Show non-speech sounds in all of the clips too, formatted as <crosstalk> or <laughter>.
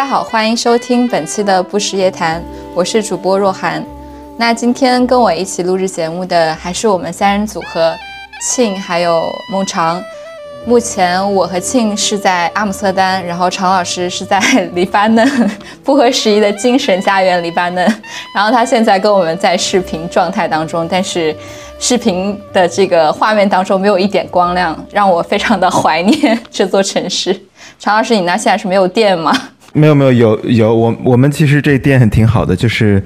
大家好，欢迎收听本期的不食夜谈，我是主播若涵。那今天跟我一起录制节目的还是我们三人组合，庆还有孟尝。目前我和庆是在阿姆斯特丹，然后常老师是在黎巴嫩，<laughs> 不合时宜的精神家园黎巴嫩。然后他现在跟我们在视频状态当中，但是视频的这个画面当中没有一点光亮，让我非常的怀念这座城市。常老师，你那现在是没有电吗？没有没有有有我我们其实这店很挺好的，就是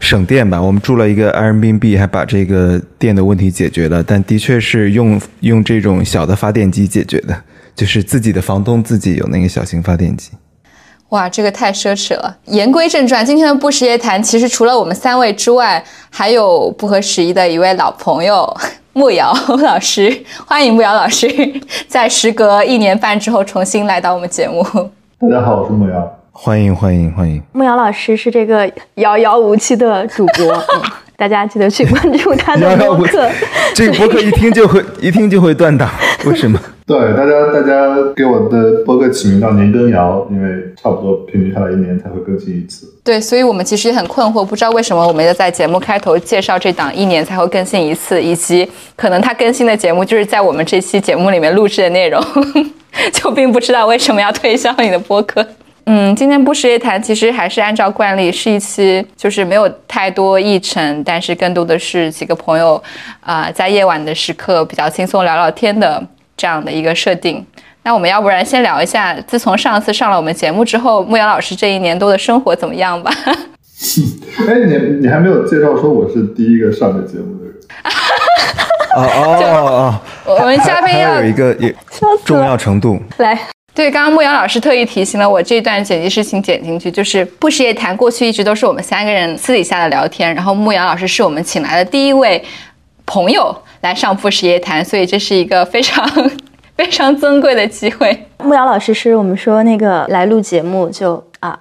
省电吧。我们住了一个 Airbnb，还把这个电的问题解决了。但的确是用用这种小的发电机解决的，就是自己的房东自己有那个小型发电机。哇，这个太奢侈了。言归正传，今天的不时夜谈，其实除了我们三位之外，还有不合时宜的一位老朋友 <laughs> 慕瑶老师。欢迎慕瑶老师，在时隔一年半之后重新来到我们节目。大家好，我是慕瑶，欢迎欢迎欢迎。慕瑶老师是这个遥遥无期的主播，<laughs> 嗯、大家记得去关注他的博客。这个播客一听就会一听就会断档，为什么？对，大家大家给我的播客起名叫年羹尧，因为差不多平均下来一年才会更新一次。对，所以我们其实也很困惑，不知道为什么我们要在节目开头介绍这档一年才会更新一次，以及可能他更新的节目就是在我们这期节目里面录制的内容。<laughs> 就并不知道为什么要推销你的播客。嗯，今天不食夜谈其实还是按照惯例是一期，就是没有太多议程，但是更多的是几个朋友，啊，在夜晚的时刻比较轻松聊聊天的这样的一个设定。那我们要不然先聊一下，自从上次上了我们节目之后，牧羊老师这一年多的生活怎么样吧？<laughs> 哎，你你还没有介绍说我是第一个上的节目的人。<laughs> 哦哦哦哦！我们嘉宾要有一个也重要程度。来，对，刚刚牧羊老师特意提醒了我，这段剪辑事情剪进去，就是不时夜谈过去一直都是我们三个人私底下的聊天，然后牧羊老师是我们请来的第一位朋友来上不食夜谈，所以这是一个非常 <laughs> 非常尊贵的机会。牧瑶老师是我们说那个来录节目就啊。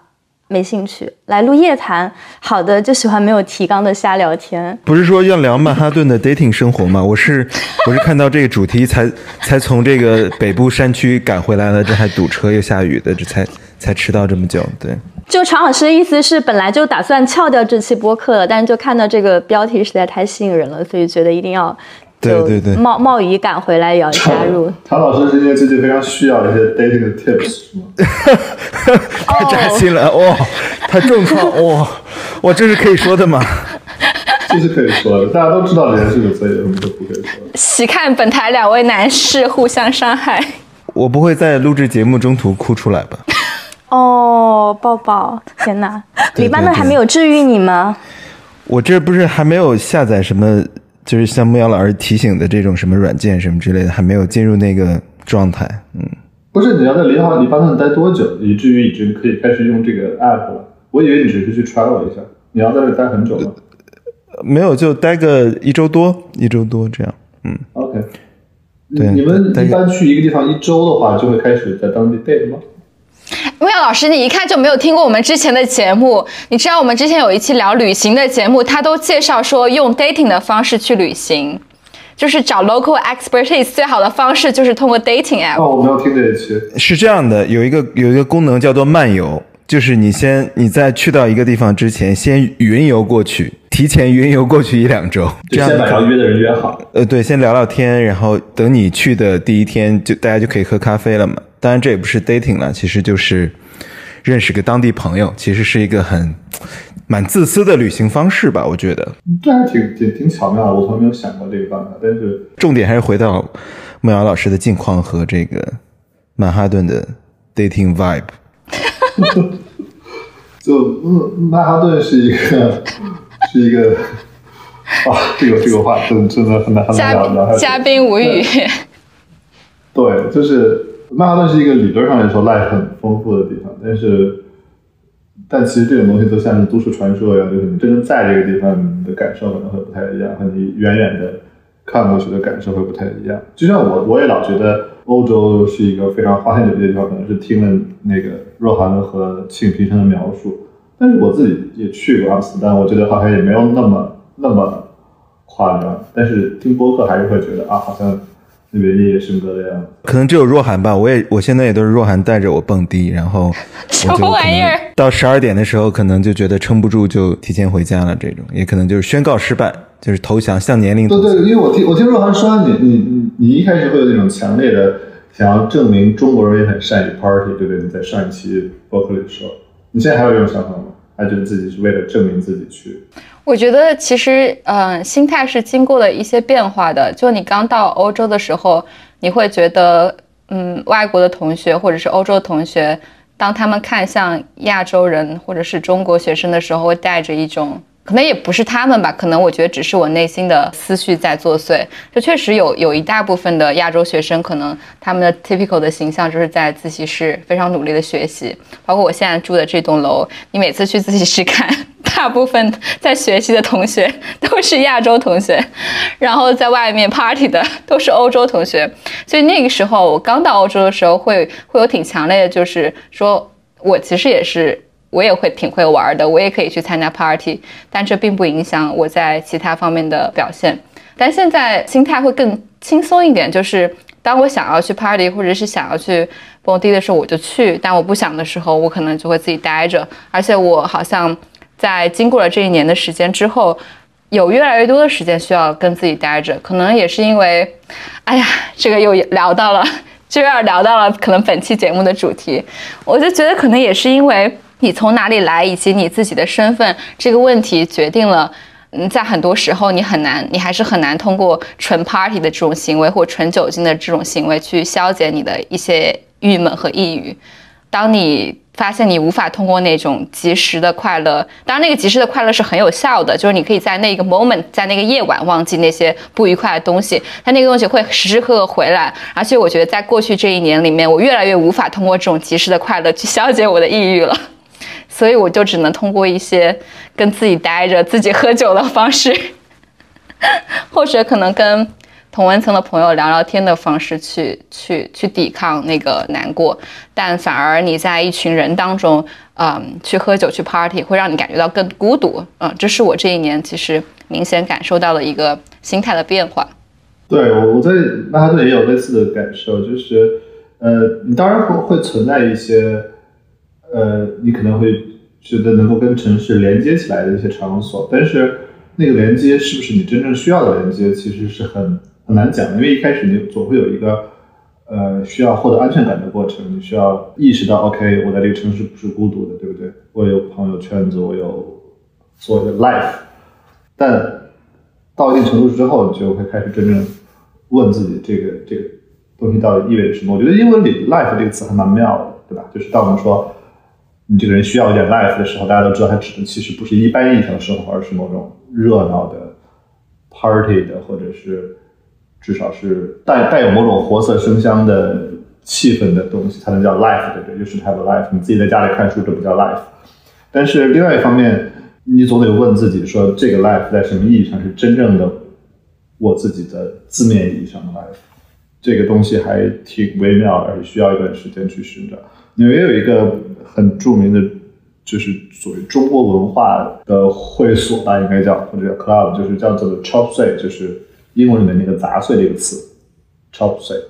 没兴趣来录夜谈，好的就喜欢没有提纲的瞎聊天。不是说要聊曼哈顿的 dating 生活吗？我是 <laughs> 我是看到这个主题才才从这个北部山区赶回来了，这还堵车又下雨的，这才才迟到这么久。对，就常老师的意思是本来就打算翘掉这期播客了，但是就看到这个标题实在太吸引人了，所以觉得一定要。对对对，冒冒雨赶回来也要加入。<laughs> 唐老师是因为最近非常需要一些 dating 的 tips？<laughs> 太扎心了哇！太重创 <laughs> 哇！哇，这是可以说的吗？这是可以说的，大家都知道这件事情，所以我们都不可以说。喜看本台两位男士互相伤害。我不会在录制节目中途哭出来吧？哦，抱抱！天哪，黎巴嫩还没有治愈你吗？我这不是还没有下载什么？就是像牧羊老师提醒的这种什么软件什么之类的，还没有进入那个状态。嗯，不是你要在黎巴黎巴嫩待多久，以至于已经可以开始用这个 app 了？我以为你只是去 travel 一下，你要在这待很久吗？没有，就待个一周多，一周多这样。嗯，OK。对，你们一般去一个地方一周的话，就会开始在当地 date 吗？牧羊老师，你一看就没有听过我们之前的节目。你知道我们之前有一期聊旅行的节目，他都介绍说用 dating 的方式去旅行，就是找 local expertise 最好的方式就是通过 dating app。哦，我没有听这一期。是这样的，有一个有一个功能叫做漫游，就是你先你在去到一个地方之前，先云游过去，提前云游过去一两周，这样把要约的人约好。呃，对，先聊聊天，然后等你去的第一天，就大家就可以喝咖啡了嘛。当然，这也不是 dating 了，其实就是认识个当地朋友，其实是一个很蛮自私的旅行方式吧？我觉得这还挺挺挺巧妙的，我从来没有想过这个办法。但是重点还是回到梦瑶老师的近况和这个曼哈顿的 dating vibe。<laughs> 就嗯，曼哈顿是一个是一个 <laughs> 啊，这个这个话真真的很难很难聊聊下去。嘉宾无语。对，就是曼哈顿是一个理论上来说 life 很丰富的地方，但是，但其实这种东西都像是都市传说一样，就是你真正在这个地方，你的感受可能会不太一样，和你远远的看过去的感受会不太一样。就像我，我也老觉得欧洲是一个非常花天酒地的地方，可能是听了那个若涵和庆平生的描述，但是我自己也去过阿姆斯特丹，我觉得好像也没有那么那么夸张，但是听播客还是会觉得啊，好像那边夜夜笙歌的样子。可能只有若涵吧，我也我现在也都是若涵带着我蹦迪，然后 <laughs> 什么玩意儿？到十二点的时候，可能就觉得撑不住，就提前回家了。这种也可能就是宣告失败，就是投降，向年龄对对，因为我听我听若涵说，你你你你一开始会有那种强烈的想要证明中国人也很善于 party，对不对？你在上一期播客里说，你现在还有这种想法吗？还觉得自己是为了证明自己去？我觉得其实，嗯，心态是经过了一些变化的。就你刚到欧洲的时候，你会觉得，嗯，外国的同学或者是欧洲的同学，当他们看向亚洲人或者是中国学生的时候，会带着一种。可能也不是他们吧，可能我觉得只是我内心的思绪在作祟。就确实有有一大部分的亚洲学生，可能他们的 typical 的形象就是在自习室非常努力的学习。包括我现在住的这栋楼，你每次去自习室看，<laughs> 大部分在学习的同学都是亚洲同学，然后在外面 party 的 <laughs> 都是欧洲同学。所以那个时候我刚到欧洲的时候，会会有挺强烈的，就是说我其实也是。我也会挺会玩的，我也可以去参加 party，但这并不影响我在其他方面的表现。但现在心态会更轻松一点，就是当我想要去 party 或者是想要去蹦迪的时候，我就去；但我不想的时候，我可能就会自己待着。而且我好像在经过了这一年的时间之后，有越来越多的时间需要跟自己待着。可能也是因为，哎呀，这个又聊到了，就要聊到了可能本期节目的主题。我就觉得可能也是因为。你从哪里来，以及你自己的身份这个问题，决定了，嗯，在很多时候你很难，你还是很难通过纯 party 的这种行为或纯酒精的这种行为去消解你的一些郁闷和抑郁。当你发现你无法通过那种及时的快乐，当然那个及时的快乐是很有效的，就是你可以在那个 moment，在那个夜晚忘记那些不愉快的东西，但那个东西会时时刻刻回来。而且我觉得在过去这一年里面，我越来越无法通过这种及时的快乐去消解我的抑郁了。所以我就只能通过一些跟自己待着、自己喝酒的方式，或者可能跟同温层的朋友聊聊天的方式去去去抵抗那个难过。但反而你在一群人当中，嗯，去喝酒、去 party，会让你感觉到更孤独。嗯，这是我这一年其实明显感受到的一个心态的变化。对，我我在曼哈顿也有类似的感受，就是呃，你当然会会存在一些。呃，你可能会觉得能够跟城市连接起来的一些场所，但是那个连接是不是你真正需要的连接，其实是很很难讲的。因为一开始你总会有一个呃需要获得安全感的过程，你需要意识到，OK，我在这个城市不是孤独的，对不对？我有朋友圈子，我有所谓的 life。但到一定程度之后，你就会开始真正问自己，这个这个东西到底意味着什么？我觉得英文里 life 这个词还蛮妙的，对吧？就是当我们说。你这个人需要一点 life 的时候，大家都知道，它指的其实不是一般意义上的生活，而是某种热闹的 party 的，或者是至少是带带有某种活色生香的气氛的东西，才能叫 life，对不对？就是 have a life。你自己在家里看书，这不叫 life。但是另外一方面，你总得问自己，说这个 life 在什么意义上是真正的我自己的字面意义上的 life？这个东西还挺微妙，而且需要一段时间去寻找。纽约有一个。很著名的，就是所谓中国文化的会所吧，应该叫或者叫 club，就是叫做 chop suey，就是英文里面那个杂碎这个词，chop suey。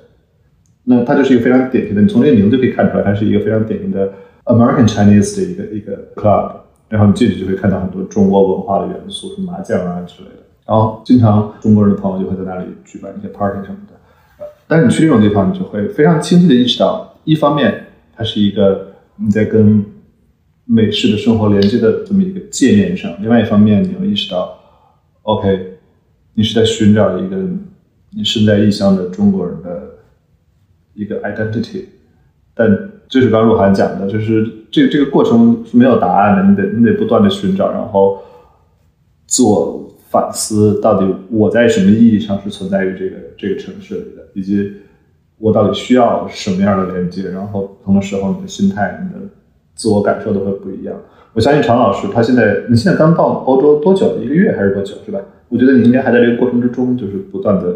那它就是一个非常典型的，你从这个名字就可以看出来，它是一个非常典型的 American Chinese 的一个一个 club。然后你进去就会看到很多中国文化的元素，什么麻将啊之类的。然后经常中国人的朋友就会在那里举办一些 party 什么的。但是你去这种地方，你就会非常清晰的意识到，一方面它是一个。你在跟美式的生活连接的这么一个界面上，另外一方面，你要意识到，OK，你是在寻找一个你身在异乡的中国人的一个 identity，但就是刚鹿晗讲的，就是这个这个过程是没有答案的，你得你得不断的寻找，然后自我反思，到底我在什么意义上是存在于这个这个城市里的，以及。我到底需要什么样的连接？然后不同的时候，你的心态、你的自我感受都会不一样。我相信常老师，他现在你现在刚到欧洲多久？一个月还是多久？是吧？我觉得你应该还在这个过程之中，就是不断的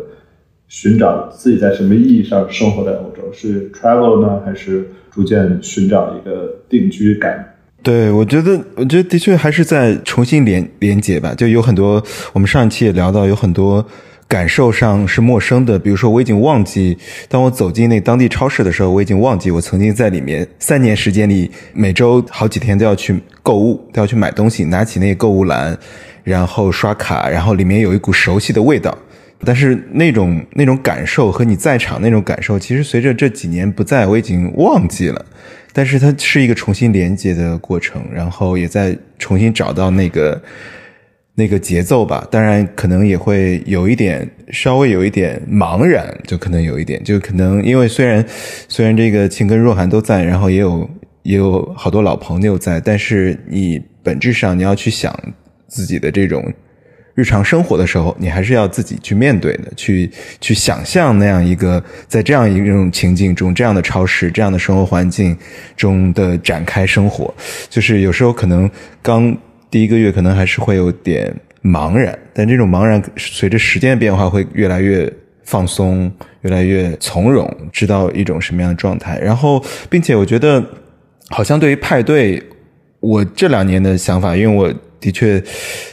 寻找自己在什么意义上生活在欧洲，是 travel 呢，还是逐渐寻找一个定居感？对，我觉得，我觉得的确还是在重新连连接吧。就有很多，我们上一期也聊到，有很多。感受上是陌生的。比如说，我已经忘记，当我走进那当地超市的时候，我已经忘记我曾经在里面三年时间里，每周好几天都要去购物，都要去买东西，拿起那个购物篮，然后刷卡，然后里面有一股熟悉的味道。但是那种那种感受和你在场那种感受，其实随着这几年不在，我已经忘记了。但是它是一个重新连接的过程，然后也在重新找到那个。那个节奏吧，当然可能也会有一点，稍微有一点茫然，就可能有一点，就可能因为虽然虽然这个庆跟若涵都在，然后也有 <laughs> 也有好多老朋友在，但是你本质上你要去想自己的这种日常生活的时候，你还是要自己去面对的，去去想象那样一个在这样一种情境中，这样的超市，这样的生活环境中的展开生活，就是有时候可能刚。第一个月可能还是会有点茫然，但这种茫然随着时间的变化会越来越放松，越来越从容，知道一种什么样的状态。然后，并且我觉得，好像对于派对，我这两年的想法，因为我的确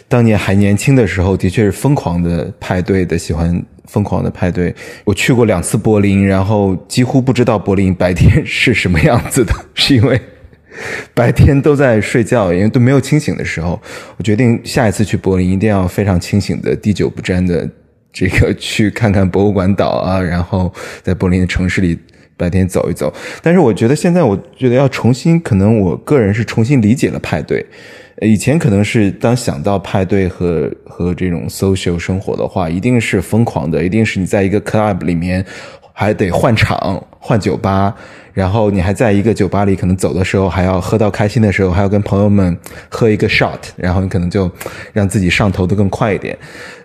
当年还年轻的时候，的确是疯狂的派对的，喜欢疯狂的派对。我去过两次柏林，然后几乎不知道柏林白天是什么样子的，<laughs> 是因为。<laughs> 白天都在睡觉，因为都没有清醒的时候。我决定下一次去柏林，一定要非常清醒的、滴酒不沾的，这个去看看博物馆岛啊，然后在柏林的城市里白天走一走。但是我觉得现在，我觉得要重新，可能我个人是重新理解了派对。以前可能是当想到派对和和这种 social 生活的话，一定是疯狂的，一定是你在一个 club 里面还得换场、换酒吧。然后你还在一个酒吧里，可能走的时候还要喝到开心的时候，还要跟朋友们喝一个 shot，然后你可能就让自己上头的更快一点。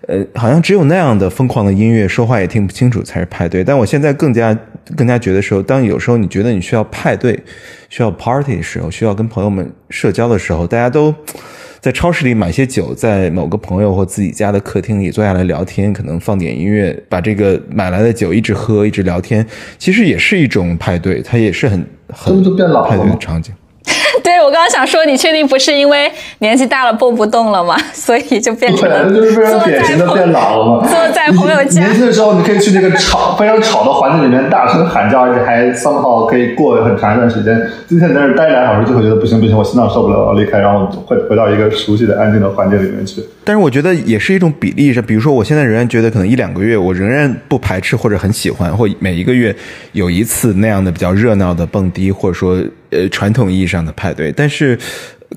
呃，好像只有那样的疯狂的音乐，说话也听不清楚才是派对。但我现在更加更加觉得说，当有时候你觉得你需要派对、需要 party 的时候，需要跟朋友们社交的时候，大家都。在超市里买些酒，在某个朋友或自己家的客厅里坐下来聊天，可能放点音乐，把这个买来的酒一直喝，一直聊天，其实也是一种派对，它也是很很派对的场景。<laughs> 对，我刚刚想说，你确定不是因为年纪大了蹦不动了吗？<laughs> 所以就变成了就是非常典型的变老了嘛。<laughs> 坐在朋友家，年轻的时候你可以去那个吵非常吵的环境里面大声喊叫，而且还 somehow 可以过很长一段时间。今天在那儿待两小时就会觉得不行不行，我心脏受不了，我离开，然后会回到一个熟悉的安静的环境里面去。但是我觉得也是一种比例是，比如说我现在仍然觉得可能一两个月，我仍然不排斥或者很喜欢，或每一个月有一次那样的比较热闹的蹦迪，或者说。呃，传统意义上的派对，但是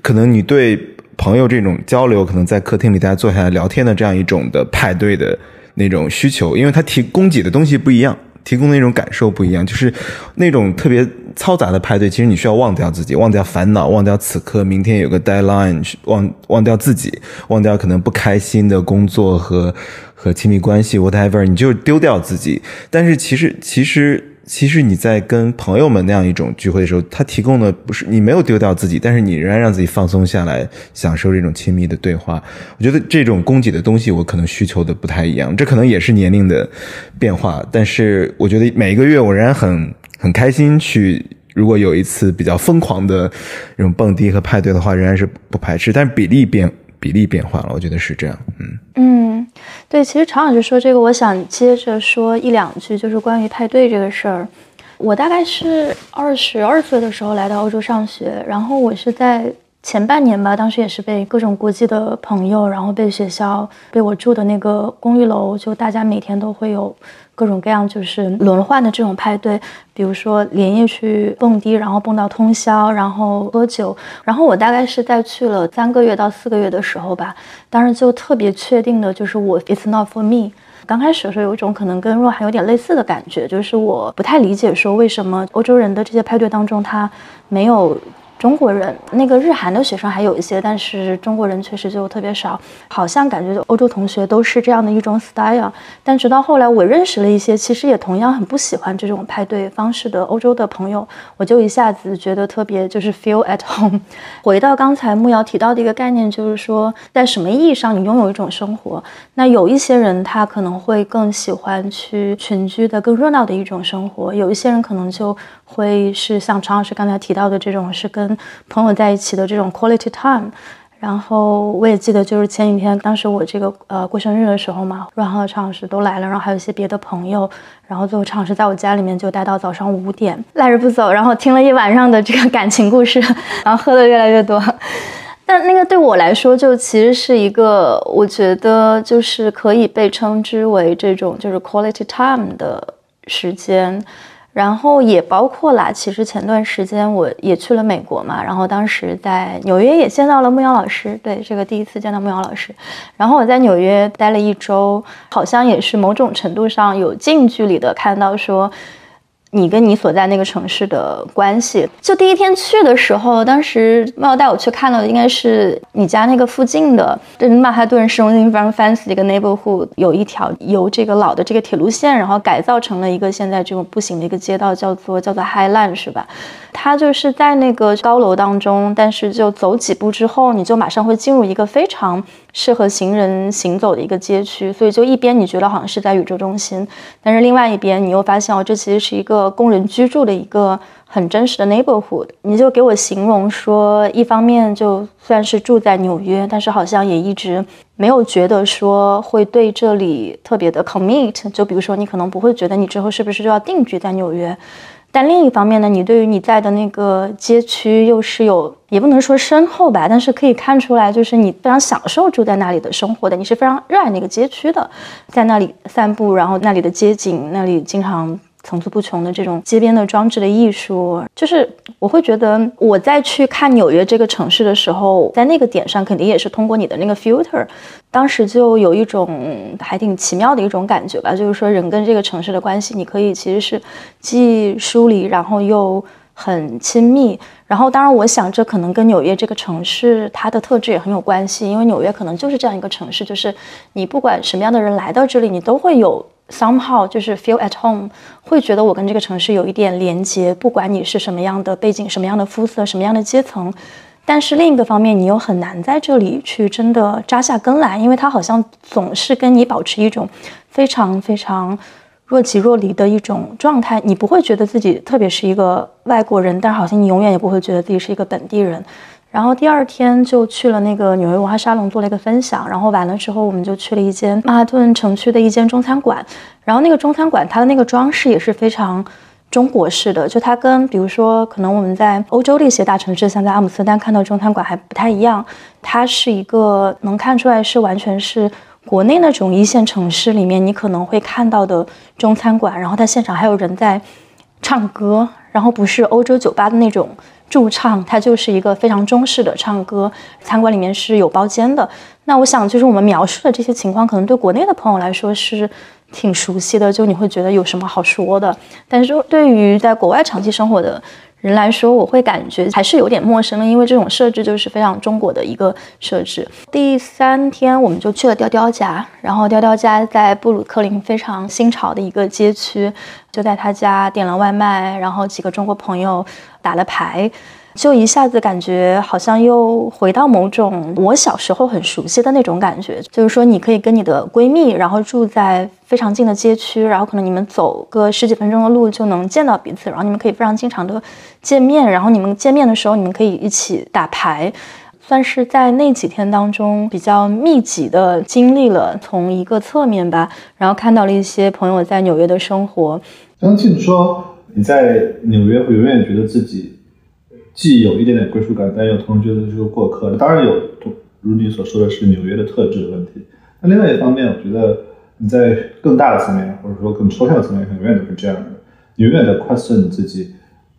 可能你对朋友这种交流，可能在客厅里大家坐下来聊天的这样一种的派对的那种需求，因为它提供给的东西不一样，提供的那种感受不一样，就是那种特别嘈杂的派对，其实你需要忘掉自己，忘掉烦恼，忘掉此刻明天有个 deadline，忘忘掉自己，忘掉可能不开心的工作和和亲密关系 whatever，你就丢掉自己。但是其实其实。其实你在跟朋友们那样一种聚会的时候，他提供的不是你没有丢掉自己，但是你仍然让自己放松下来，享受这种亲密的对话。我觉得这种供给的东西，我可能需求的不太一样，这可能也是年龄的变化。但是我觉得每一个月我仍然很很开心去，如果有一次比较疯狂的这种蹦迪和派对的话，仍然是不排斥，但是比例变比例变化了，我觉得是这样。嗯嗯。对，其实常老师说这个，我想接着说一两句，就是关于派对这个事儿。我大概是二十二岁的时候来到欧洲上学，然后我是在前半年吧，当时也是被各种国际的朋友，然后被学校，被我住的那个公寓楼，就大家每天都会有。各种各样就是轮换的这种派对，比如说连夜去蹦迪，然后蹦到通宵，然后喝酒。然后我大概是在去了三个月到四个月的时候吧，当时就特别确定的就是我 it's not for me。刚开始的时候有一种可能跟若涵有点类似的感觉，就是我不太理解说为什么欧洲人的这些派对当中他没有。中国人那个日韩的学生还有一些，但是中国人确实就特别少，好像感觉就欧洲同学都是这样的一种 style。但直到后来，我认识了一些其实也同样很不喜欢这种派对方式的欧洲的朋友，我就一下子觉得特别就是 feel at home。回到刚才木瑶提到的一个概念，就是说在什么意义上你拥有一种生活？那有一些人他可能会更喜欢去群居的更热闹的一种生活，有一些人可能就。会是像常老师刚才提到的这种，是跟朋友在一起的这种 quality time。然后我也记得，就是前几天，当时我这个呃过生日的时候嘛，然后常老师都来了，然后还有一些别的朋友，然后最后常老师在我家里面就待到早上五点，赖着不走，然后听了一晚上的这个感情故事，然后喝的越来越多。但那个对我来说，就其实是一个，我觉得就是可以被称之为这种就是 quality time 的时间。然后也包括啦，其实前段时间我也去了美国嘛，然后当时在纽约也见到了牧瑶老师，对，这个第一次见到牧瑶老师。然后我在纽约待了一周，好像也是某种程度上有近距离的看到说。你跟你所在那个城市的关系，就第一天去的时候，当时猫带我去看了，应该是你家那个附近的，这曼哈顿市中心非常 fancy 的一个 neighborhood，有一条由这个老的这个铁路线，然后改造成了一个现在这种步行的一个街道，叫做叫做 Highland 是吧？它就是在那个高楼当中，但是就走几步之后，你就马上会进入一个非常。适合行人行走的一个街区，所以就一边你觉得好像是在宇宙中心，但是另外一边你又发现哦，这其实是一个工人居住的一个很真实的 neighborhood。你就给我形容说，一方面就算是住在纽约，但是好像也一直没有觉得说会对这里特别的 commit。就比如说，你可能不会觉得你之后是不是就要定居在纽约。但另一方面呢，你对于你在的那个街区又是有，也不能说深厚吧，但是可以看出来，就是你非常享受住在那里的生活的，你是非常热爱那个街区的，在那里散步，然后那里的街景，那里经常。层出不穷的这种街边的装置的艺术，就是我会觉得我在去看纽约这个城市的时候，在那个点上肯定也是通过你的那个 filter，当时就有一种还挺奇妙的一种感觉吧，就是说人跟这个城市的关系，你可以其实是既疏离，然后又很亲密。然后当然，我想这可能跟纽约这个城市它的特质也很有关系，因为纽约可能就是这样一个城市，就是你不管什么样的人来到这里，你都会有。Somehow 就是 feel at home，会觉得我跟这个城市有一点连接，不管你是什么样的背景、什么样的肤色、什么样的阶层。但是另一个方面，你又很难在这里去真的扎下根来，因为它好像总是跟你保持一种非常非常若即若离的一种状态。你不会觉得自己特别是一个外国人，但好像你永远也不会觉得自己是一个本地人。然后第二天就去了那个纽约文化沙龙做了一个分享，然后完了之后我们就去了一间曼哈顿城区的一间中餐馆，然后那个中餐馆它的那个装饰也是非常中国式的，就它跟比如说可能我们在欧洲的一些大城市，像在阿姆斯特丹看到中餐馆还不太一样，它是一个能看出来是完全是国内那种一线城市里面你可能会看到的中餐馆，然后它现场还有人在唱歌，然后不是欧洲酒吧的那种。驻唱，它就是一个非常中式的唱歌。餐馆里面是有包间的。那我想，就是我们描述的这些情况，可能对国内的朋友来说是挺熟悉的，就你会觉得有什么好说的。但是对于在国外长期生活的，人来说，我会感觉还是有点陌生的，因为这种设置就是非常中国的一个设置。第三天，我们就去了雕雕家，然后雕雕家在布鲁克林非常新潮的一个街区，就在他家点了外卖，然后几个中国朋友打了牌。就一下子感觉好像又回到某种我小时候很熟悉的那种感觉，就是说你可以跟你的闺蜜，然后住在非常近的街区，然后可能你们走个十几分钟的路就能见到彼此，然后你们可以非常经常的见面，然后你们见面的时候你们可以一起打牌，算是在那几天当中比较密集的经历了从一个侧面吧，然后看到了一些朋友在纽约的生活。张静说你在纽约会永远觉得自己。既有一点点归属感，但又同时觉得是个过客。当然有，如你所说的是纽约的特质的问题。那另外一方面，我觉得你在更大的层面，或者说更抽象的层面上，永远都是这样的。你永远在 question 你自己：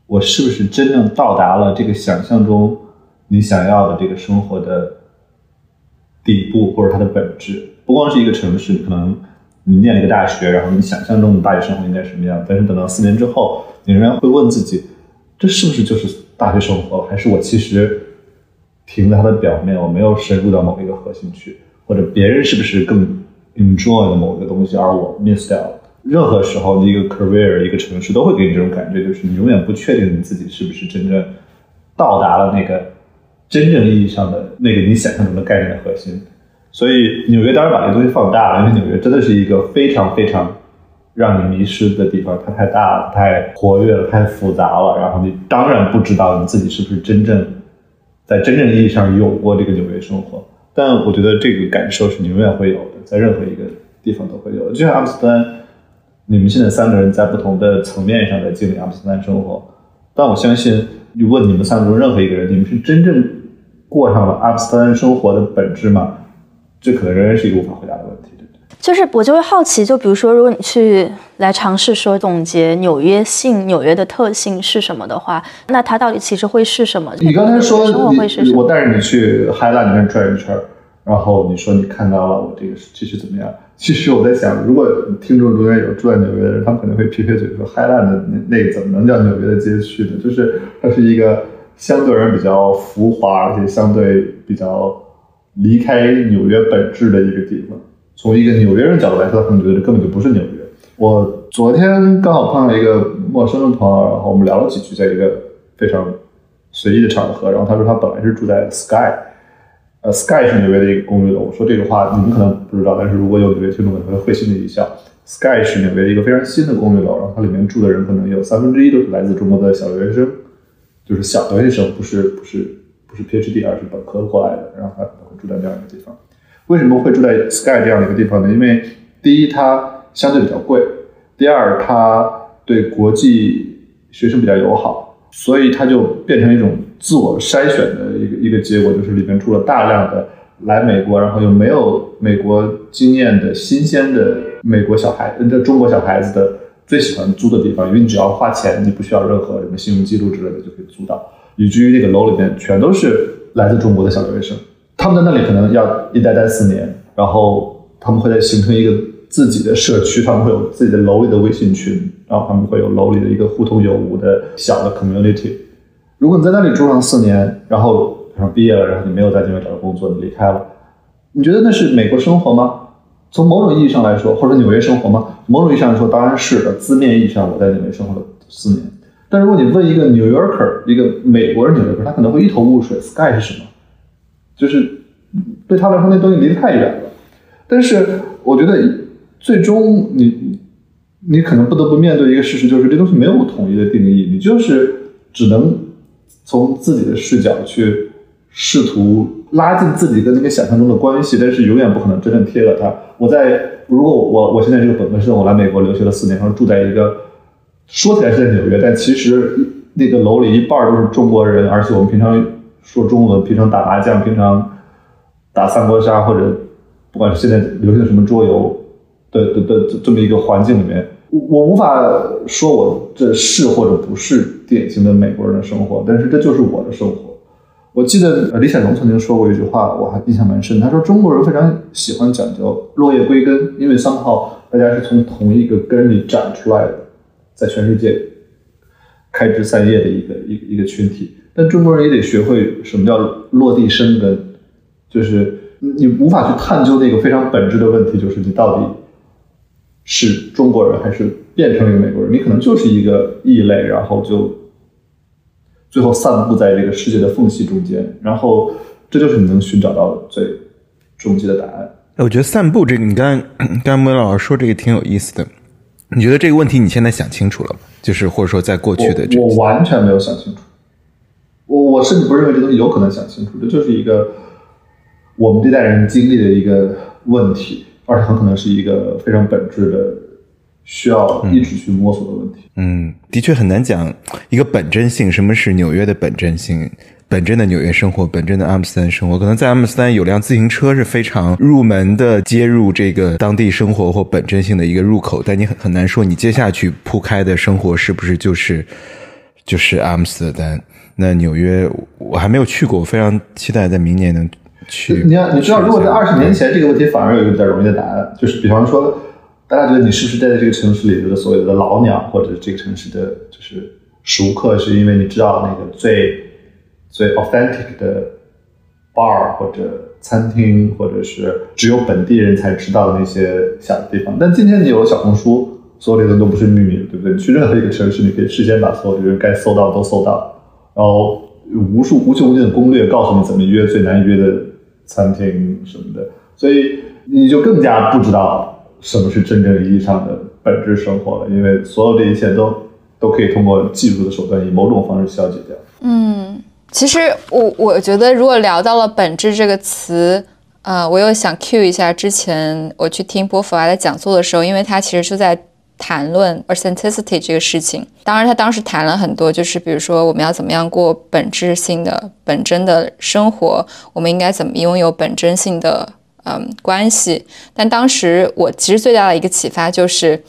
我是不是真正到达了这个想象中你想要的这个生活的底部，或者它的本质？不光是一个城市，可能你念了一个大学，然后你想象中的大学生活应该什么样？但是等到四年之后，你仍然会问自己：这是不是就是？大学生活，还是我其实停在它的表面，我没有深入到某一个核心去，或者别人是不是更 enjoy 的某一个东西，而我 miss 掉了。任何时候的，一个 career，一个城市都会给你这种感觉，就是你永远不确定你自己是不是真正到达了那个真正意义上的那个你想象中的概念的核心。所以纽约当然把这个东西放大了，因为纽约真的是一个非常非常。让你迷失的地方，它太大了，太活跃了，太复杂了。然后你当然不知道你自己是不是真正在真正意义上有过这个纽约生活。但我觉得这个感受是你永远会有的，在任何一个地方都会有。就像阿姆斯特丹，你们现在三个人在不同的层面上在经历阿姆斯特丹生活，但我相信，如果你们三个中任何一个人，你们是真正过上了阿姆斯特丹生活的本质吗？这可能仍然是一个无法回答的问题。就是我就会好奇，就比如说，如果你去来尝试说总结纽约性、纽约的特性是什么的话，那它到底其实会是什么？你刚才说，我带着你去海拉里面转一圈，然后你说你看到了我这个其实怎么样？其实我在想，如果听众中间有住在纽约的人，他们可能会撇撇嘴说，海拉的那那怎么能叫纽约的街区呢？就是它是一个相对而言比较浮华，而且相对比较离开纽约本质的一个地方。从一个纽约人角度来说，他们觉得这根本就不是纽约。我昨天刚好碰到一个陌生的朋友，然后我们聊了几句，在一个非常随意的场合，然后他说他本来是住在 Sky，呃，Sky 是纽约的一个公寓楼。我说这个话你们可能不知道，但是如果有纽约听众可能会心的一笑。Sky 是纽约的一个非常新的公寓楼，然后它里面住的人可能有三分之一都是来自中国的小留学生，就是小留学生，不是不是不是 PhD，而是本科过来的，然后他可能会住在这样一个地方。为什么会住在 Sky 这样的一个地方呢？因为第一，它相对比较贵；第二，它对国际学生比较友好，所以它就变成一种自我筛选的一个一个结果，就是里面住了大量的来美国，然后又没有美国经验的新鲜的美国小孩，的中国小孩子的最喜欢租的地方，因为你只要花钱，你不需要任何什么信用记录之类的就可以租到，以至于那个楼里面全都是来自中国的小留学生。他们在那里可能要一待待四年，然后他们会在形成一个自己的社区，他们会有自己的楼里的微信群，然后他们会有楼里的一个互通有无的小的 community。如果你在那里住上四年，然后然后毕业了，然后你没有在那边找到工作，你离开了，你觉得那是美国生活吗？从某种意义上来说，或者纽约生活吗？某种意义上来说，当然是的。字面意义上，我在纽约生活了四年。但如果你问一个 New Yorker，一个美国人 New Yorker，他可能会一头雾水，Sky 是什么？就是对他来说，那东西离得太远了。但是我觉得，最终你你可能不得不面对一个事实，就是这东西没有统一的定义，你就是只能从自己的视角去试图拉近自己跟那个想象中的关系，但是永远不可能真正贴合它。我在如果我我现在这个本科生，我来美国留学了四年，然后住在一个说起来是在纽约，但其实那个楼里一半都是中国人，而且我们平常。说中文，平常打麻将，平常打三国杀，或者不管是现在流行的什么桌游的的的这么一个环境里面，我我无法说我这是或者不是典型的美国人的生活，但是这就是我的生活。我记得李显龙曾经说过一句话，我还印象蛮深。他说中国人非常喜欢讲究落叶归根，因为三号大家是从同一个根里长出来的，在全世界开枝散叶的一个一一个群体。但中国人也得学会什么叫落地生根，就是你无法去探究那个非常本质的问题，就是你到底是中国人还是变成了一个美国人？你可能就是一个异类，然后就最后散布在这个世界的缝隙中间，然后这就是你能寻找到的最终极的答案。我觉得散步这个，你刚刚刚莫老师说这个挺有意思的。你觉得这个问题你现在想清楚了吗？就是或者说在过去的这，我完全没有想清楚。我我甚至不认为这东西有可能想清楚，这就是一个我们这代人经历的一个问题，而且很可能是一个非常本质的需要一直去摸索的问题。嗯，的确很难讲一个本真性，什么是纽约的本真性？本真的纽约生活，本真的阿姆斯特丹生活，可能在阿姆斯特丹有辆自行车是非常入门的，接入这个当地生活或本真性的一个入口，但你很很难说你接下去铺开的生活是不是就是就是阿姆斯特丹。那纽约我还没有去过，我非常期待在明年能去。你要你知道，如果在二十年前，这个问题反而有一个比较容易的答案，就是比方说，大家觉得你是不是待在这个城市里的所有的老鸟，或者这个城市的就是熟客，是因为你知道那个最最 authentic 的 bar 或者餐厅，或者是只有本地人才知道的那些小的地方。但今天你有小红书，所有的人都不是秘密，对不对？你去任何一个城市，你可以事先把所有的人该搜到都搜到。然后无数无穷无尽的攻略告诉你怎么约最难约的餐厅什么的，所以你就更加不知道什么是真正意义上的本质生活了，因为所有这一切都都可以通过技术的手段以某种方式消解掉。嗯，其实我我觉得，如果聊到了“本质”这个词，呃，我又想 cue 一下之前我去听波伏娃的讲座的时候，因为他其实就在谈论 authenticity 这个事情。当然，他当时谈了很多，就是比如说我们要怎么样过本质性的、本真的生活，我们应该怎么拥有本真性的嗯关系。但当时我其实最大的一个启发就是。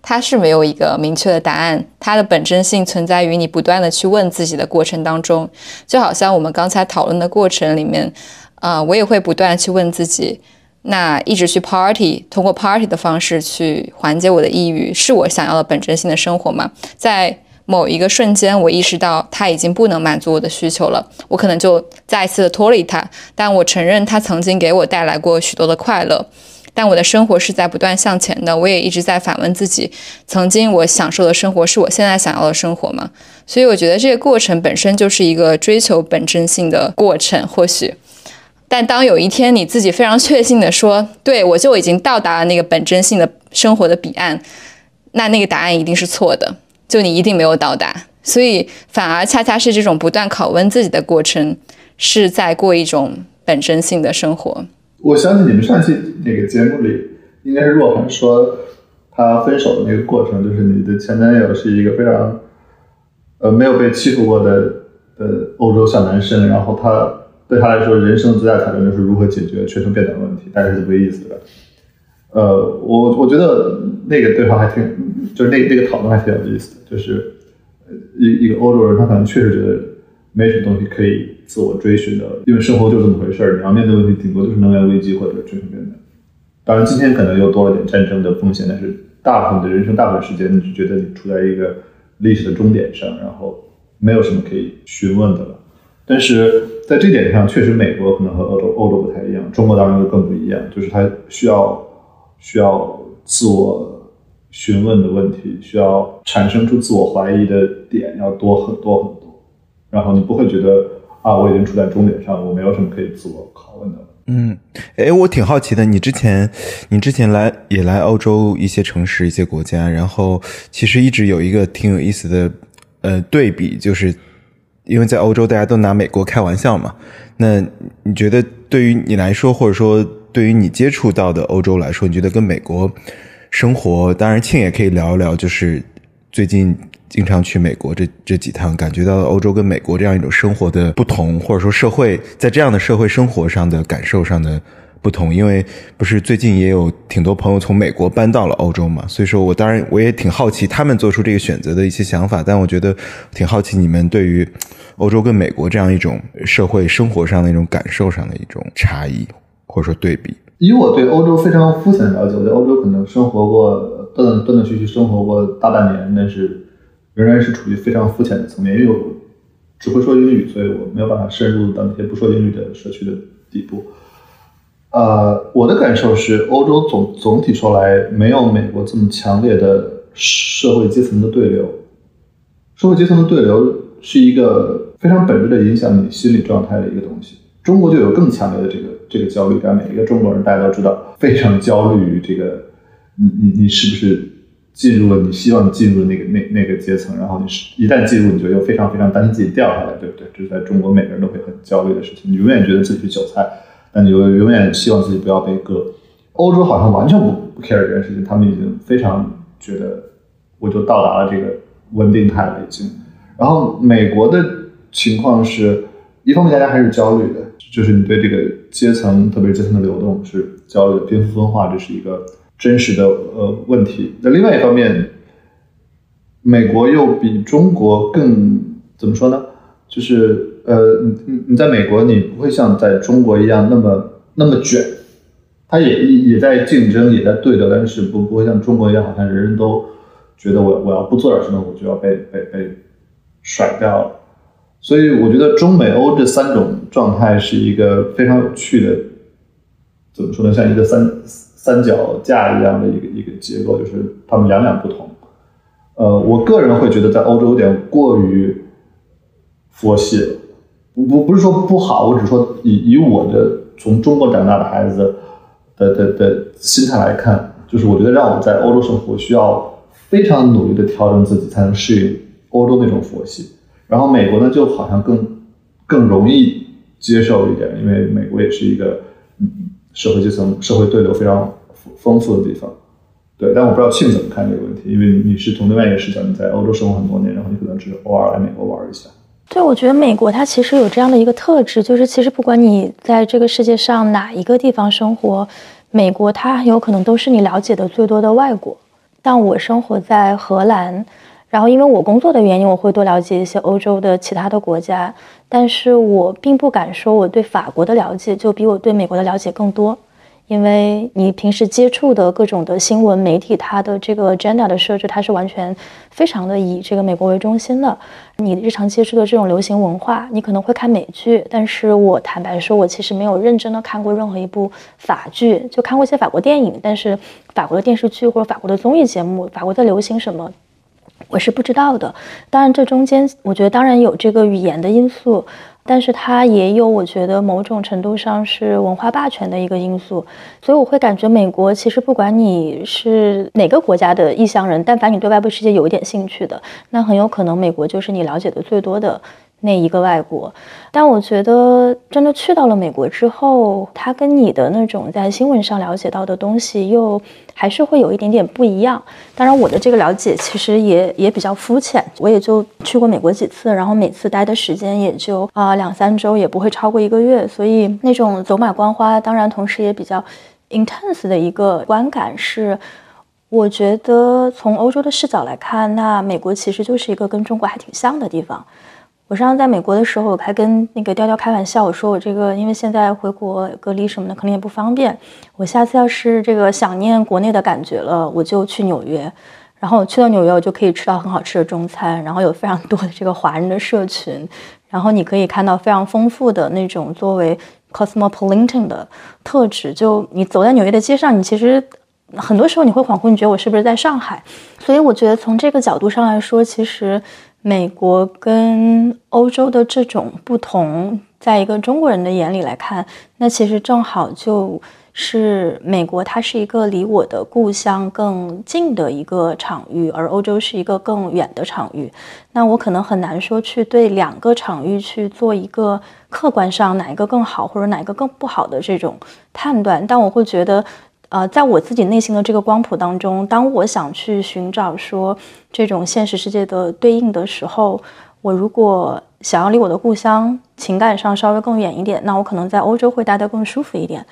它是没有一个明确的答案，它的本真性存在于你不断的去问自己的过程当中，就好像我们刚才讨论的过程里面，啊，我也会不断去问自己，那一直去 party，通过 party 的方式去缓解我的抑郁，是我想要的本真性的生活吗？在某一个瞬间，我意识到它已经不能满足我的需求了，我可能就再一次的脱离它，但我承认它曾经给我带来过许多的快乐。但我的生活是在不断向前的，我也一直在反问自己：曾经我享受的生活是我现在想要的生活吗？所以我觉得这个过程本身就是一个追求本真性的过程。或许，但当有一天你自己非常确信的说：“对我就已经到达了那个本真性的生活的彼岸”，那那个答案一定是错的，就你一定没有到达。所以反而恰恰是这种不断拷问自己的过程，是在过一种本真性的生活。我相信你们上期那个节目里，应该是若涵说他分手的那个过程，就是你的前男友是一个非常呃没有被欺负过的呃欧洲小男生，然后他对他来说人生最大挑战就是如何解决全球变暖问题，大概是这个意思的。呃，我我觉得那个对话还挺，就是那那个讨论还挺有意思的，就是一一个欧洲人，他可能确实觉得没什么东西可以。自我追寻的，因为生活就这么回事儿，你要面对问题，顶多就是能源危机或者全球变暖。当然，今天可能又多了点战争的风险，但是大部分的人生大部分时间，你就觉得你处在一个历史的终点上，然后没有什么可以询问的了。但是在这点上，确实美国可能和欧洲欧洲不太一样，中国当然就更不一样，就是它需要需要自我询问的问题，需要产生出自我怀疑的点要多很多很多，然后你不会觉得。啊，我已经处在终点上，我没有什么可以自我拷问的。嗯，哎，我挺好奇的，你之前，你之前来也来欧洲一些城市、一些国家，然后其实一直有一个挺有意思的呃对比，就是因为在欧洲大家都拿美国开玩笑嘛。那你觉得对于你来说，或者说对于你接触到的欧洲来说，你觉得跟美国生活，当然庆也可以聊一聊，就是最近。经常去美国这这几趟，感觉到欧洲跟美国这样一种生活的不同，或者说社会在这样的社会生活上的感受上的不同。因为不是最近也有挺多朋友从美国搬到了欧洲嘛，所以说我当然我也挺好奇他们做出这个选择的一些想法。但我觉得挺好奇你们对于欧洲跟美国这样一种社会生活上的一种感受上的一种差异，或者说对比。以我对欧洲非常肤浅的了解，我在欧洲可能生活过断断断续续生活过大半年，但是。仍然是处于非常肤浅的层面，因为我只会说英语，所以我没有办法深入到那些不说英语的社区的底部。呃，我的感受是，欧洲总总体说来没有美国这么强烈的社会阶层的对流。社会阶层的对流是一个非常本质的影响你心理状态的一个东西。中国就有更强烈的这个这个焦虑感，每一个中国人大家都知道，非常焦虑于这个，你你你是不是？进入了你希望进入的那个那那个阶层，然后你是一旦进入，你就又非常非常担心自己掉下来，对不对？这是在中国每个人都会很焦虑的事情。你永远觉得自己是韭菜，但你又永远希望自己不要被割。欧洲好像完全不不 care 这件事情，他们已经非常觉得我就到达了这个稳定态了已经。然后美国的情况是一方面大家还是焦虑的，就是你对这个阶层，特别是阶层的流动是焦虑的，贫富分化这是一个。真实的呃问题。那另外一方面，美国又比中国更怎么说呢？就是呃，你你你在美国，你不会像在中国一样那么那么卷，他也也在竞争，也在对的，但是不不会像中国一样，好像人人都觉得我我要不做点什么，我就要被被被甩掉了。所以我觉得中美欧这三种状态是一个非常有趣的，怎么说呢？像一个三。三脚架一样的一个一个结构，就是他们两两不同。呃，我个人会觉得在欧洲有点过于佛系了。不不是说不好，我只说以以我的从中国长大的孩子的的的心态来看，就是我觉得让我在欧洲生活需要非常努力的调整自己，才能适应欧洲那种佛系。然后美国呢，就好像更更容易接受一点，因为美国也是一个嗯社会阶层、社会对流非常丰富的地方。对，但我不知道庆怎么看这个问题，因为你是从另外一个视角，你在欧洲生活很多年，然后你可能只是偶尔来美国玩一下。对，我觉得美国它其实有这样的一个特质，就是其实不管你在这个世界上哪一个地方生活，美国它很有可能都是你了解的最多的外国。像我生活在荷兰，然后因为我工作的原因，我会多了解一些欧洲的其他的国家，但是我并不敢说我对法国的了解就比我对美国的了解更多。因为你平时接触的各种的新闻媒体，它的这个 agenda 的设置，它是完全非常的以这个美国为中心的。你日常接触的这种流行文化，你可能会看美剧，但是我坦白说，我其实没有认真的看过任何一部法剧，就看过一些法国电影，但是法国的电视剧或者法国的综艺节目，法国在流行什么，我是不知道的。当然，这中间我觉得当然有这个语言的因素。但是它也有，我觉得某种程度上是文化霸权的一个因素，所以我会感觉美国其实不管你是哪个国家的异乡人，但凡你对外部世界有一点兴趣的，那很有可能美国就是你了解的最多的。那一个外国，但我觉得真的去到了美国之后，它跟你的那种在新闻上了解到的东西又还是会有一点点不一样。当然，我的这个了解其实也也比较肤浅，我也就去过美国几次，然后每次待的时间也就啊两三周，也不会超过一个月，所以那种走马观花，当然同时也比较 intense 的一个观感是，我觉得从欧洲的视角来看，那美国其实就是一个跟中国还挺像的地方。我上次在美国的时候，我还跟那个调调开玩笑，我说我这个因为现在回国隔离什么的，可能也不方便。我下次要是这个想念国内的感觉了，我就去纽约。然后去到纽约，我就可以吃到很好吃的中餐，然后有非常多的这个华人的社群，然后你可以看到非常丰富的那种作为 cosmopolitan 的特质。就你走在纽约的街上，你其实很多时候你会恍惚，你觉得我是不是在上海？所以我觉得从这个角度上来说，其实。美国跟欧洲的这种不同，在一个中国人的眼里来看，那其实正好就是美国，它是一个离我的故乡更近的一个场域，而欧洲是一个更远的场域。那我可能很难说去对两个场域去做一个客观上哪一个更好或者哪一个更不好的这种判断，但我会觉得。呃，在我自己内心的这个光谱当中，当我想去寻找说这种现实世界的对应的时候，我如果想要离我的故乡情感上稍微更远一点，那我可能在欧洲会待得更舒服一点。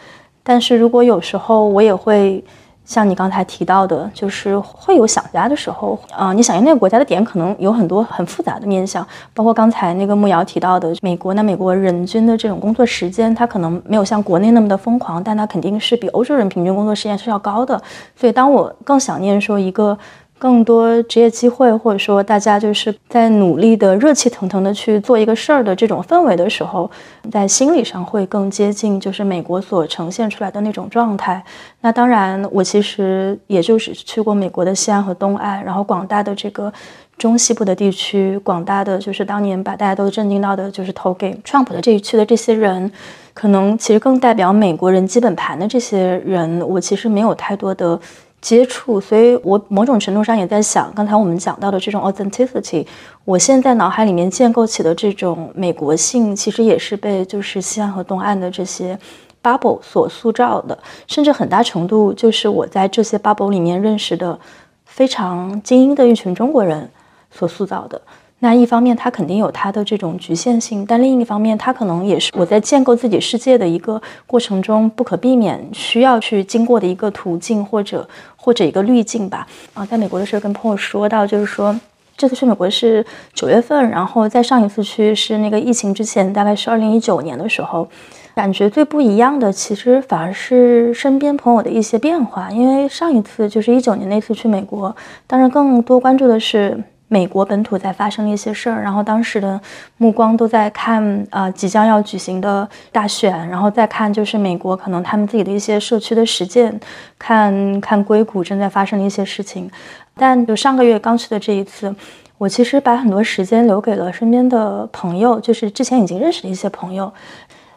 但是如果有时候我也会。像你刚才提到的，就是会有想家的时候，啊，你想念那个国家的点可能有很多很复杂的面向，包括刚才那个木瑶提到的美国，那美国人均的这种工作时间，它可能没有像国内那么的疯狂，但它肯定是比欧洲人平均工作时间是要高的，所以当我更想念说一个。更多职业机会，或者说大家就是在努力的、热气腾腾的去做一个事儿的这种氛围的时候，在心理上会更接近就是美国所呈现出来的那种状态。那当然，我其实也就是去过美国的西岸和东岸，然后广大的这个中西部的地区，广大的就是当年把大家都震惊到的，就是投给 Trump 的这一区的这些人，可能其实更代表美国人基本盘的这些人，我其实没有太多的。<laughs> 接触，所以我某种程度上也在想，刚才我们讲到的这种 authenticity，我现在脑海里面建构起的这种美国性，其实也是被就是西岸和东岸的这些 bubble 所塑造的，甚至很大程度就是我在这些 bubble 里面认识的非常精英的一群中国人所塑造的。那一方面，它肯定有它的这种局限性，但另一方面，它可能也是我在建构自己世界的一个过程中不可避免需要去经过的一个途径，或者或者一个滤镜吧。啊，在美国的时候跟朋友说到，就是说这次去美国是九月份，然后在上一次去是那个疫情之前，大概是二零一九年的时候，感觉最不一样的，其实反而是身边朋友的一些变化。因为上一次就是一九年那次去美国，当然更多关注的是。美国本土在发生了一些事儿，然后当时的目光都在看啊即将要举行的大选，然后再看就是美国可能他们自己的一些社区的实践，看看硅谷正在发生的一些事情。但就上个月刚去的这一次，我其实把很多时间留给了身边的朋友，就是之前已经认识的一些朋友，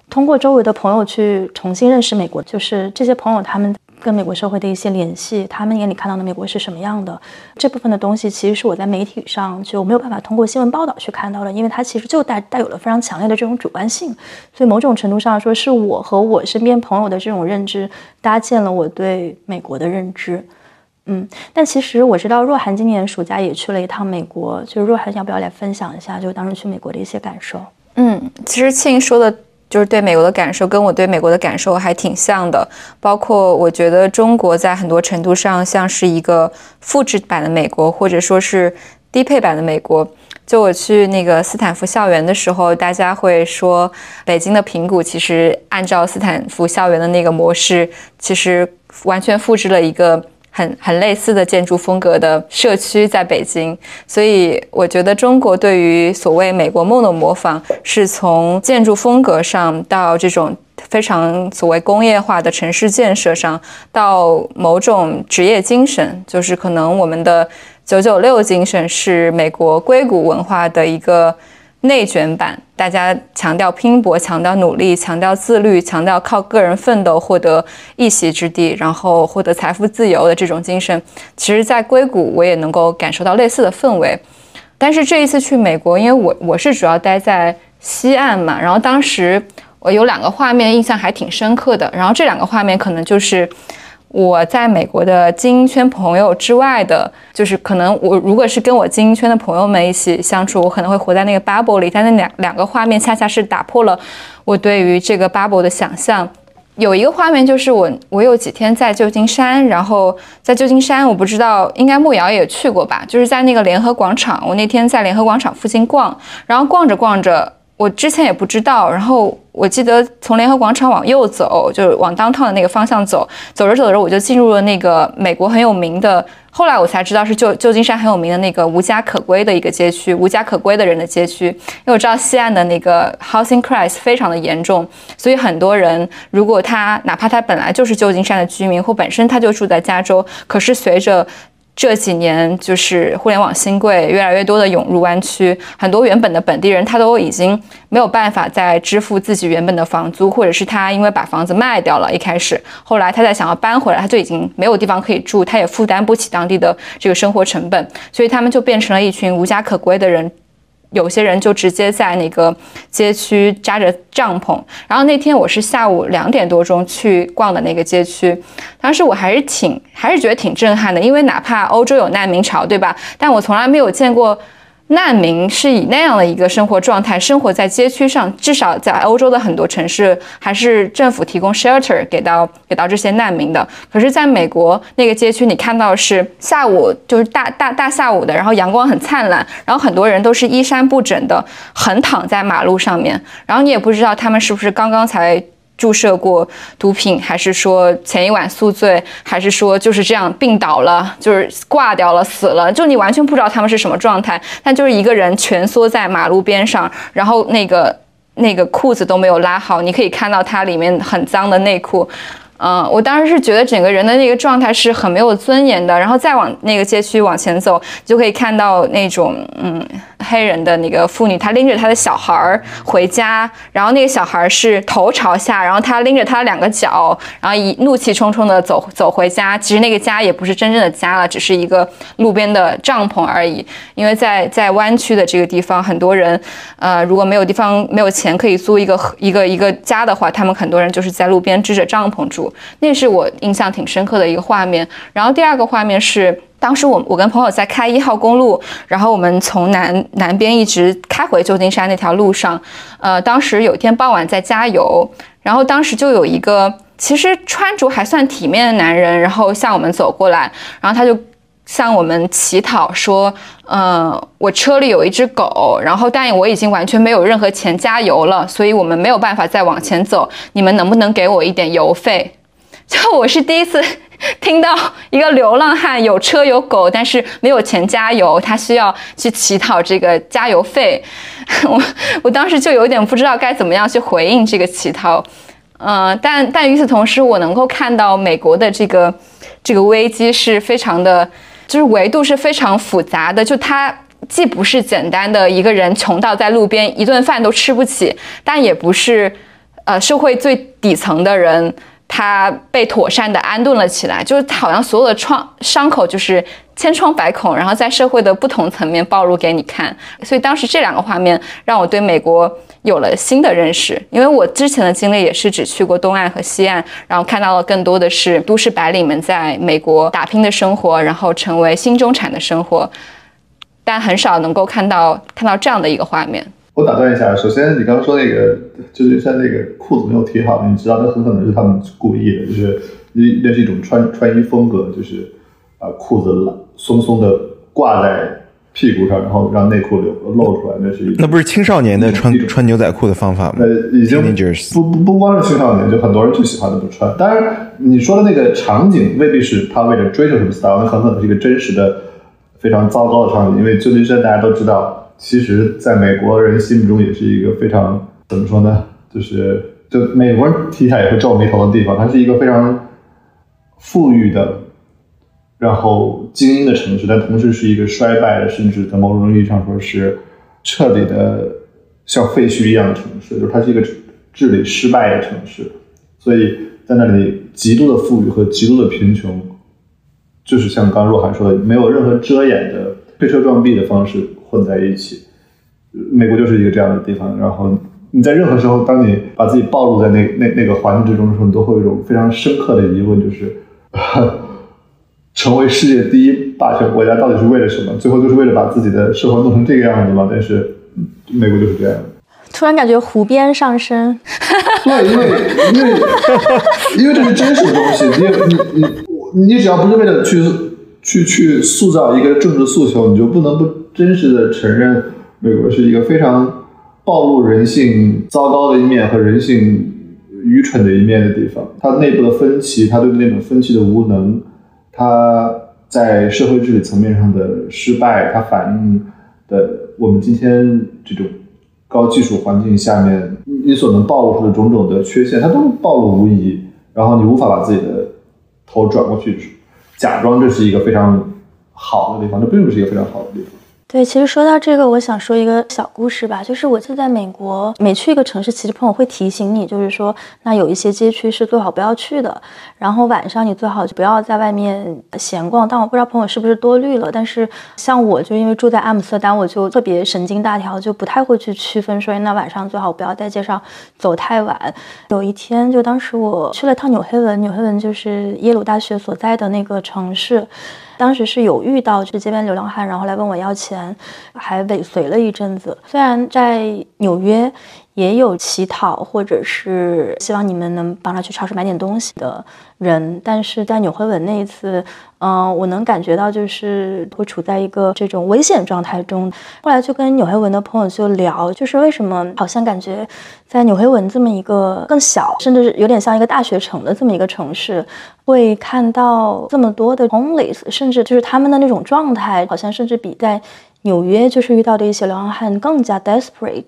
通过周围的朋友去重新认识美国。就是这些朋友他们跟美国社会的一些联系，他们眼里看到的美国是什么样的，这部分的东西其实是我在媒体上就没有办法通过新闻报道去看到的，因为它其实就带带有了非常强烈的这种主观性，所以某种程度上说，是我和我身边朋友的这种认知搭建了我对美国的认知。嗯，但其实我知道若涵今年暑假也去了一趟美国，就是若涵要不要来分享一下，就当时去美国的一些感受？嗯，其实庆说的就是对美国的感受，跟我对美国的感受还挺像的。包括我觉得中国在很多程度上像是一个复制版的美国，或者说是低配版的美国。就我去那个斯坦福校园的时候，大家会说北京的苹果其实按照斯坦福校园的那个模式，其实完全复制了一个。很很类似的建筑风格的社区在北京，所以我觉得中国对于所谓美国梦的模仿，是从建筑风格上到这种非常所谓工业化的城市建设上，到某种职业精神，就是可能我们的九九六精神是美国硅谷文化的一个。内卷版，大家强调拼搏，强调努力，强调自律，强调靠个人奋斗获得一席之地，然后获得财富自由的这种精神，其实，在硅谷我也能够感受到类似的氛围。但是这一次去美国，因为我我是主要待在西岸嘛，然后当时我有两个画面印象还挺深刻的，然后这两个画面可能就是。我在美国的精英圈朋友之外的，就是可能我如果是跟我精英圈的朋友们一起相处，我可能会活在那个 bubble 里。但那两两个画面恰恰是打破了我对于这个 bubble 的想象。有一个画面就是我我有几天在旧金山，然后在旧金山，我不知道应该木瑶也去过吧，就是在那个联合广场。我那天在联合广场附近逛，然后逛着逛着。我之前也不知道，然后我记得从联合广场往右走，就是往当趟的那个方向走，走着走着我就进入了那个美国很有名的，后来我才知道是旧旧金山很有名的那个无家可归的一个街区，无家可归的人的街区。因为我知道西岸的那个 housing crisis 非常的严重，所以很多人如果他哪怕他本来就是旧金山的居民，或本身他就住在加州，可是随着这几年就是互联网新贵越来越多的涌入湾区，很多原本的本地人他都已经没有办法再支付自己原本的房租，或者是他因为把房子卖掉了，一开始，后来他再想要搬回来，他就已经没有地方可以住，他也负担不起当地的这个生活成本，所以他们就变成了一群无家可归的人。有些人就直接在那个街区扎着帐篷，然后那天我是下午两点多钟去逛的那个街区，当时我还是挺还是觉得挺震撼的，因为哪怕欧洲有难民潮，对吧？但我从来没有见过。难民是以那样的一个生活状态生活在街区上，至少在欧洲的很多城市，还是政府提供 shelter 给到给到这些难民的。可是，在美国那个街区，你看到是下午就是大大大下午的，然后阳光很灿烂，然后很多人都是衣衫不整的，横躺在马路上面，然后你也不知道他们是不是刚刚才。注射过毒品，还是说前一晚宿醉，还是说就是这样病倒了，就是挂掉了，死了，就你完全不知道他们是什么状态。但就是一个人蜷缩在马路边上，然后那个那个裤子都没有拉好，你可以看到它里面很脏的内裤。嗯，我当时是觉得整个人的那个状态是很没有尊严的。然后再往那个街区往前走，就可以看到那种嗯黑人的那个妇女，她拎着她的小孩儿回家，然后那个小孩是头朝下，然后她拎着她的两个脚，然后一怒气冲冲的走走回家。其实那个家也不是真正的家了，只是一个路边的帐篷而已。因为在在湾区的这个地方，很多人呃如果没有地方没有钱可以租一个一个一个家的话，他们很多人就是在路边支着帐篷住。那是我印象挺深刻的一个画面。然后第二个画面是，当时我我跟朋友在开一号公路，然后我们从南南边一直开回旧金山那条路上。呃，当时有一天傍晚在加油，然后当时就有一个其实穿着还算体面的男人，然后向我们走过来，然后他就向我们乞讨说：“嗯，我车里有一只狗，然后但我已经完全没有任何钱加油了，所以我们没有办法再往前走。你们能不能给我一点油费？” <laughs> 就我是第一次听到一个流浪汉有车有狗，但是没有钱加油，他需要去乞讨这个加油费。<laughs> 我我当时就有点不知道该怎么样去回应这个乞讨。嗯，但但与此同时，我能够看到美国的这个这个危机是非常的，就是维度是非常复杂的。就它既不是简单的一个人穷到在路边一顿饭都吃不起，但也不是呃社会最底层的人。他被妥善的安顿了起来，就是好像所有的创伤口就是千疮百孔，然后在社会的不同层面暴露给你看。所以当时这两个画面让我对美国有了新的认识，因为我之前的经历也是只去过东岸和西岸，然后看到了更多的是都市白领们在美国打拼的生活，然后成为新中产的生活，但很少能够看到看到这样的一个画面。我打断一下，首先你刚刚说那个，就是像那个裤子没有提好，你知道那很可能是他们故意的，就是那那是一种穿穿衣风格，就是啊裤子松松的挂在屁股上，然后让内裤流露出来，那是一那不是青少年的穿穿牛仔裤的方法吗？呃，已经不不不光是青少年，就很多人就喜欢这么穿。当然，你说的那个场景未必是他为了追求什么 style，那很可能是一个真实的非常糟糕的场景，因为旧金山大家都知道。其实，在美国人心目中也是一个非常怎么说呢？就是就美国人提起来也会皱眉头的地方。它是一个非常富裕的，然后精英的城市，但同时是一个衰败的，甚至在某种意义上说是彻底的像废墟一样的城市。就是它是一个治理失败的城市，所以在那里极度的富裕和极度的贫穷，就是像刚若涵说的，没有任何遮掩的推车撞壁的方式。混在一起，美国就是一个这样的地方。然后你在任何时候，当你把自己暴露在那那那个环境之中的时候，你都会有一种非常深刻的疑问，就是 <laughs> 成为世界第一霸权国家到底是为了什么？最后就是为了把自己的社会弄成这个样子吗？但是美国就是这样。突然感觉湖边上升，<laughs> 对，因为因为因为这是真实的东西，你你你你只要不是为了去。去去塑造一个政治诉求，你就不能不真实的承认美国是一个非常暴露人性糟糕的一面和人性愚蠢的一面的地方。它内部的分歧，它对那种分歧的无能，它在社会治理层面上的失败，它反映的我们今天这种高技术环境下面你所能暴露出的种种的缺陷，它都暴露无遗。然后你无法把自己的头转过去。假装这是一个非常好的地方，这并不是一个非常好的地方。对，其实说到这个，我想说一个小故事吧。就是我记得在美国，每去一个城市，其实朋友会提醒你，就是说，那有一些街区是最好不要去的。然后晚上你最好就不要在外面闲逛。但我不知道朋友是不是多虑了。但是像我就因为住在阿姆斯特丹，我就特别神经大条，就不太会去区分说，那晚上最好不要在街上走太晚。有一天，就当时我去了趟纽黑文，纽黑文就是耶鲁大学所在的那个城市。当时是有遇到是街边流浪汉，然后来问我要钱，还尾随了一阵子。虽然在纽约也有乞讨，或者是希望你们能帮他去超市买点东西的。人，但是在纽黑文那一次，嗯，我能感觉到就是会处在一个这种危险状态中。后来就跟纽黑文的朋友就聊，就是为什么好像感觉在纽黑文这么一个更小，甚至是有点像一个大学城的这么一个城市，会看到这么多的 homeless，甚至就是他们的那种状态，好像甚至比在纽约就是遇到的一些流浪汉更加 desperate。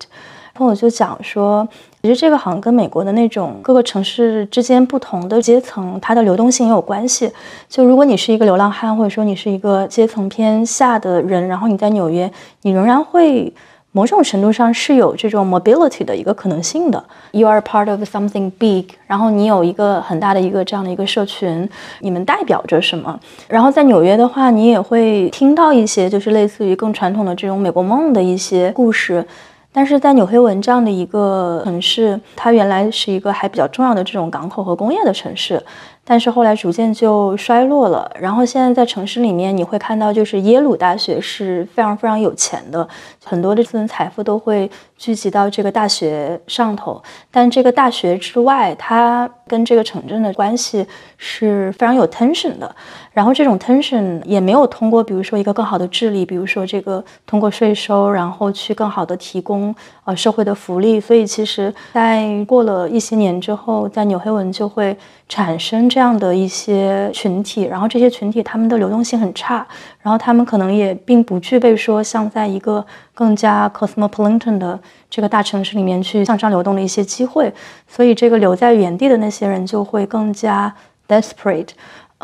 朋友就讲说。其实这个好像跟美国的那种各个城市之间不同的阶层，它的流动性也有关系。就如果你是一个流浪汉，或者说你是一个阶层偏下的人，然后你在纽约，你仍然会某种程度上是有这种 mobility 的一个可能性的。You are part of something big，然后你有一个很大的一个这样的一个社群，你们代表着什么？然后在纽约的话，你也会听到一些就是类似于更传统的这种美国梦的一些故事。但是在纽黑文这样的一个城市，它原来是一个还比较重要的这种港口和工业的城市，但是后来逐渐就衰落了。然后现在在城市里面，你会看到就是耶鲁大学是非常非常有钱的，很多的私人财富都会聚集到这个大学上头。但这个大学之外，它跟这个城镇的关系是非常有 tension 的。然后这种 tension 也没有通过，比如说一个更好的治理，比如说这个通过税收，然后去更好的提供呃社会的福利。所以其实，在过了一些年之后，在纽黑文就会产生这样的一些群体，然后这些群体他们的流动性很差，然后他们可能也并不具备说像在一个更加 cosmopolitan 的这个大城市里面去向上流动的一些机会。所以这个留在原地的那些人就会更加 desperate。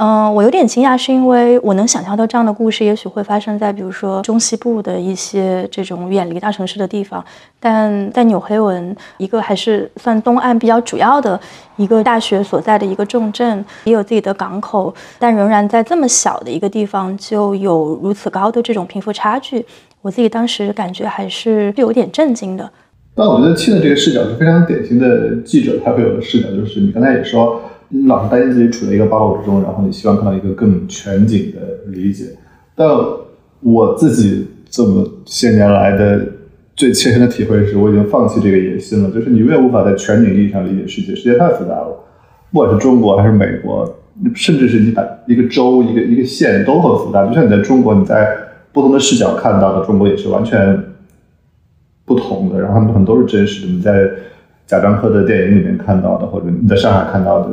嗯，我有点惊讶，是因为我能想象到这样的故事，也许会发生在比如说中西部的一些这种远离大城市的地方，但在纽黑文，一个还是算东岸比较主要的一个大学所在的一个重镇，也有自己的港口，但仍然在这么小的一个地方就有如此高的这种贫富差距，我自己当时感觉还是有点震惊的。但我觉得亲的这个视角是非常典型的记者他会有的视角，就是你刚才也说。你老是担心自己处在一个包裹之中，然后你希望看到一个更全景的理解。但我自己这么些年来的最切身的体会是，我已经放弃这个野心了。就是你永远无法在全景意义上理解世界，世界太复杂了。不管是中国还是美国，甚至是你把一个州、一个一个县都很复杂。就像你在中国，你在不同的视角看到的中国也是完全不同的，然后他们可能都是真实的。你在贾樟柯的电影里面看到的，或者你在上海看到的。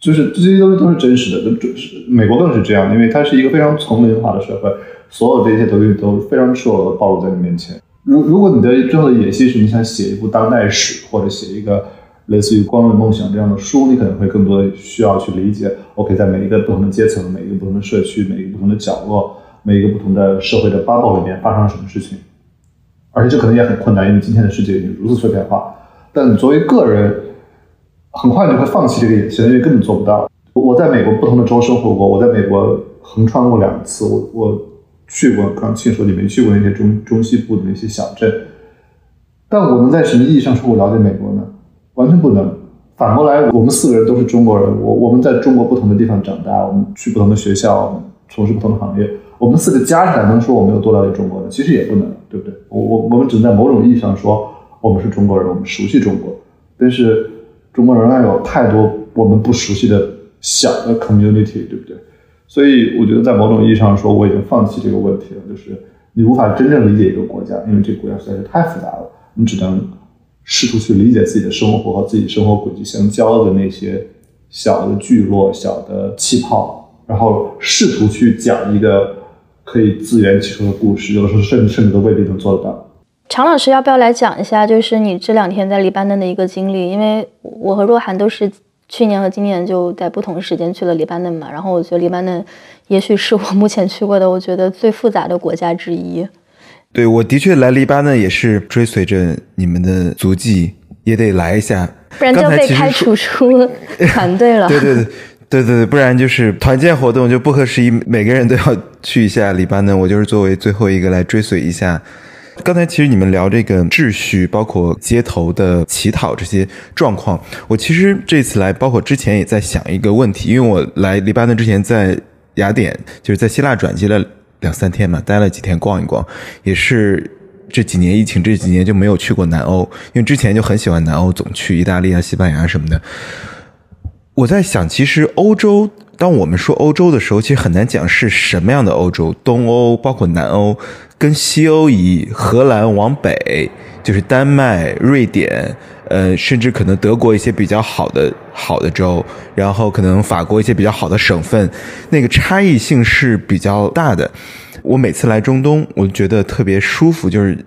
就是这些东西都是真实的，就是美国更是这样，因为它是一个非常丛林化的社会，所有这些东西都非常赤裸的暴露在你面前。如如果你的最后的野心是你想写一部当代史，或者写一个类似于《光荣梦想》这样的书，你可能会更多的需要去理解。OK，在每一个不同的阶层、每一个不同的社区、每一个不同的角落、每一个不同的社会的 bubble 里面发生了什么事情，而且这可能也很困难，因为今天的世界已经如此碎片化。但作为个人，很快就会放弃这个野心，因为根本做不到。我在美国不同的州生活过，我在美国横穿过两次，我我去过，刚庆说你没去过那些中中西部的那些小镇，但我能在什么意义上说我了解美国呢？完全不能。反过来，我们四个人都是中国人，我我们在中国不同的地方长大，我们去不同的学校，从事不同的行业，我们四个加起来能说我们有多了解中国呢？其实也不能，对不对？我我我们只能在某种意义上说我们是中国人，我们熟悉中国，但是。中国仍然有太多我们不熟悉的小的 community，对不对？所以我觉得在某种意义上说，我已经放弃这个问题了。就是你无法真正理解一个国家，因为这个国家实在是太复杂了。你只能试图去理解自己的生活和自己生活轨迹相交的那些小的聚落、小的气泡，然后试图去讲一个可以自圆其说的故事。有的时候甚至甚至都未必能做得到。常老师，要不要来讲一下，就是你这两天在黎巴嫩的一个经历？因为我和若涵都是去年和今年就在不同时间去了黎巴嫩嘛。然后我觉得黎巴嫩也许是我目前去过的，我觉得最复杂的国家之一。对，我的确来黎巴嫩也是追随着你们的足迹，也得来一下，不然就被开除出 <laughs> 团队了。对对对对对对，不然就是团建活动就不合时宜，每个人都要去一下黎巴嫩。我就是作为最后一个来追随一下。刚才其实你们聊这个秩序，包括街头的乞讨这些状况，我其实这次来，包括之前也在想一个问题，因为我来黎巴嫩之前在雅典，就是在希腊转机了两三天嘛，待了几天逛一逛，也是这几年疫情这几年就没有去过南欧，因为之前就很喜欢南欧，总去意大利啊、西班牙什么的。我在想，其实欧洲。当我们说欧洲的时候，其实很难讲是什么样的欧洲，东欧包括南欧，跟西欧以荷兰往北，就是丹麦、瑞典，呃，甚至可能德国一些比较好的好的州，然后可能法国一些比较好的省份，那个差异性是比较大的。我每次来中东，我觉得特别舒服，就是。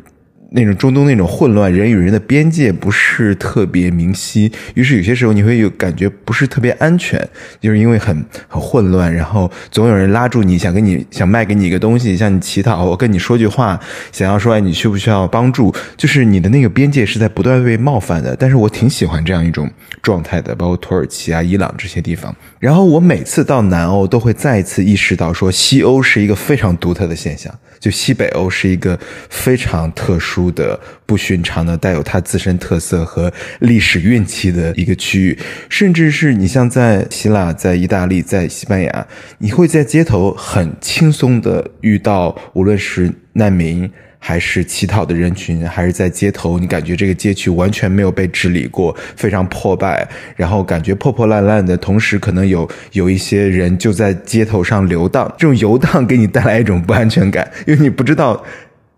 那种中东那种混乱，人与人的边界不是特别明晰，于是有些时候你会有感觉不是特别安全，就是因为很很混乱，然后总有人拉住你，想跟你想卖给你一个东西，向你乞讨，我跟你说句话，想要说你需不需要帮助，就是你的那个边界是在不断被冒犯的。但是我挺喜欢这样一种状态的，包括土耳其啊、伊朗这些地方。然后我每次到南欧都会再一次意识到，说西欧是一个非常独特的现象。就西北欧是一个非常特殊的、不寻常的、带有它自身特色和历史运气的一个区域，甚至是你像在希腊、在意大利、在西班牙，你会在街头很轻松的遇到，无论是难民。还是乞讨的人群，还是在街头，你感觉这个街区完全没有被治理过，非常破败，然后感觉破破烂烂的，同时可能有有一些人就在街头上游荡，这种游荡给你带来一种不安全感，因为你不知道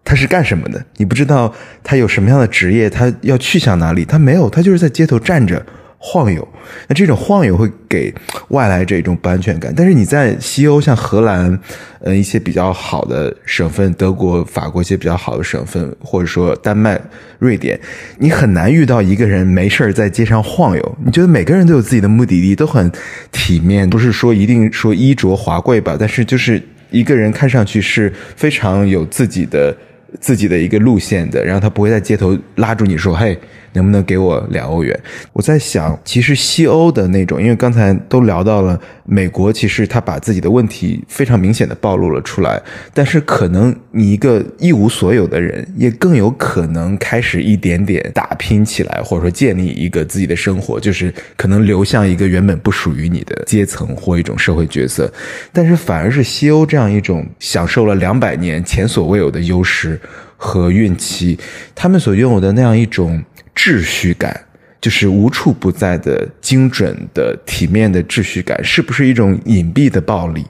他是干什么的，你不知道他有什么样的职业，他要去向哪里，他没有，他就是在街头站着。晃悠，那这种晃悠会给外来者一种不安全感。但是你在西欧，像荷兰，呃，一些比较好的省份，德国、法国一些比较好的省份，或者说丹麦、瑞典，你很难遇到一个人没事在街上晃悠。你觉得每个人都有自己的目的地，都很体面，不是说一定说衣着华贵吧？但是就是一个人看上去是非常有自己的自己的一个路线的，然后他不会在街头拉住你说：“嘿。”能不能给我两欧元？我在想，其实西欧的那种，因为刚才都聊到了美国，其实他把自己的问题非常明显的暴露了出来。但是可能你一个一无所有的人，也更有可能开始一点点打拼起来，或者说建立一个自己的生活，就是可能流向一个原本不属于你的阶层或一种社会角色。但是反而是西欧这样一种享受了两百年前所未有的优势和运气，他们所拥有的那样一种。秩序感就是无处不在的精准的体面的秩序感，是不是一种隐蔽的暴力？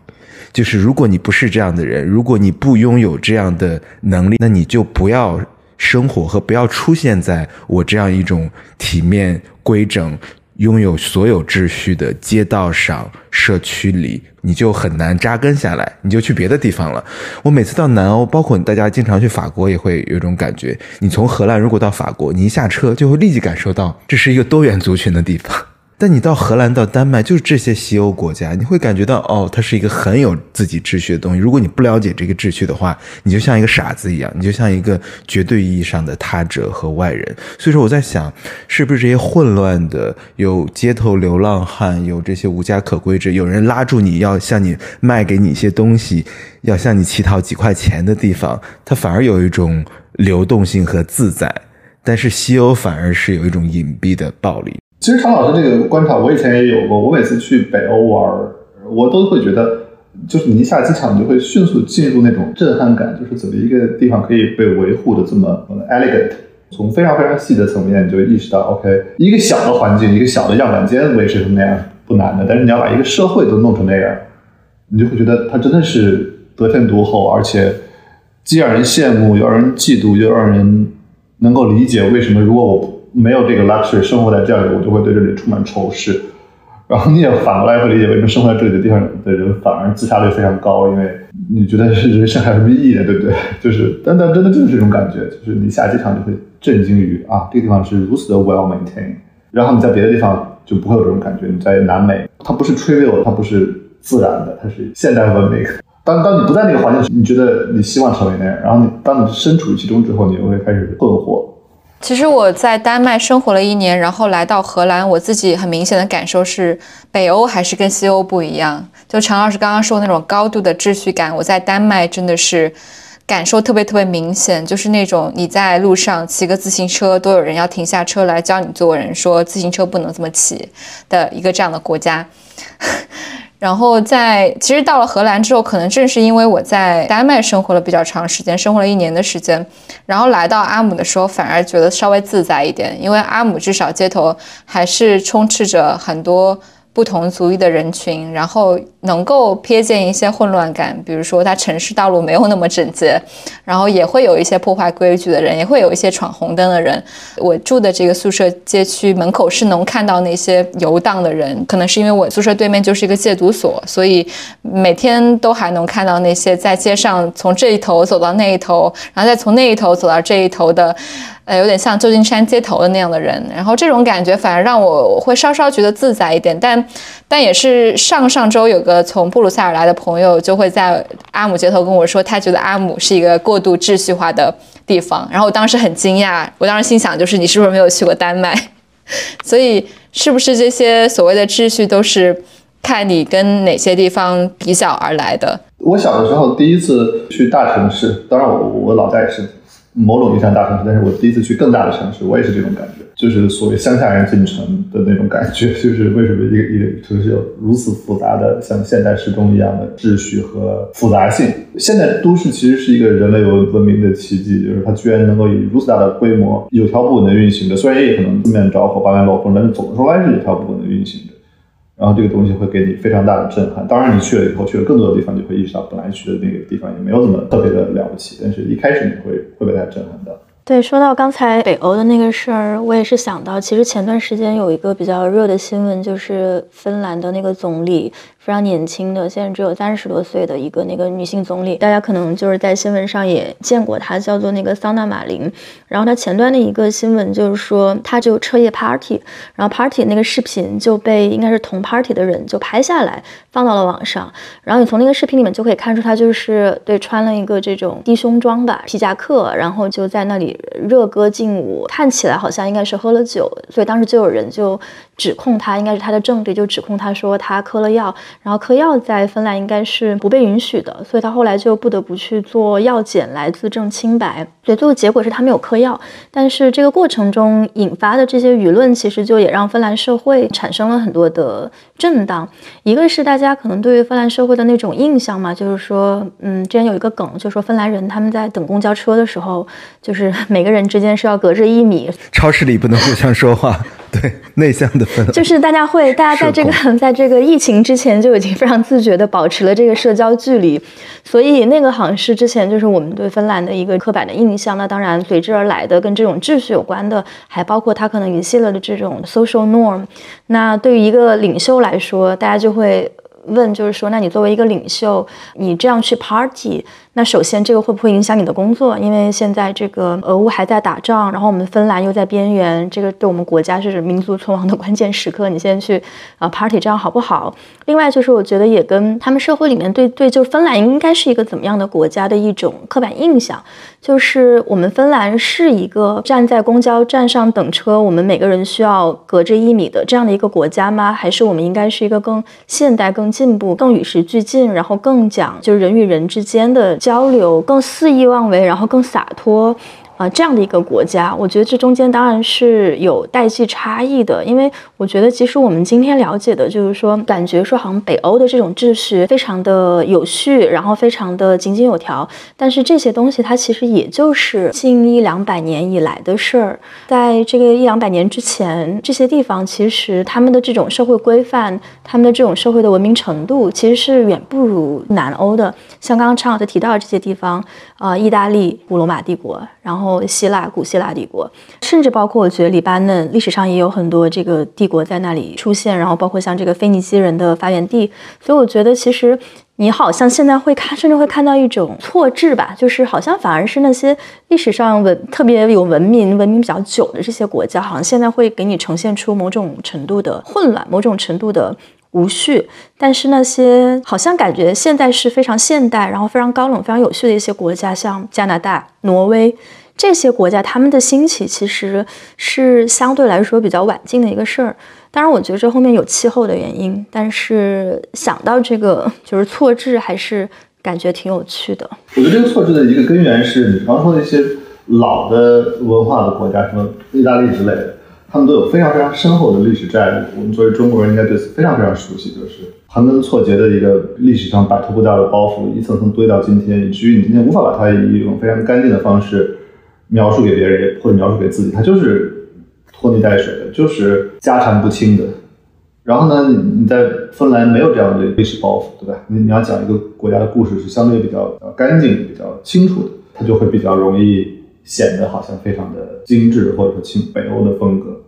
就是如果你不是这样的人，如果你不拥有这样的能力，那你就不要生活和不要出现在我这样一种体面规整。拥有所有秩序的街道上、社区里，你就很难扎根下来，你就去别的地方了。我每次到南欧，包括大家经常去法国，也会有一种感觉：你从荷兰如果到法国，你一下车就会立即感受到这是一个多元族群的地方。但你到荷兰、到丹麦，就是这些西欧国家，你会感觉到哦，它是一个很有自己秩序的东西。如果你不了解这个秩序的话，你就像一个傻子一样，你就像一个绝对意义上的他者和外人。所以说，我在想，是不是这些混乱的、有街头流浪汉、有这些无家可归者、有人拉住你要向你卖给你一些东西、要向你乞讨几块钱的地方，它反而有一种流动性和自在。但是西欧反而是有一种隐蔽的暴力。其实常老师这个观察，我以前也有过。我每次去北欧玩，我都会觉得，就是你一下机场，你就会迅速进入那种震撼感，就是怎么一个地方可以被维护的这么 elegant。从非常非常细的层面，你就意识到，OK，一个小的环境，一个小的样板间维持成那样不难的，但是你要把一个社会都弄成那样，你就会觉得它真的是得天独厚，而且既让人羡慕，又让人嫉妒，又让人能够理解为什么如果我。没有这个 luxury 生活在这里，我就会对这里充满仇视。然后你也反过来会理解为什么生活在这里的地方的人反而自杀率非常高，因为你觉得是人生还有什么意义呢？对不对？就是，但但真的就是这种感觉，就是你下机场就会震惊于啊，这个地方是如此的 well maintained。然后你在别的地方就不会有这种感觉。你在南美，它不是 trivial，它不是自然的，它是现代文明。当当你不在那个环境，你觉得你希望成为那样，然后你当你身处其中之后，你就会开始困惑。其实我在丹麦生活了一年，然后来到荷兰，我自己很明显的感受是，北欧还是跟西欧不一样。就常老师刚刚说那种高度的秩序感，我在丹麦真的是感受特别特别明显，就是那种你在路上骑个自行车，都有人要停下车来教你做人，说自行车不能这么骑的一个这样的国家。<laughs> 然后在其实到了荷兰之后，可能正是因为我在丹麦生活了比较长时间，生活了一年的时间，然后来到阿姆的时候，反而觉得稍微自在一点，因为阿姆至少街头还是充斥着很多。不同族裔的人群，然后能够瞥见一些混乱感，比如说它城市道路没有那么整洁，然后也会有一些破坏规矩的人，也会有一些闯红灯的人。我住的这个宿舍街区门口是能看到那些游荡的人，可能是因为我宿舍对面就是一个戒毒所，所以每天都还能看到那些在街上从这一头走到那一头，然后再从那一头走到这一头的。呃，有点像旧金山街头的那样的人，然后这种感觉反而让我会稍稍觉得自在一点。但，但也是上上周有个从布鲁塞尔来的朋友就会在阿姆街头跟我说，他觉得阿姆是一个过度秩序化的地方。然后我当时很惊讶，我当时心想就是你是不是没有去过丹麦？<laughs> 所以是不是这些所谓的秩序都是看你跟哪些地方比较而来的？我小的时候第一次去大城市，当然我我老家也是。某种意义上大城市，但是我第一次去更大的城市，我也是这种感觉，就是所谓乡下人进城的那种感觉，<laughs> 就是为什么一个一个城市有如此复杂的像现代时钟一样的秩序和复杂性。现代都市其实是一个人类文文明的奇迹，就是它居然能够以如此大的规模有条不紊的运行的，虽然也可能四面着火八面漏风，但是总的说来是有条不紊的运行着。然后这个东西会给你非常大的震撼。当然，你去了以后，去了更多的地方，你会意识到本来去的那个地方也没有怎么特别的了不起。但是一开始你会会被它震撼到。对，说到刚才北欧的那个事儿，我也是想到，其实前段时间有一个比较热的新闻，就是芬兰的那个总理。非常年轻的，现在只有三十多岁的一个那个女性总理，大家可能就是在新闻上也见过她，叫做那个桑娜马林。然后她前端的一个新闻就是说，她就彻夜 party，然后 party 那个视频就被应该是同 party 的人就拍下来放到了网上。然后你从那个视频里面就可以看出，她就是对穿了一个这种低胸装吧，皮夹克，然后就在那里热歌劲舞，看起来好像应该是喝了酒，所以当时就有人就。指控他应该是他的证据，就指控他说他嗑了药，然后嗑药在芬兰应该是不被允许的，所以他后来就不得不去做药检来自证清白。对，最后结果是他没有嗑药，但是这个过程中引发的这些舆论，其实就也让芬兰社会产生了很多的震荡。一个是大家可能对于芬兰社会的那种印象嘛，就是说，嗯，之前有一个梗，就说芬兰人他们在等公交车的时候，就是每个人之间是要隔着一米，超市里不能互相说话。对内向的分，就是大家会，大家在这个 <laughs> 在这个疫情之前就已经非常自觉的保持了这个社交距离，所以那个好像是之前就是我们对芬兰的一个刻板的印象。那当然随之而来的跟这种秩序有关的，还包括它可能一系列的这种 social norm。那对于一个领袖来说，大家就会问，就是说，那你作为一个领袖，你这样去 party。那首先，这个会不会影响你的工作？因为现在这个俄乌还在打仗，然后我们芬兰又在边缘，这个对我们国家是民族存亡的关键时刻。你现在去啊 party 这样好不好？另外就是，我觉得也跟他们社会里面对对，就是芬兰应该是一个怎么样的国家的一种刻板印象，就是我们芬兰是一个站在公交站上等车，我们每个人需要隔着一米的这样的一个国家吗？还是我们应该是一个更现代、更进步、更与时俱进，然后更讲就是人与人之间的？交流更肆意妄为，然后更洒脱。啊，这样的一个国家，我觉得这中间当然是有代际差异的，因为我觉得即使我们今天了解的，就是说感觉说好像北欧的这种秩序非常的有序，然后非常的井井有条，但是这些东西它其实也就是近一两百年以来的事儿，在这个一两百年之前，这些地方其实他们的这种社会规范，他们的这种社会的文明程度，其实是远不如南欧的。像刚刚常老师提到的这些地方，啊，意大利古罗马帝国，然后。希腊古希腊帝国，甚至包括我觉得黎巴嫩历史上也有很多这个帝国在那里出现，然后包括像这个腓尼基人的发源地，所以我觉得其实你好像现在会看，甚至会看到一种错置吧，就是好像反而是那些历史上文特别有文明、文明比较久的这些国家，好像现在会给你呈现出某种程度的混乱，某种程度的。无序，但是那些好像感觉现在是非常现代，然后非常高冷、非常有序的一些国家，像加拿大、挪威这些国家，他们的兴起其实是相对来说比较晚近的一个事儿。当然，我觉得这后面有气候的原因，但是想到这个就是错置，还是感觉挺有趣的。我觉得这个错置的一个根源是你刚说的一些老的文化的国家，什么意大利之类的。他们都有非常非常深厚的历史债务，我们作为中国人应该对此非常非常熟悉，就是盘根错节的一个历史上摆脱不掉的包袱，一层层堆到今天，以至于你今天无法把它以一种非常干净的方式描述给别人，或者描述给自己，它就是拖泥带水的，就是家产不清的。然后呢，你你在芬兰没有这样的历史包袱，对吧？你你要讲一个国家的故事是相对比较干净、比较清楚的，它就会比较容易显得好像非常的精致，或者说清北欧的风格。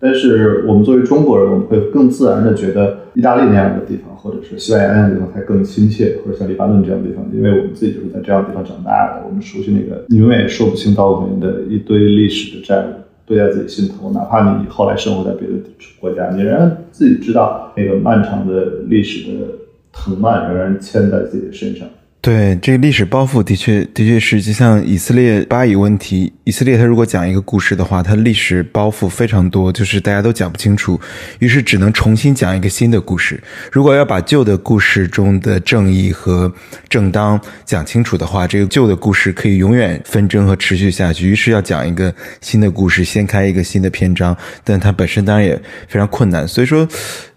但是我们作为中国人，我们会更自然的觉得意大利那样的地方，或者是西班牙那样的地方才更亲切，或者像黎巴嫩这样的地方，因为我们自己就是在这样的地方长大的，我们熟悉那个你永远也说不清道不明的一堆历史的债务堆在自己心头，哪怕你后来生活在别的国家，你仍然自己知道那个漫长的历史的藤蔓仍然牵在自己的身上。对这个历史包袱，的确的确是就像以色列巴以问题，以色列他如果讲一个故事的话，他历史包袱非常多，就是大家都讲不清楚，于是只能重新讲一个新的故事。如果要把旧的故事中的正义和正当讲清楚的话，这个旧的故事可以永远纷争和持续下去。于是要讲一个新的故事，掀开一个新的篇章，但它本身当然也非常困难。所以说。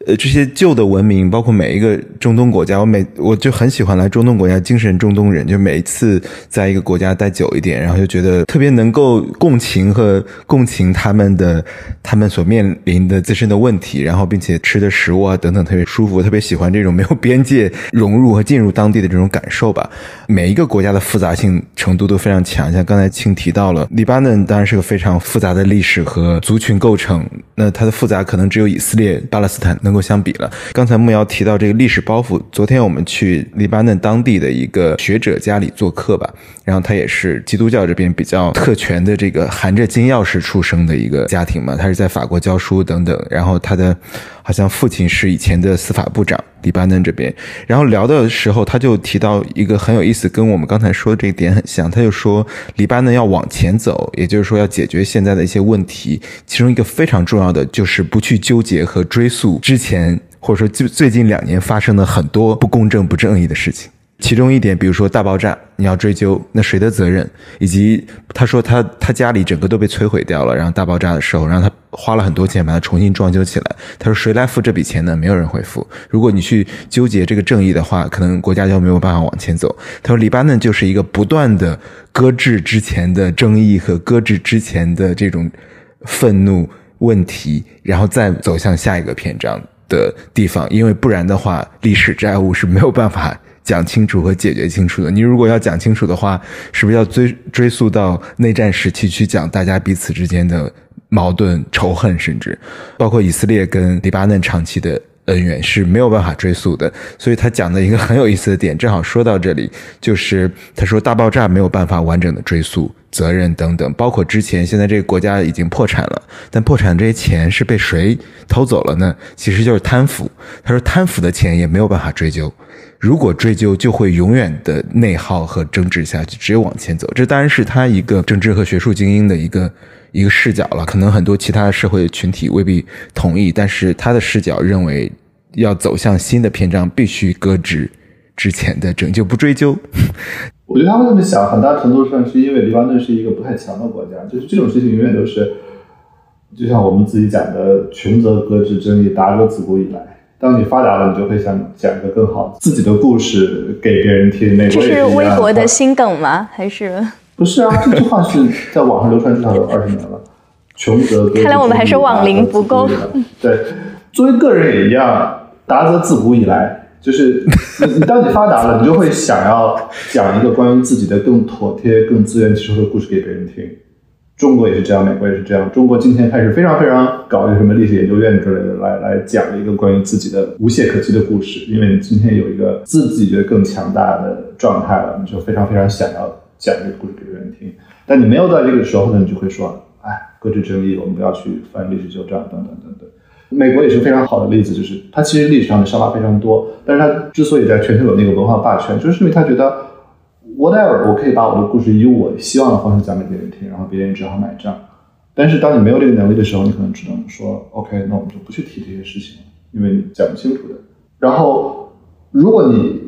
呃，这些旧的文明，包括每一个中东国家，我每我就很喜欢来中东国家，精神中东人，就每一次在一个国家待久一点，然后就觉得特别能够共情和共情他们的他们所面临的自身的问题，然后并且吃的食物啊等等特别舒服，特别喜欢这种没有边界融入和进入当地的这种感受吧。每一个国家的复杂性程度都非常强，像刚才青提到了，黎巴嫩当然是个非常复杂的历史和族群构成，那它的复杂可能只有以色列、巴勒斯坦能能够相比了。刚才木瑶提到这个历史包袱，昨天我们去黎巴嫩当地的一个学者家里做客吧，然后他也是基督教这边比较特权的这个含着金钥匙出生的一个家庭嘛，他是在法国教书等等，然后他的。好像父亲是以前的司法部长，黎巴嫩这边。然后聊的时候，他就提到一个很有意思，跟我们刚才说的这一点很像。他就说，黎巴嫩要往前走，也就是说要解决现在的一些问题。其中一个非常重要的就是不去纠结和追溯之前，或者说最最近两年发生的很多不公正、不正义的事情。其中一点，比如说大爆炸，你要追究，那谁的责任？以及他说他他家里整个都被摧毁掉了，然后大爆炸的时候，然后他花了很多钱把它重新装修起来。他说谁来付这笔钱呢？没有人会付。如果你去纠结这个正义的话，可能国家就没有办法往前走。他说黎巴嫩就是一个不断的搁置之前的争议和搁置之前的这种愤怒问题，然后再走向下一个篇章的地方，因为不然的话，历史债务是没有办法。讲清楚和解决清楚的，你如果要讲清楚的话，是不是要追追溯到内战时期去讲大家彼此之间的矛盾、仇恨，甚至包括以色列跟黎巴嫩长期的恩怨是没有办法追溯的。所以他讲的一个很有意思的点，正好说到这里，就是他说大爆炸没有办法完整的追溯责任等等，包括之前现在这个国家已经破产了，但破产这些钱是被谁偷走了呢？其实就是贪腐。他说贪腐的钱也没有办法追究。如果追究，就会永远的内耗和争执下去，只有往前走。这当然是他一个政治和学术精英的一个一个视角了。可能很多其他社会群体未必同意，但是他的视角认为，要走向新的篇章，必须搁置之前的拯救，不追究。<laughs> 我觉得他会这么想，很大程度上是因为黎巴嫩是一个不太强的国家，就是这种事情永远都是，就像我们自己讲的“穷则搁置争议，达则自古以来”。当你发达了，你就会想讲一个更好自己的故事给别人听。那这是微博的新梗吗？还是不是啊？这句话是在网上流传至少有二十年了。穷则 <laughs> 看来我们还是网龄不够。对，作为个人也一样，达则自古以来，就是你你当你发达了，你就会想要讲一个关于自己的更妥帖、更自圆其说的故事给别人听。中国也是这样，美国也是这样。中国今天开始非常非常搞一个什么历史研究院之类的，来来讲一个关于自己的无懈可击的故事。因为你今天有一个自己觉得更强大的状态了，你就非常非常想要讲这个故事给别人听。但你没有在这个时候呢，你就会说，哎，搁置争议，我们不要去翻历史旧账，等等等等。美国也是非常好的例子，就是它其实历史上的伤疤非常多，但是它之所以在全球有那个文化霸权，就是因为它觉得。whatever，我可以把我的故事以我希望的方式讲给别人听，然后别人只好买账。但是当你没有这个能力的时候，你可能只能说 OK，那我们就不去提这些事情，因为你讲不清楚的。然后，如果你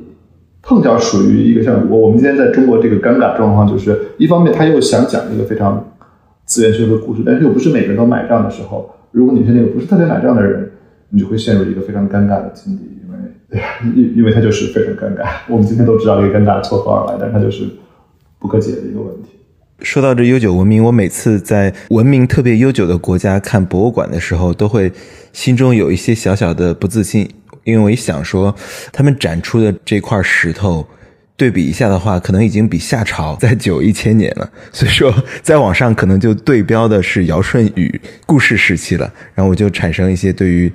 碰巧属于一个像我，我们今天在中国这个尴尬状况，就是一方面他又想讲一个非常自圆其说的故事，但是又不是每个人都买账的时候，如果你是那个不是特别买账的人，你就会陷入一个非常尴尬的境地。<laughs> 因因为它就是非常尴尬，我们今天都知道这个尴尬从何而来，但它就是不可解的一个问题。说到这悠久文明，我每次在文明特别悠久的国家看博物馆的时候，都会心中有一些小小的不自信，因为我一想说，他们展出的这块石头，对比一下的话，可能已经比夏朝 <laughs> 再久一千年了，所以说在网上可能就对标的是尧舜禹故事时期了，然后我就产生一些对于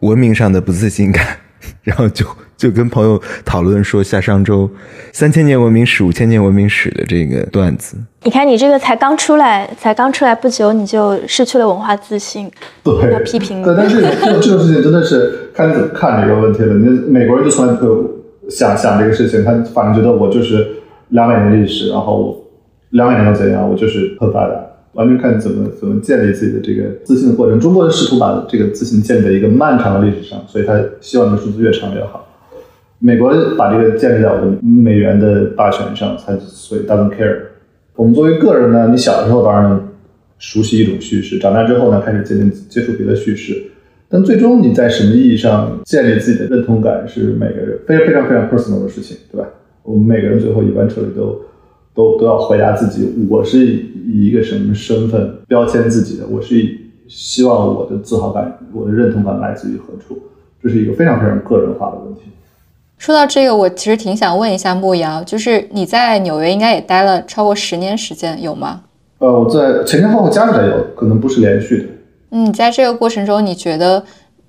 文明上的不自信感。<laughs> 然后就就跟朋友讨论说下上周三千年文明史、五千年文明史的这个段子。你看，你这个才刚出来，才刚出来不久，你就失去了文化自信，对，要批评。对，但是 <laughs> 这种这种事情真的是看你怎么看这个问题了。你美国人就从来不会想想这个事情，他反正觉得我就是两百年历史，然后两百年又怎样，我就是很发达。完全看怎么怎么建立自己的这个自信的过程。中国人试图把这个自信建立在一个漫长的历史上，所以他希望这个数字越长越好。美国把这个建立在我的美元的霸权上，他所以 doesn't care。我们作为个人呢，你小的时候当然熟悉一种叙事，长大之后呢，开始渐渐接触别的叙事。但最终你在什么意义上建立自己的认同感，是每个人非常非常非常 personal 的事情，对吧？我们每个人最后一般彻底都都都要回答自己，我是以一个什么身份标签自己的？我是希望我的自豪感、我的认同感来自于何处？这是一个非常非常个人化的问题。说到这个，我其实挺想问一下牧瑶，就是你在纽约应该也待了超过十年时间，有吗？呃，我在前前后后加起来有可能不是连续的。嗯，在这个过程中，你觉得，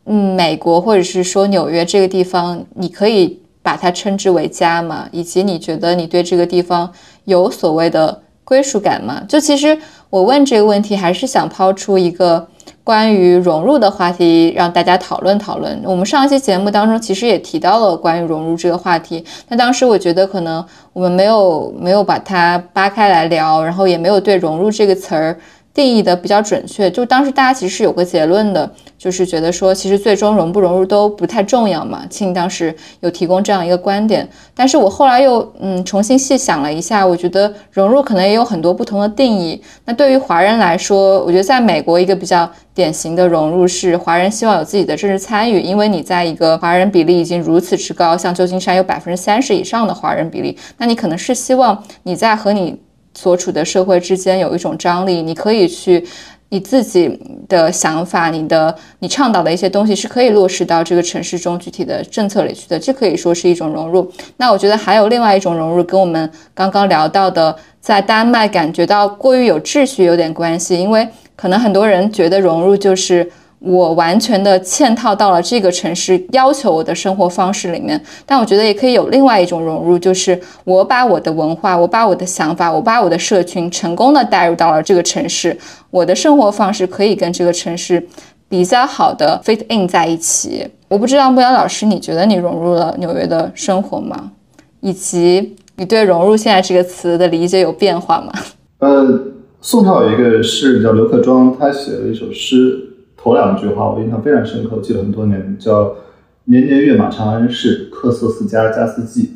嗯，美国或者是说纽约这个地方，你可以把它称之为家吗？以及你觉得你对这个地方有所谓的归属感吗？就其实我问这个问题，还是想抛出一个。关于融入的话题，让大家讨论讨论。我们上一期节目当中其实也提到了关于融入这个话题，但当时我觉得可能我们没有没有把它扒开来聊，然后也没有对融入这个词儿。定义的比较准确，就当时大家其实是有个结论的，就是觉得说，其实最终融不融入都不太重要嘛。庆当时有提供这样一个观点，但是我后来又嗯重新细想了一下，我觉得融入可能也有很多不同的定义。那对于华人来说，我觉得在美国一个比较典型的融入是华人希望有自己的政治参与，因为你在一个华人比例已经如此之高，像旧金山有百分之三十以上的华人比例，那你可能是希望你在和你。所处的社会之间有一种张力，你可以去你自己的想法，你的你倡导的一些东西是可以落实到这个城市中具体的政策里去的，这可以说是一种融入。那我觉得还有另外一种融入，跟我们刚刚聊到的在丹麦感觉到过于有秩序有点关系，因为可能很多人觉得融入就是。我完全的嵌套到了这个城市要求我的生活方式里面，但我觉得也可以有另外一种融入，就是我把我的文化，我把我的想法，我把我的社群成功的带入到了这个城市，我的生活方式可以跟这个城市比较好的 fit in 在一起。我不知道木瑶老师，你觉得你融入了纽约的生活吗？以及你对融入现在这个词的理解有变化吗？呃，宋朝有一个诗人叫刘克庄，他写了一首诗。头两句话我印象非常深刻，记了很多年，叫“年年跃马长安市，客色四家家四季”，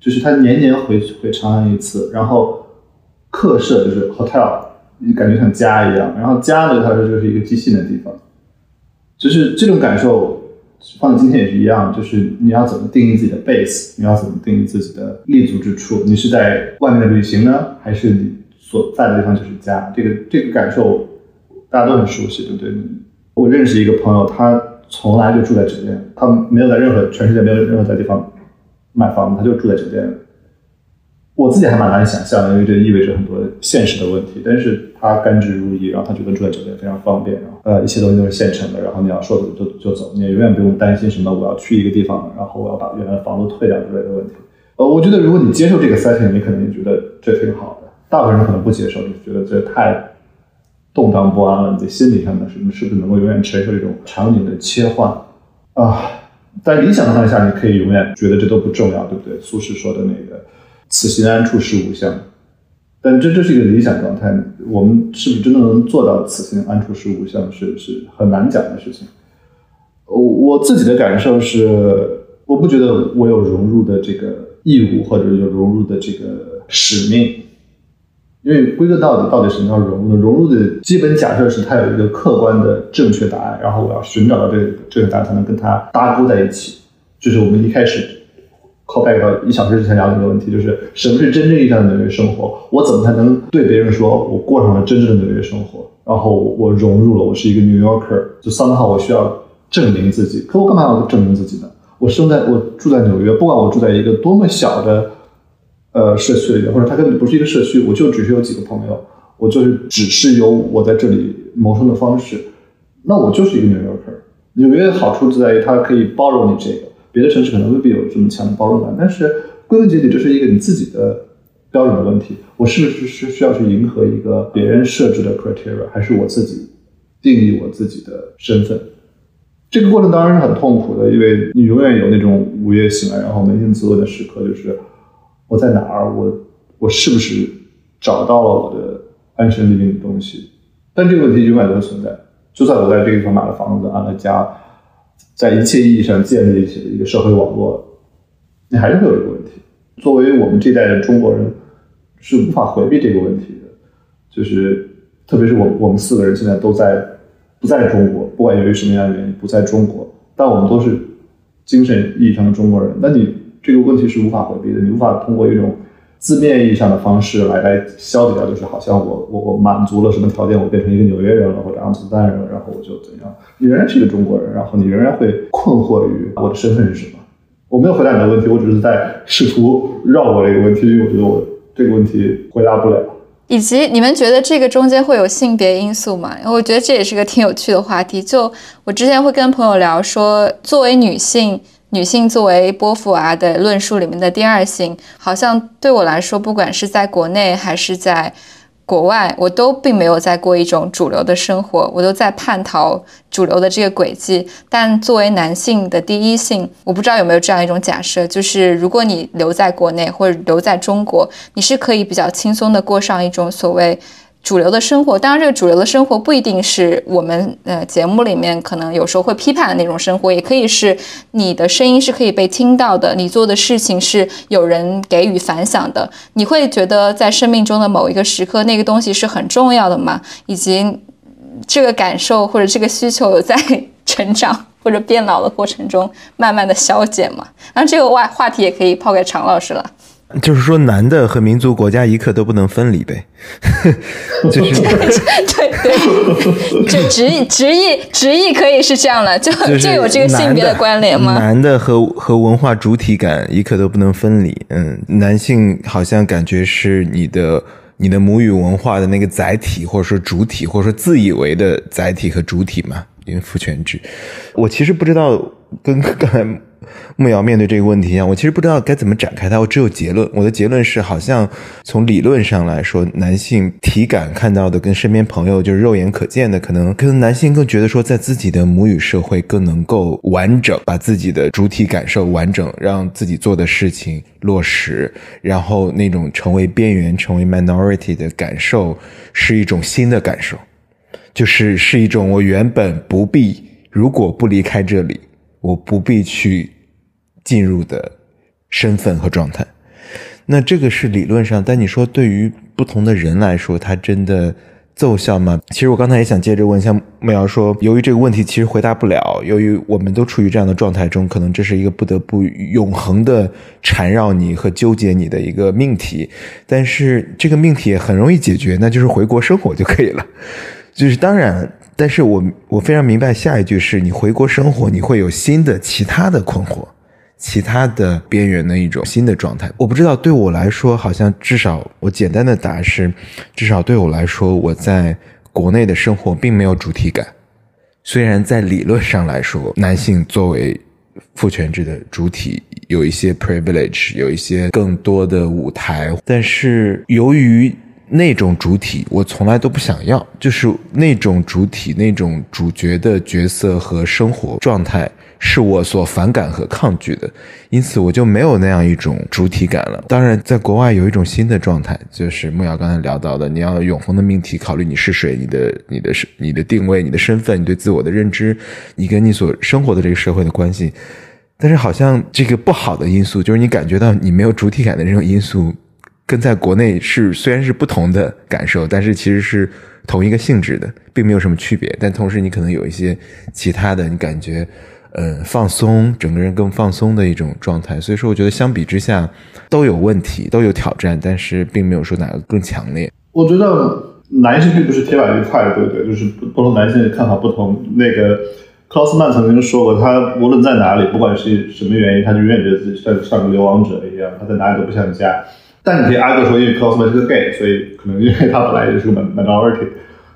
就是他年年回回长安一次，然后客舍就是 hotel，你感觉像家一样，然后家呢，他说就是一个寄信的地方，就是这种感受放在今天也是一样，就是你要怎么定义自己的 base，你要怎么定义自己的立足之处，你是在外面的旅行呢，还是你所在的地方就是家？这个这个感受大家都很熟悉，对不对？我认识一个朋友，他从来就住在酒店，他没有在任何全世界没有任何在地方买房子，他就住在酒店。我自己还蛮难以想象的，因为这意味着很多现实的问题。但是他甘之如饴，然后他觉得住在酒店非常方便，然后呃一切东西都是现成的，然后你要说走就就走，你也永远不用担心什么我要去一个地方，然后我要把原来的房子退掉之类的问题。呃，我觉得如果你接受这个 setting，你肯定觉得这挺好的。大部分人可能不接受，就觉得这太。<laughs> 动荡不安了，你在心理上呢，是是不是能够永远承受这种场景的切换啊？在理想状态下，你可以永远觉得这都不重要，对不对？苏轼说的那个“此心安处是吾乡”，但这这是一个理想状态，我们是不是真的能做到“此心安处是吾乡”，是是很难讲的事情。我我自己的感受是，我不觉得我有融入的这个义务，或者有融入的这个使命。因为归根到底，到底什么叫融入呢？融入的基本假设是它有一个客观的正确答案，然后我要寻找到这个这个答案，才能跟它搭钩在一起。就是我们一开始 call back 到一小时之前聊的那个问题，就是什么是真正意义上的纽约生活？我怎么才能对别人说我过上了真正的纽约生活？然后我融入了，我是一个 New Yorker，就 somehow 我需要证明自己。可我干嘛要证明自己呢？我生在我住在纽约，不管我住在一个多么小的。呃，社区里面，或者它根本不是一个社区，我就只是有几个朋友，我就是只是有我在这里谋生的方式，那我就是一个纽约客。纽约好处就在于它可以包容你这个，别的城市可能未必有这么强的包容感。但是归根结底，这是一个你自己的标准的问题。我是不是是需要去迎合一个别人设置的 criteria，还是我自己定义我自己的身份？这个过程当然是很痛苦的，因为你永远有那种午夜醒来然后扪心自问的时刻，就是。我在哪儿？我我是不是找到了我的安身立命的东西？但这个问题永远都存在。就算我在这个地方买了房子、安了家，在一切意义上建立起了一个社会网络，你还是会有一个问题。作为我们这代的中国人，是无法回避这个问题的。就是特别是我我们四个人现在都在不在中国，不管由于什么样的原因不在中国，但我们都是精神意义上的中国人。那你这个问题是无法回避的，你无法通过一种字面意义上的方式来来消解掉，就是好像我我我满足了什么条件，我变成一个纽约人了或者阿姆斯特丹人了，然后我就怎样？你仍然是一个中国人，然后你仍然会困惑于我的身份是什么？我没有回答你的问题，我只是在试图绕过这个问题，因为我觉得我这个问题回答不了。以及你们觉得这个中间会有性别因素吗？我觉得这也是个挺有趣的话题。就我之前会跟朋友聊说，作为女性，女性作为波伏娃的论述里面的第二性，好像对我来说，不管是在国内还是在。国外，我都并没有在过一种主流的生活，我都在叛逃主流的这个轨迹。但作为男性的第一性，我不知道有没有这样一种假设，就是如果你留在国内或者留在中国，你是可以比较轻松的过上一种所谓。主流的生活，当然，这个主流的生活不一定是我们呃节目里面可能有时候会批判的那种生活，也可以是你的声音是可以被听到的，你做的事情是有人给予反响的。你会觉得在生命中的某一个时刻，那个东西是很重要的吗？以及这个感受或者这个需求有在成长或者变老的过程中慢慢的消减吗？然这个话话题也可以抛给常老师了。就是说，男的和民族国家一刻都不能分离呗，<laughs> 就是对对，就直译直译直译可以是这样了，就就有这个性别的关联吗？男的和和文化主体感一刻都不能分离。嗯，男性好像感觉是你的你的母语文化的那个载体，或者说主体，或者说自以为的载体和主体嘛，因为父权制。我其实不知道 <laughs> 跟刚才。木瑶面对这个问题一样，我其实不知道该怎么展开它，我只有结论。我的结论是，好像从理论上来说，男性体感看到的跟身边朋友就是肉眼可见的，可能可能男性更觉得说，在自己的母语社会更能够完整，把自己的主体感受完整，让自己做的事情落实，然后那种成为边缘、成为 minority 的感受是一种新的感受，就是是一种我原本不必，如果不离开这里，我不必去。进入的身份和状态，那这个是理论上，但你说对于不同的人来说，它真的奏效吗？其实我刚才也想接着问，像木瑶说，由于这个问题其实回答不了，由于我们都处于这样的状态中，可能这是一个不得不永恒的缠绕你和纠结你的一个命题。但是这个命题也很容易解决，那就是回国生活就可以了。就是当然，但是我我非常明白下一句是你回国生活，你会有新的其他的困惑。其他的边缘的一种新的状态，我不知道。对我来说，好像至少我简单的答是，至少对我来说，我在国内的生活并没有主体感。虽然在理论上来说，男性作为父权制的主体，有一些 privilege，有一些更多的舞台，但是由于那种主体，我从来都不想要，就是那种主体、那种主角的角色和生活状态。是我所反感和抗拒的，因此我就没有那样一种主体感了。当然，在国外有一种新的状态，就是木瑶刚才聊到的，你要永恒的命题考虑你是谁，你的、你的、是你的定位、你的身份、你对自我的认知，你跟你所生活的这个社会的关系。但是，好像这个不好的因素，就是你感觉到你没有主体感的这种因素，跟在国内是虽然是不同的感受，但是其实是同一个性质的，并没有什么区别。但同时，你可能有一些其他的，你感觉。嗯，放松，整个人更放松的一种状态。所以说，我觉得相比之下都有问题，都有挑战，但是并没有说哪个更强烈。我觉得男性并不是铁板一块的，对不对？就是不同男性看法不同。那个克劳斯曼曾经说过，他无论在哪里，不管是什么原因，他就永远觉得自己像像个流亡者一样，他在哪里都不像家。但你可以挨个说，因为克劳斯曼是个 gay，所以可能因为他本来就是个 minority。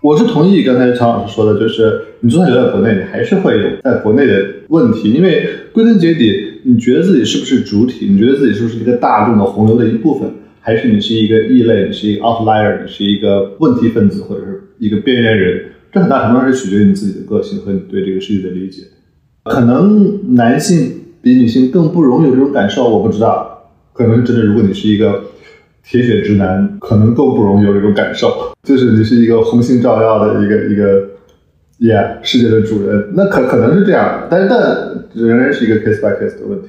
我是同意刚才常老师说的，就是你就算留在国内，你还是会有在国内的问题，因为归根结底，你觉得自己是不是主体？你觉得自己是不是一个大众的洪流的一部分？还是你是一个异类？你是一个 outlier？你是一个问题分子，或者是一个边缘人？这很大程度上是取决于你自己的个性和你对这个世界的理解。可能男性比女性更不容易有这种感受，我不知道。可能真的，如果你是一个。铁血直男可能更不容易有这种感受，就是你是一个红星照耀的一个一个，yeah 世界的主人，那可可能是这样，但是但仍然是一个 case by case 的问题。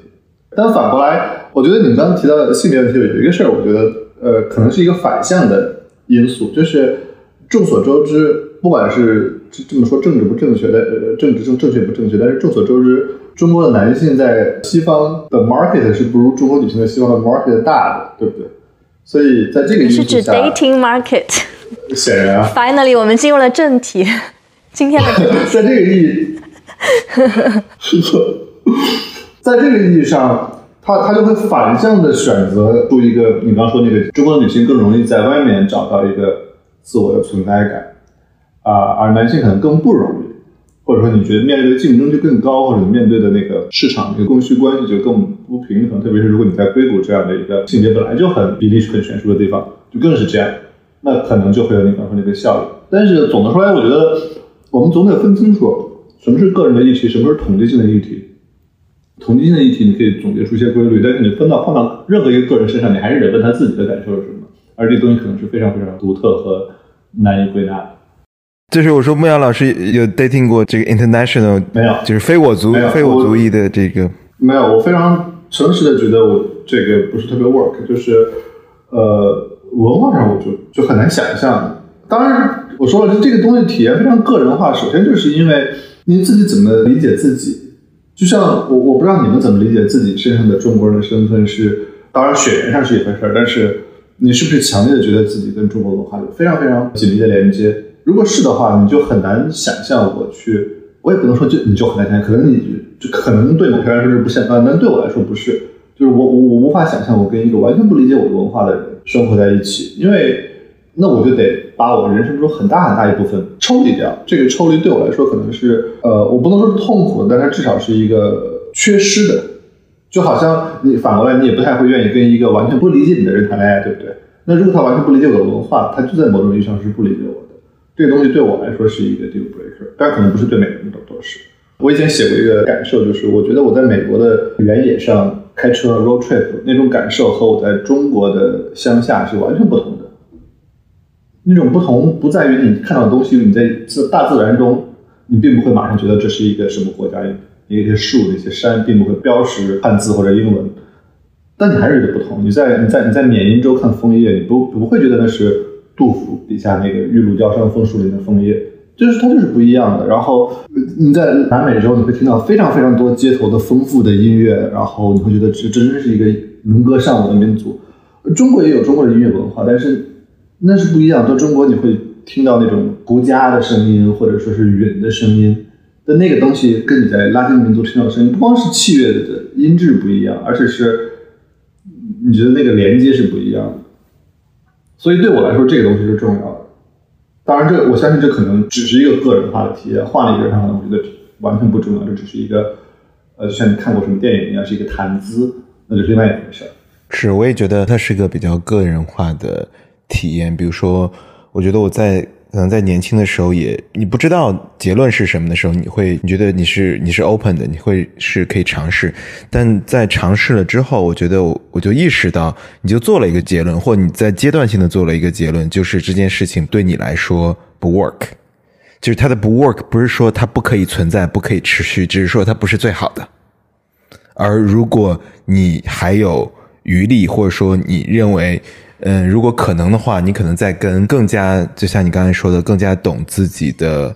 但反过来，我觉得你们刚刚提到的性别问题有一个事儿，我觉得呃可能是一个反向的因素，就是众所周知，不管是这这么说政治不正确，的呃政治正正确不正确，但是众所周知，中国的男性在西方的 market 是不如中国女性在西方的 market 大的，对不对？所以在这个因是指，dating market。显然啊，Finally，我们进入了正题。今天的 <laughs> 在这个意义，在这个意义上，他他就会反向的选择出一个你刚刚说那个中国的女性更容易在外面找到一个自我的存在感。啊、而男性可能更不容易，或者说你觉得面对的竞争就更高，或者你面对的那个市场那个供需关系就更不平衡，特别是如果你在硅谷这样的一个性别本来就很比例很悬殊的地方，就更是这样。那可能就会有你刚说那个效应。但是总的说来，我觉得我们总得分清楚什么是个人的议题，什么是统计性的议题。统计性的议题你可以总结出一些规律，但是你分到放到任何一个个人身上，你还是得问他自己的感受是什么。而这东西可能是非常非常独特和难以归纳的。就是我说牧羊老师有 dating 过这个 international，没有就是非我族非我族裔的这个，没有，我非常诚实的觉得我这个不是特别 work，就是呃文化上我就就很难想象。当然我说了，这个东西体验非常个人化，首先就是因为你自己怎么理解自己，就像我我不知道你们怎么理解自己身上的中国人的身份是，当然血缘上是一回事儿，但是你是不是强烈的觉得自己跟中国文化有非常非常紧密的连接？如果是的话，你就很难想象我去，我也不能说就你就很难想象，可能你就可能对某些人来说是不现实，但对我来说不是，就是我我我无法想象我跟一个完全不理解我的文化的人生活在一起，因为那我就得把我人生中很大很大一部分抽离掉。这个抽离对我来说可能是呃，我不能说是痛苦，但它至少是一个缺失的。就好像你反过来，你也不太会愿意跟一个完全不理解你的人谈恋爱，对不对？那如果他完全不理解我的文化，他就在某种意义上是不理解我的。这个东西对我来说是一个 deal breaker，但可能不是对每个人都都是。我以前写过一个感受，就是我觉得我在美国的原野上开车 road trip 那种感受和我在中国的乡下是完全不同的。那种不同不在于你看到的东西，你在自大自然中，你并不会马上觉得这是一个什么国家，一些树、那些山，并不会标识汉字或者英文，但你还是觉得不同。你在你在你在缅因州看枫叶，你不不会觉得那是杜甫笔下那个玉露娇生枫树林的枫叶，就是它就是不一样的。然后你在南美洲，你会听到非常非常多街头的丰富的音乐，然后你会觉得这这真是一个能歌善舞的民族。中国也有中国的音乐文化，但是那是不一样。在中国，你会听到那种国家的声音，或者说是云的声音。但那个东西跟你在拉丁民族听到的声音，不光是器乐的音质不一样，而且是你觉得那个连接是不一样的。所以对我来说，这个东西是重要的。当然这，我相信这可能只是一个个人化的体验，换了一个人上，我觉得完全不重要，这只是一个呃，像你看过什么电影一样，是一个谈资，那就是另外一回事儿。是，我也觉得它是一个比较个人化的体验。比如说，我觉得我在可能在年轻的时候也，你不知道结论是什么的时候，你会你觉得你是你是 open 的，你会是可以尝试。但在尝试了之后，我觉得我我就意识到，你就做了一个结论，或你在阶段性的做了一个结论，就是这件事情对你来说不 work。就是它的不 work 不是说它不可以存在、不可以持续，只是说它不是最好的。而如果你还有余力，或者说你认为，嗯，如果可能的话，你可能在跟更加，就像你刚才说的，更加懂自己的，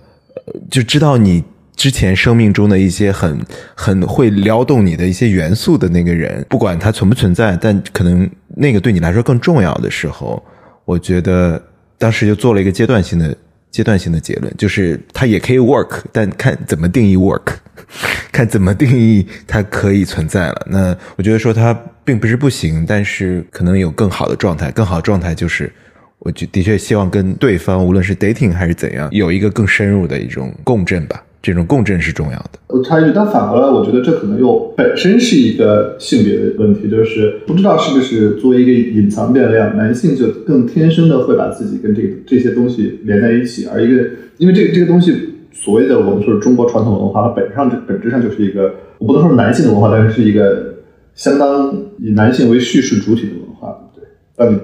就知道你之前生命中的一些很很会撩动你的一些元素的那个人，不管他存不存在，但可能那个对你来说更重要的时候，我觉得当时就做了一个阶段性的阶段性的结论，就是它也可以 work，但看怎么定义 work。<laughs> 看怎么定义它可以存在了。那我觉得说它并不是不行，但是可能有更好的状态。更好的状态就是，我就的确希望跟对方，无论是 dating 还是怎样，有一个更深入的一种共振吧。这种共振是重要的。我插一句，但反过来，我觉得这可能又本身是一个性别的问题，就是不知道是不是作为一个隐藏变量，男性就更天生的会把自己跟这个这些东西连在一起，而一个因为这个这个东西。所谓的我们说是中国传统文化，它本上就本质上就是一个，我不能说男性的文化，但是是一个相当以男性为叙事主体的文化，对不对？当你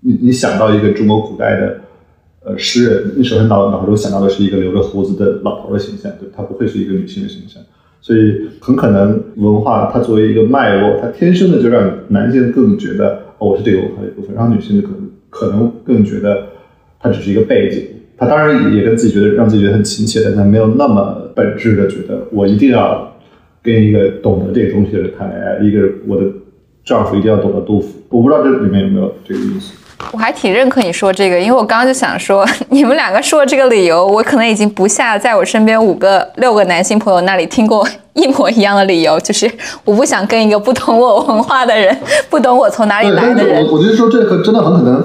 你你想到一个中国古代的呃诗人，你首先脑脑中想到的是一个留着胡子的老头的形象，对，他不会是一个女性的形象，所以很可能文化它作为一个脉络，它天生的就让男性更觉得哦，我是这个文化的一部分，然后女性就可能可能更觉得它只是一个背景。当然也跟自己觉得让自己觉得很亲切，但他没有那么本质的觉得我一定要跟一个懂得这个东西的人谈恋爱，一个我的丈夫一定要懂得杜甫。我不知道这里面有没有这个意思。我还挺认可你说这个，因为我刚刚就想说，你们两个说的这个理由，我可能已经不下在我身边五个、六个男性朋友那里听过一模一样的理由，就是我不想跟一个不懂我文化的人，不懂我从哪里来的人。我我觉得说，这个真的很可能，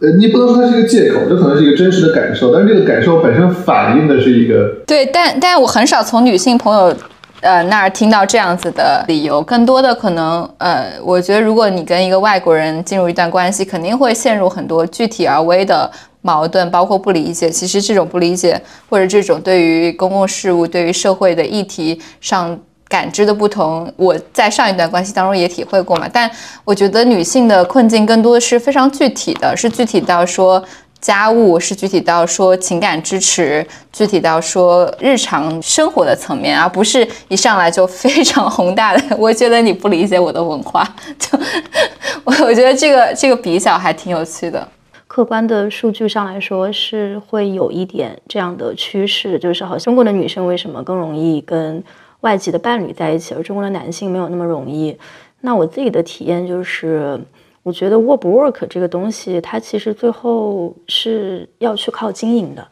呃，你不能说它是一个借口，这可能是一个真实的感受，但是这个感受本身反映的是一个对，但但我很少从女性朋友。呃，那儿听到这样子的理由，更多的可能，呃，我觉得如果你跟一个外国人进入一段关系，肯定会陷入很多具体而微的矛盾，包括不理解。其实这种不理解，或者这种对于公共事务、对于社会的议题上感知的不同，我在上一段关系当中也体会过嘛。但我觉得女性的困境更多的是非常具体的，是具体到说。家务是具体到说情感支持，具体到说日常生活的层面，而不是一上来就非常 <laughs> 宏大的。我觉得你不理解我的文化，就我我觉得这个这个比较还挺有趣的。客观的数据上来说是会有一点这样的趋势，就是好像中国的女生为什么更容易跟外籍的伴侣在一起，而中国的男性没有那么容易？那我自己的体验就是。我觉得 work 不 work 这个东西，它其实最后是要去靠经营的。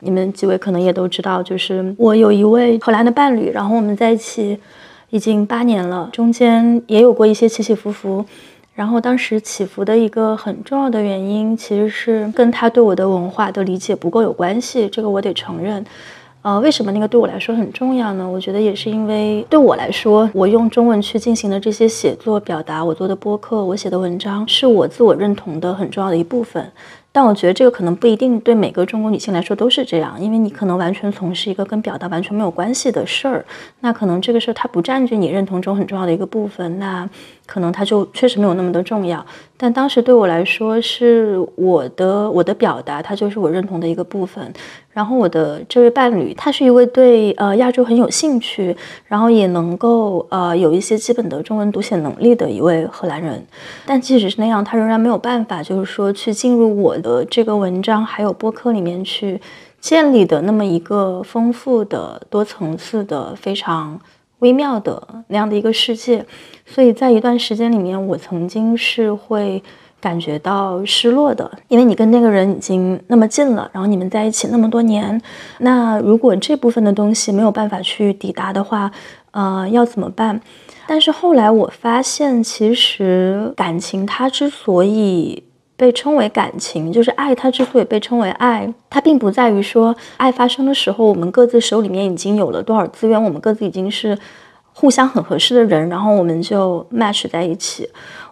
你们几位可能也都知道，就是我有一位荷兰的伴侣，然后我们在一起已经八年了，中间也有过一些起起伏伏。然后当时起伏的一个很重要的原因，其实是跟他对我的文化的理解不够有关系，这个我得承认。呃，为什么那个对我来说很重要呢？我觉得也是因为对我来说，我用中文去进行的这些写作表达，我做的播客，我写的文章，是我自我认同的很重要的一部分。但我觉得这个可能不一定对每个中国女性来说都是这样，因为你可能完全从事一个跟表达完全没有关系的事儿，那可能这个事儿它不占据你认同中很重要的一个部分，那可能它就确实没有那么的重要。但当时对我来说，是我的我的表达，它就是我认同的一个部分。然后我的这位伴侣，他是一位对呃亚洲很有兴趣，然后也能够呃有一些基本的中文读写能力的一位荷兰人。但即使是那样，他仍然没有办法，就是说去进入我的这个文章还有播客里面去建立的那么一个丰富的多层次的非常微妙的那样的一个世界。所以在一段时间里面，我曾经是会感觉到失落的，因为你跟那个人已经那么近了，然后你们在一起那么多年，那如果这部分的东西没有办法去抵达的话，呃，要怎么办？但是后来我发现，其实感情它之所以被称为感情，就是爱它之所以被称为爱，它并不在于说爱发生的时候，我们各自手里面已经有了多少资源，我们各自已经是。互相很合适的人，然后我们就 match 在一起。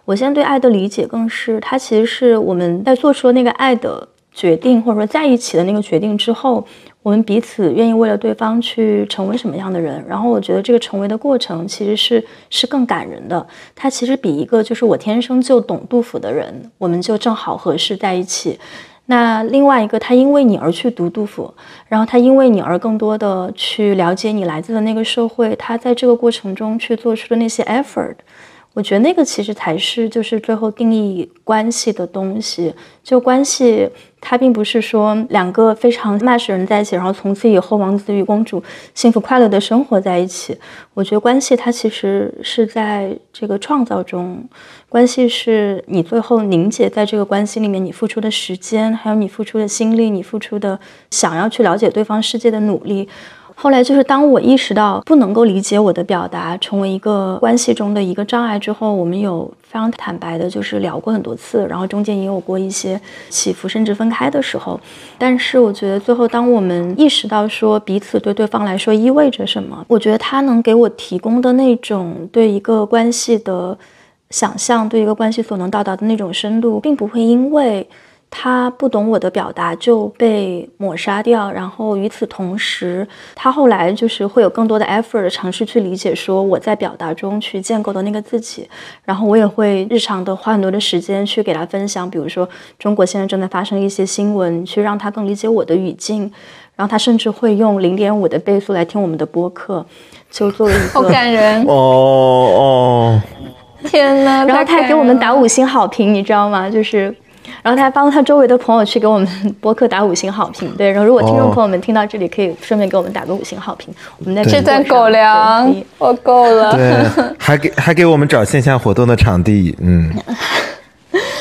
我现在对爱的理解更是，它其实是我们在做出了那个爱的决定，或者说在一起的那个决定之后，我们彼此愿意为了对方去成为什么样的人。然后我觉得这个成为的过程其实是是更感人的。它其实比一个就是我天生就懂杜甫的人，我们就正好合适在一起。那另外一个，他因为你而去读杜甫，然后他因为你而更多的去了解你来自的那个社会，他在这个过程中去做出的那些 effort。我觉得那个其实才是就是最后定义关系的东西。就关系，它并不是说两个非常 match 人在一起，然后从此以后王子与公主幸福快乐的生活在一起。我觉得关系它其实是在这个创造中，关系是你最后凝结在这个关系里面，你付出的时间，还有你付出的心力，你付出的想要去了解对方世界的努力。后来就是当我意识到不能够理解我的表达成为一个关系中的一个障碍之后，我们有非常坦白的，就是聊过很多次，然后中间也有过一些起伏，甚至分开的时候。但是我觉得最后，当我们意识到说彼此对对方来说意味着什么，我觉得他能给我提供的那种对一个关系的想象，对一个关系所能到达的那种深度，并不会因为。他不懂我的表达就被抹杀掉，然后与此同时，他后来就是会有更多的 effort 尝试去理解说我在表达中去建构的那个自己，然后我也会日常的花很多的时间去给他分享，比如说中国现在正在发生一些新闻，去让他更理解我的语境，然后他甚至会用零点五的倍速来听我们的播客，就作为一个好感人哦哦，<laughs> 天呐，然后他还给我们打五星好评，你知道吗？就是。然后他还帮他周围的朋友去给我们播客打五星好评。对，然后如果听众朋友们听到这里，可以顺便给我们打个五星好评。我们在这段狗粮我够了。对，还给还给我们找线下活动的场地，嗯。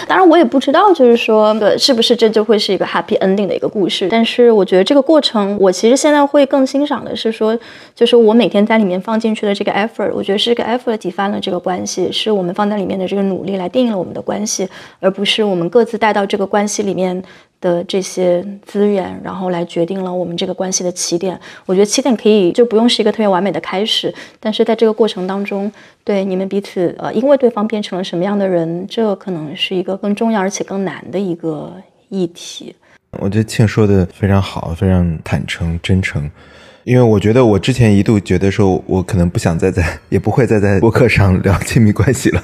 当然，我也不知道，就是说，呃，是不是这就会是一个 happy ending 的一个故事？但是，我觉得这个过程，我其实现在会更欣赏的是说，就是我每天在里面放进去的这个 effort，我觉得是这个 effort 抵翻了这个关系，是我们放在里面的这个努力来定义了我们的关系，而不是我们各自带到这个关系里面。的这些资源，然后来决定了我们这个关系的起点。我觉得起点可以就不用是一个特别完美的开始，但是在这个过程当中，对你们彼此呃，因为对方变成了什么样的人，这可能是一个更重要而且更难的一个议题。我觉得庆说的非常好，非常坦诚真诚。因为我觉得我之前一度觉得说，我可能不想再在，<laughs> 也不会再在播客上聊亲密关系了。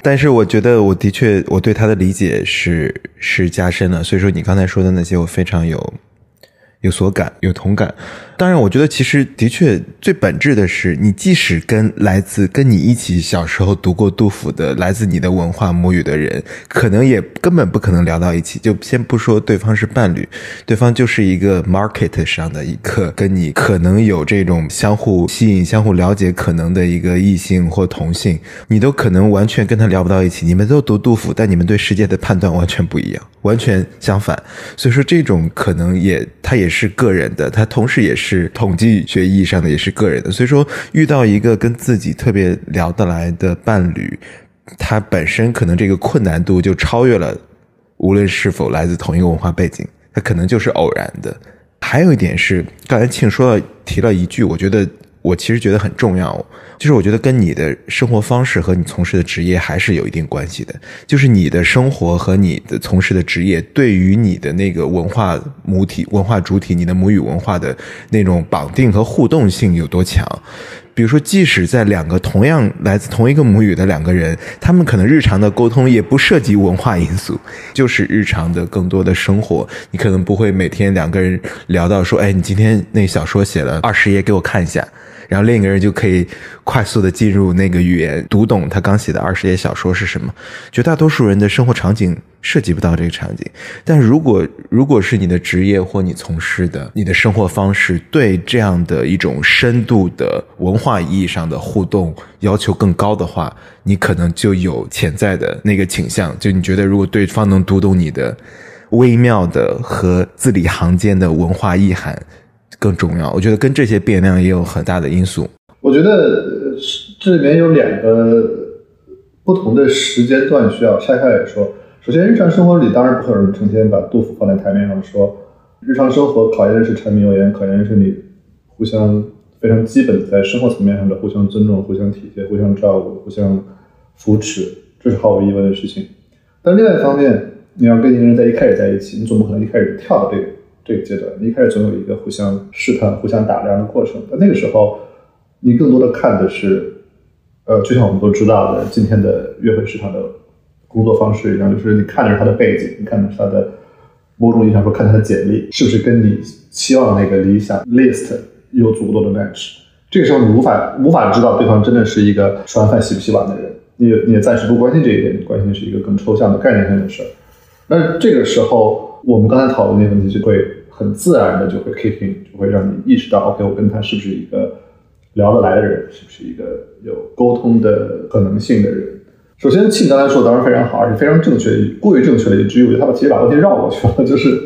但是我觉得我的确，我对他的理解是是加深了。所以说，你刚才说的那些，我非常有。有所感，有同感。当然，我觉得其实的确最本质的是，你即使跟来自跟你一起小时候读过杜甫的、来自你的文化母语的人，可能也根本不可能聊到一起。就先不说对方是伴侣，对方就是一个 market 上的一个跟你可能有这种相互吸引、相互了解可能的一个异性或同性，你都可能完全跟他聊不到一起。你们都读杜甫，但你们对世界的判断完全不一样，完全相反。所以说，这种可能也，他也是。个人的，他同时也是是统计学意义上的，也是个人的。所以说，遇到一个跟自己特别聊得来的伴侣，他本身可能这个困难度就超越了，无论是否来自同一个文化背景，他可能就是偶然的。还有一点是，刚才庆说了提了一句，我觉得。我其实觉得很重要，就是我觉得跟你的生活方式和你从事的职业还是有一定关系的。就是你的生活和你的从事的职业，对于你的那个文化母体、文化主体、你的母语文化的那种绑定和互动性有多强？比如说，即使在两个同样来自同一个母语的两个人，他们可能日常的沟通也不涉及文化因素，就是日常的更多的生活。你可能不会每天两个人聊到说：“哎，你今天那小说写了 <laughs> 二十页，给我看一下。”然后另一个人就可以快速的进入那个语言，读懂他刚写的二十页小说是什么。绝大多数人的生活场景涉及不到这个场景，但如果如果是你的职业或你从事的你的生活方式对这样的一种深度的文化化意义上的互动要求更高的话，你可能就有潜在的那个倾向，就你觉得如果对方能读懂你的微妙的和字里行间的文化意涵。更重要，我觉得跟这些变量也有很大的因素。我觉得这里面有两个不同的时间段需要拆开来说。首先，日常生活里当然不可能成天把杜甫放在台面上说。日常生活考验的是柴米油盐，考验的是你互相非常基本在生活层面上的互相尊重、互相体贴、互相照顾、互相扶持，这是毫无疑问的事情。但另外一方面，你要跟一个人在一开始在一起，你总不可能一开始就跳到这个。这个阶段，你一开始总有一个互相试探、互相打量的过程。但那个时候，你更多的看的是，呃，就像我们都知道的，今天的约会市场的工作方式一样，就是你看的是他的背景，你看的是他的某种意义上说，看他的简历是不是跟你期望的那个理想 list 有足够多的 match。这个时候，你无法无法知道对方真的是一个吃完饭洗不洗碗的人，你也你也暂时不关心这一点，你关心的是一个更抽象的概念性的事儿。那这个时候。我们刚才讨论那个问题，就会很自然的就会 kick in，就会让你意识到，OK，我跟他是不是一个聊得来的人，是不是一个有沟通的可能性的人。首先，庆刚才说的当然非常好，而且非常正确，过于正确的一句，我觉得他把其实把问题绕过去了。<laughs> 就是，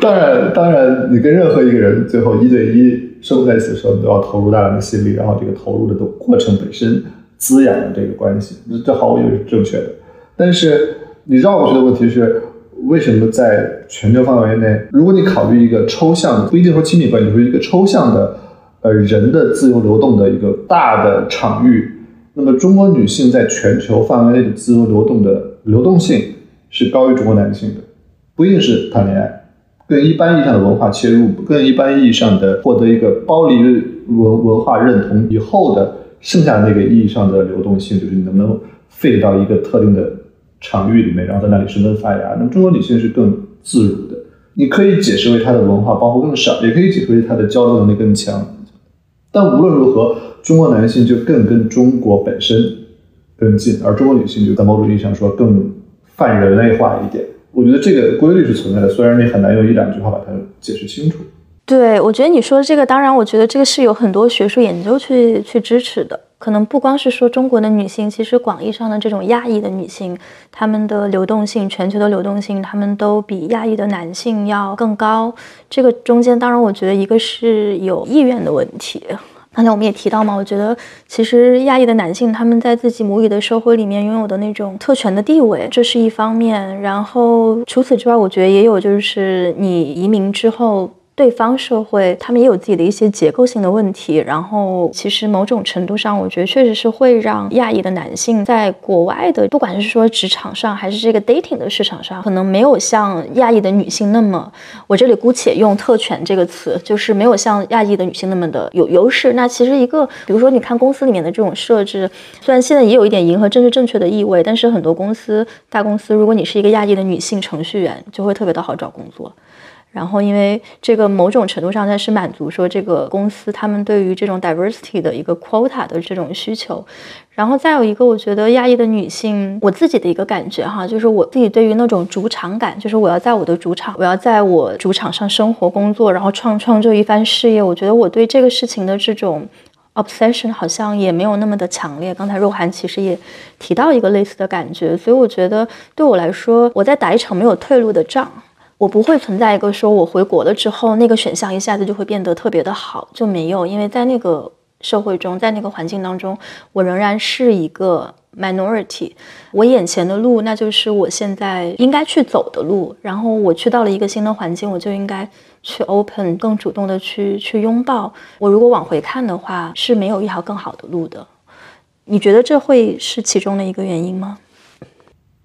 当然，当然，你跟任何一个人最后一对一生活在一起的时候，你都要投入大量的心力，然后这个投入的的过程本身滋养了这个关系，这毫无疑问是正确的。但是你绕过去的问题是。为什么在全球范围内，如果你考虑一个抽象的，不一定说亲密关系，就是一个抽象的，呃，人的自由流动的一个大的场域，那么中国女性在全球范围内的自由流动的流动性是高于中国男性的，不一定是谈恋爱，跟一般意义上的文化切入，更一般意义上的获得一个包离文文化认同以后的剩下那个意义上的流动性，就是你能不能飞到一个特定的。场域里面，然后在那里生根发芽。那么中国女性是更自如的，你可以解释为她的文化包袱更少，也可以解释为她的交流能力更强。但无论如何，中国男性就更跟中国本身更近，而中国女性就在某种意义上说更泛人类化一点。我觉得这个规律是存在的，虽然你很难用一两句话把它解释清楚。对，我觉得你说的这个，当然，我觉得这个是有很多学术研究去去支持的。可能不光是说中国的女性，其实广义上的这种亚裔的女性，她们的流动性、全球的流动性，她们都比亚裔的男性要更高。这个中间，当然，我觉得一个是有意愿的问题。刚才我们也提到嘛，我觉得其实亚裔的男性他们在自己母语的社会里面拥有的那种特权的地位，这是一方面。然后除此之外，我觉得也有就是你移民之后。对方社会，他们也有自己的一些结构性的问题。然后，其实某种程度上，我觉得确实是会让亚裔的男性在国外的，不管是说职场上，还是这个 dating 的市场上，可能没有像亚裔的女性那么，我这里姑且用特权这个词，就是没有像亚裔的女性那么的有优势。那其实一个，比如说你看公司里面的这种设置，虽然现在也有一点迎合政治正确的意味，但是很多公司大公司，如果你是一个亚裔的女性程序员，就会特别的好找工作。然后，因为这个某种程度上，它是满足说这个公司他们对于这种 diversity 的一个 quota 的这种需求。然后再有一个，我觉得亚裔的女性，我自己的一个感觉哈，就是我自己对于那种主场感，就是我要在我的主场，我要在我主场上生活、工作，然后创创这一番事业。我觉得我对这个事情的这种 obsession 好像也没有那么的强烈。刚才若涵其实也提到一个类似的感觉，所以我觉得对我来说，我在打一场没有退路的仗。我不会存在一个说我回国了之后那个选项一下子就会变得特别的好，就没有，因为在那个社会中，在那个环境当中，我仍然是一个 minority。我眼前的路，那就是我现在应该去走的路。然后我去到了一个新的环境，我就应该去 open，更主动的去去拥抱。我如果往回看的话，是没有一条更好的路的。你觉得这会是其中的一个原因吗？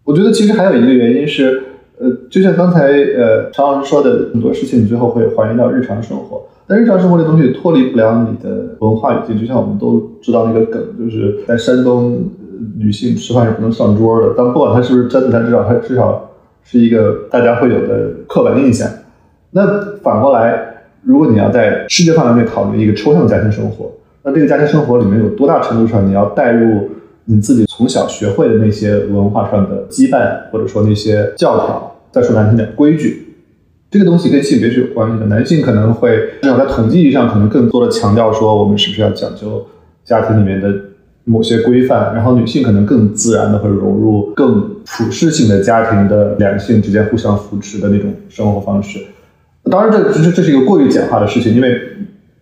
我觉得其实还有一个原因是。呃，就像刚才呃常老师说的，很多事情你最后会还原到日常生活。但日常生活这东西脱离不了你的文化语境。就像我们都知道那个梗，就是在山东，女性吃饭是不能上桌的。但不管它是不是真的，但至少它至少是一个大家会有的刻板印象。那反过来，如果你要在世界范围内考虑一个抽象的家庭生活，那这个家庭生活里面有多大程度上你要带入你自己从小学会的那些文化上的羁绊，或者说那些教条？再说难听点，规矩这个东西跟性别是有关系的。男性可能会至少在统计意义上，可能更多的强调说我们是不是要讲究家庭里面的某些规范，然后女性可能更自然的会融入更普世性的家庭的两性之间互相扶持的那种生活方式。当然，这这这是一个过于简化的事情，因为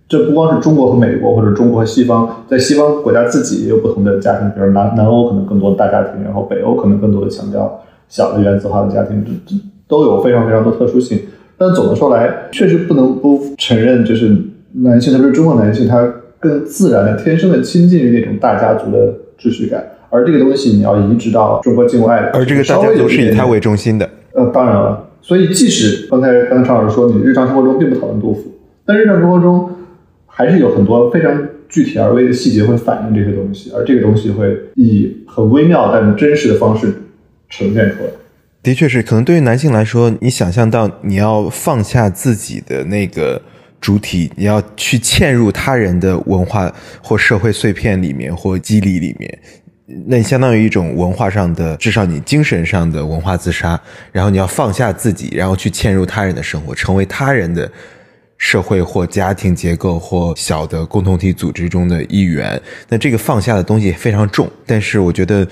这不光是中国和美国，或者中国和西方，在西方国家自己也有不同的家庭，比如南南欧可能更多大家庭，然后北欧可能更多的强调。小的原子化的家庭，这这都有非常非常多特殊性。但总的说来，确实不能不承认，就是男性，特别是中国男性，他更自然的、天生的亲近于那种大家族的秩序感。而这个东西，你要移植到中国境外，而这个大家族是以他为中心的。呃，当然了。所以，即使刚才刚才常老师说，你日常生活中并不讨论杜甫，但日常生活中还是有很多非常具体而微的细节会反映这些东西，而这个东西会以很微妙但真实的方式。呈现出来，的确是。可能对于男性来说，你想象到你要放下自己的那个主体，你要去嵌入他人的文化或社会碎片里面或机理里面，那你相当于一种文化上的，至少你精神上的文化自杀。然后你要放下自己，然后去嵌入他人的生活，成为他人的社会或家庭结构或小的共同体组织中的一员。那这个放下的东西非常重，但是我觉得。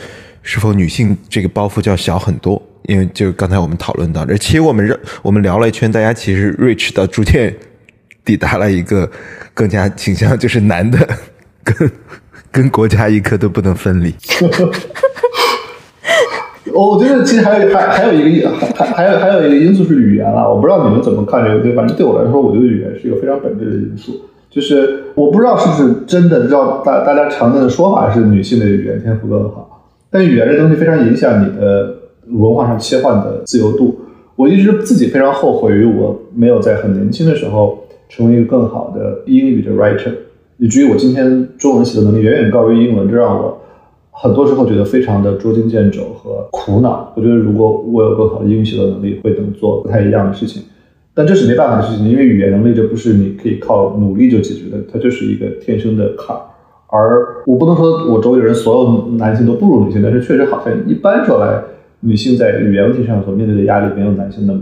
是否女性这个包袱就要小很多？因为就刚才我们讨论到，这其实我们我们聊了一圈，大家其实 reach 到逐渐抵达了一个更加倾向，就是男的 <laughs> 跟跟国家一刻都不能分离。<laughs> 我我觉得其实还有还还有一个还还有还有一个因素是语言了，我不知道你们怎么看这个，对，反正对我来说，我觉得语言是一个非常本质的因素。就是我不知道是不是真的，知道大大家常见的说法是女性的语言天赋更好。但语言这东西非常影响你的文化上切换的自由度。我一直自己非常后悔于我没有在很年轻的时候成为一个更好的英语的 writer，以至于我今天中文写的能力远远高于英文，这让我很多时候觉得非常的捉襟见肘和苦恼。我觉得如果我有更好的英语写作能力，会能做不太一样的事情。但这是没办法的事情，因为语言能力这不是你可以靠努力就解决的，它就是一个天生的坎儿。而我不能说我周围人所有男性都不如女性，但是确实好像一般说来，女性在语言问题上所面对的压力没有男性那么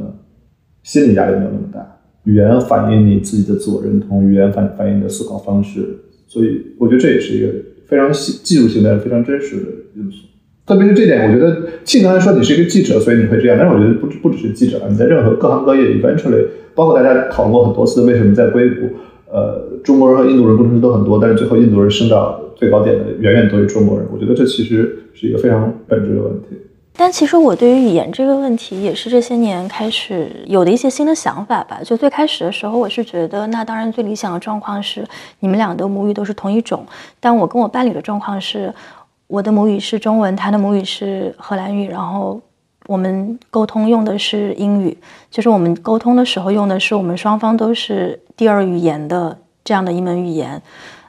心理压力没有那么大。语言反映你自己的自我认同，语言反反映你的思考方式，所以我觉得这也是一个非常技术性的、非常真实的因素。特别是这点，我觉得庆刚才说你是一个记者，所以你会这样，但是我觉得不不只是记者啊，你在任何各行各业，eventually，包括大家讨论过很多次，为什么在硅谷，呃，中国人和印度人工程师都很多，但是最后印度人升到最高点的远远多于中国人。我觉得这其实是一个非常本质的问题。但其实我对于语言这个问题，也是这些年开始有的一些新的想法吧。就最开始的时候，我是觉得，那当然最理想的状况是你们俩的母语都是同一种。但我跟我伴侣的状况是，我的母语是中文，他的母语是荷兰语，然后我们沟通用的是英语，就是我们沟通的时候用的是我们双方都是第二语言的这样的一门语言。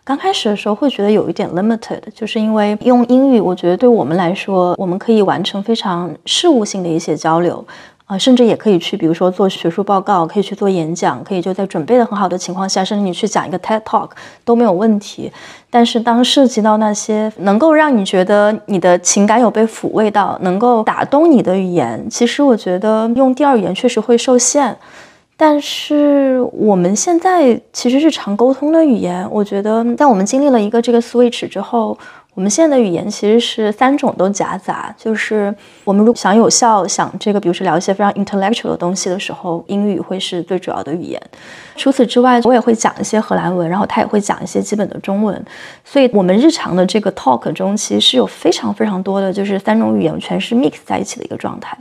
刚开始的时候会觉得有一点 limited，就是因为用英语，我觉得对我们来说，我们可以完成非常事务性的一些交流，啊，甚至也可以去，比如说做学术报告，可以去做演讲，可以就在准备的很好的情况下，甚至你去讲一个 TED Talk 都没有问题。但是当涉及到那些能够让你觉得你的情感有被抚慰到，能够打动你的语言，其实我觉得用第二语言确实会受限。但是我们现在其实日常沟通的语言，我觉得在我们经历了一个这个 switch 之后，我们现在的语言其实是三种都夹杂。就是我们如果想有效想这个，比如说聊一些非常 intellectual 的东西的时候，英语会是最主要的语言。除此之外，我也会讲一些荷兰文，然后他也会讲一些基本的中文。所以，我们日常的这个 talk 中，其实是有非常非常多的就是三种语言全是 mix 在一起的一个状态。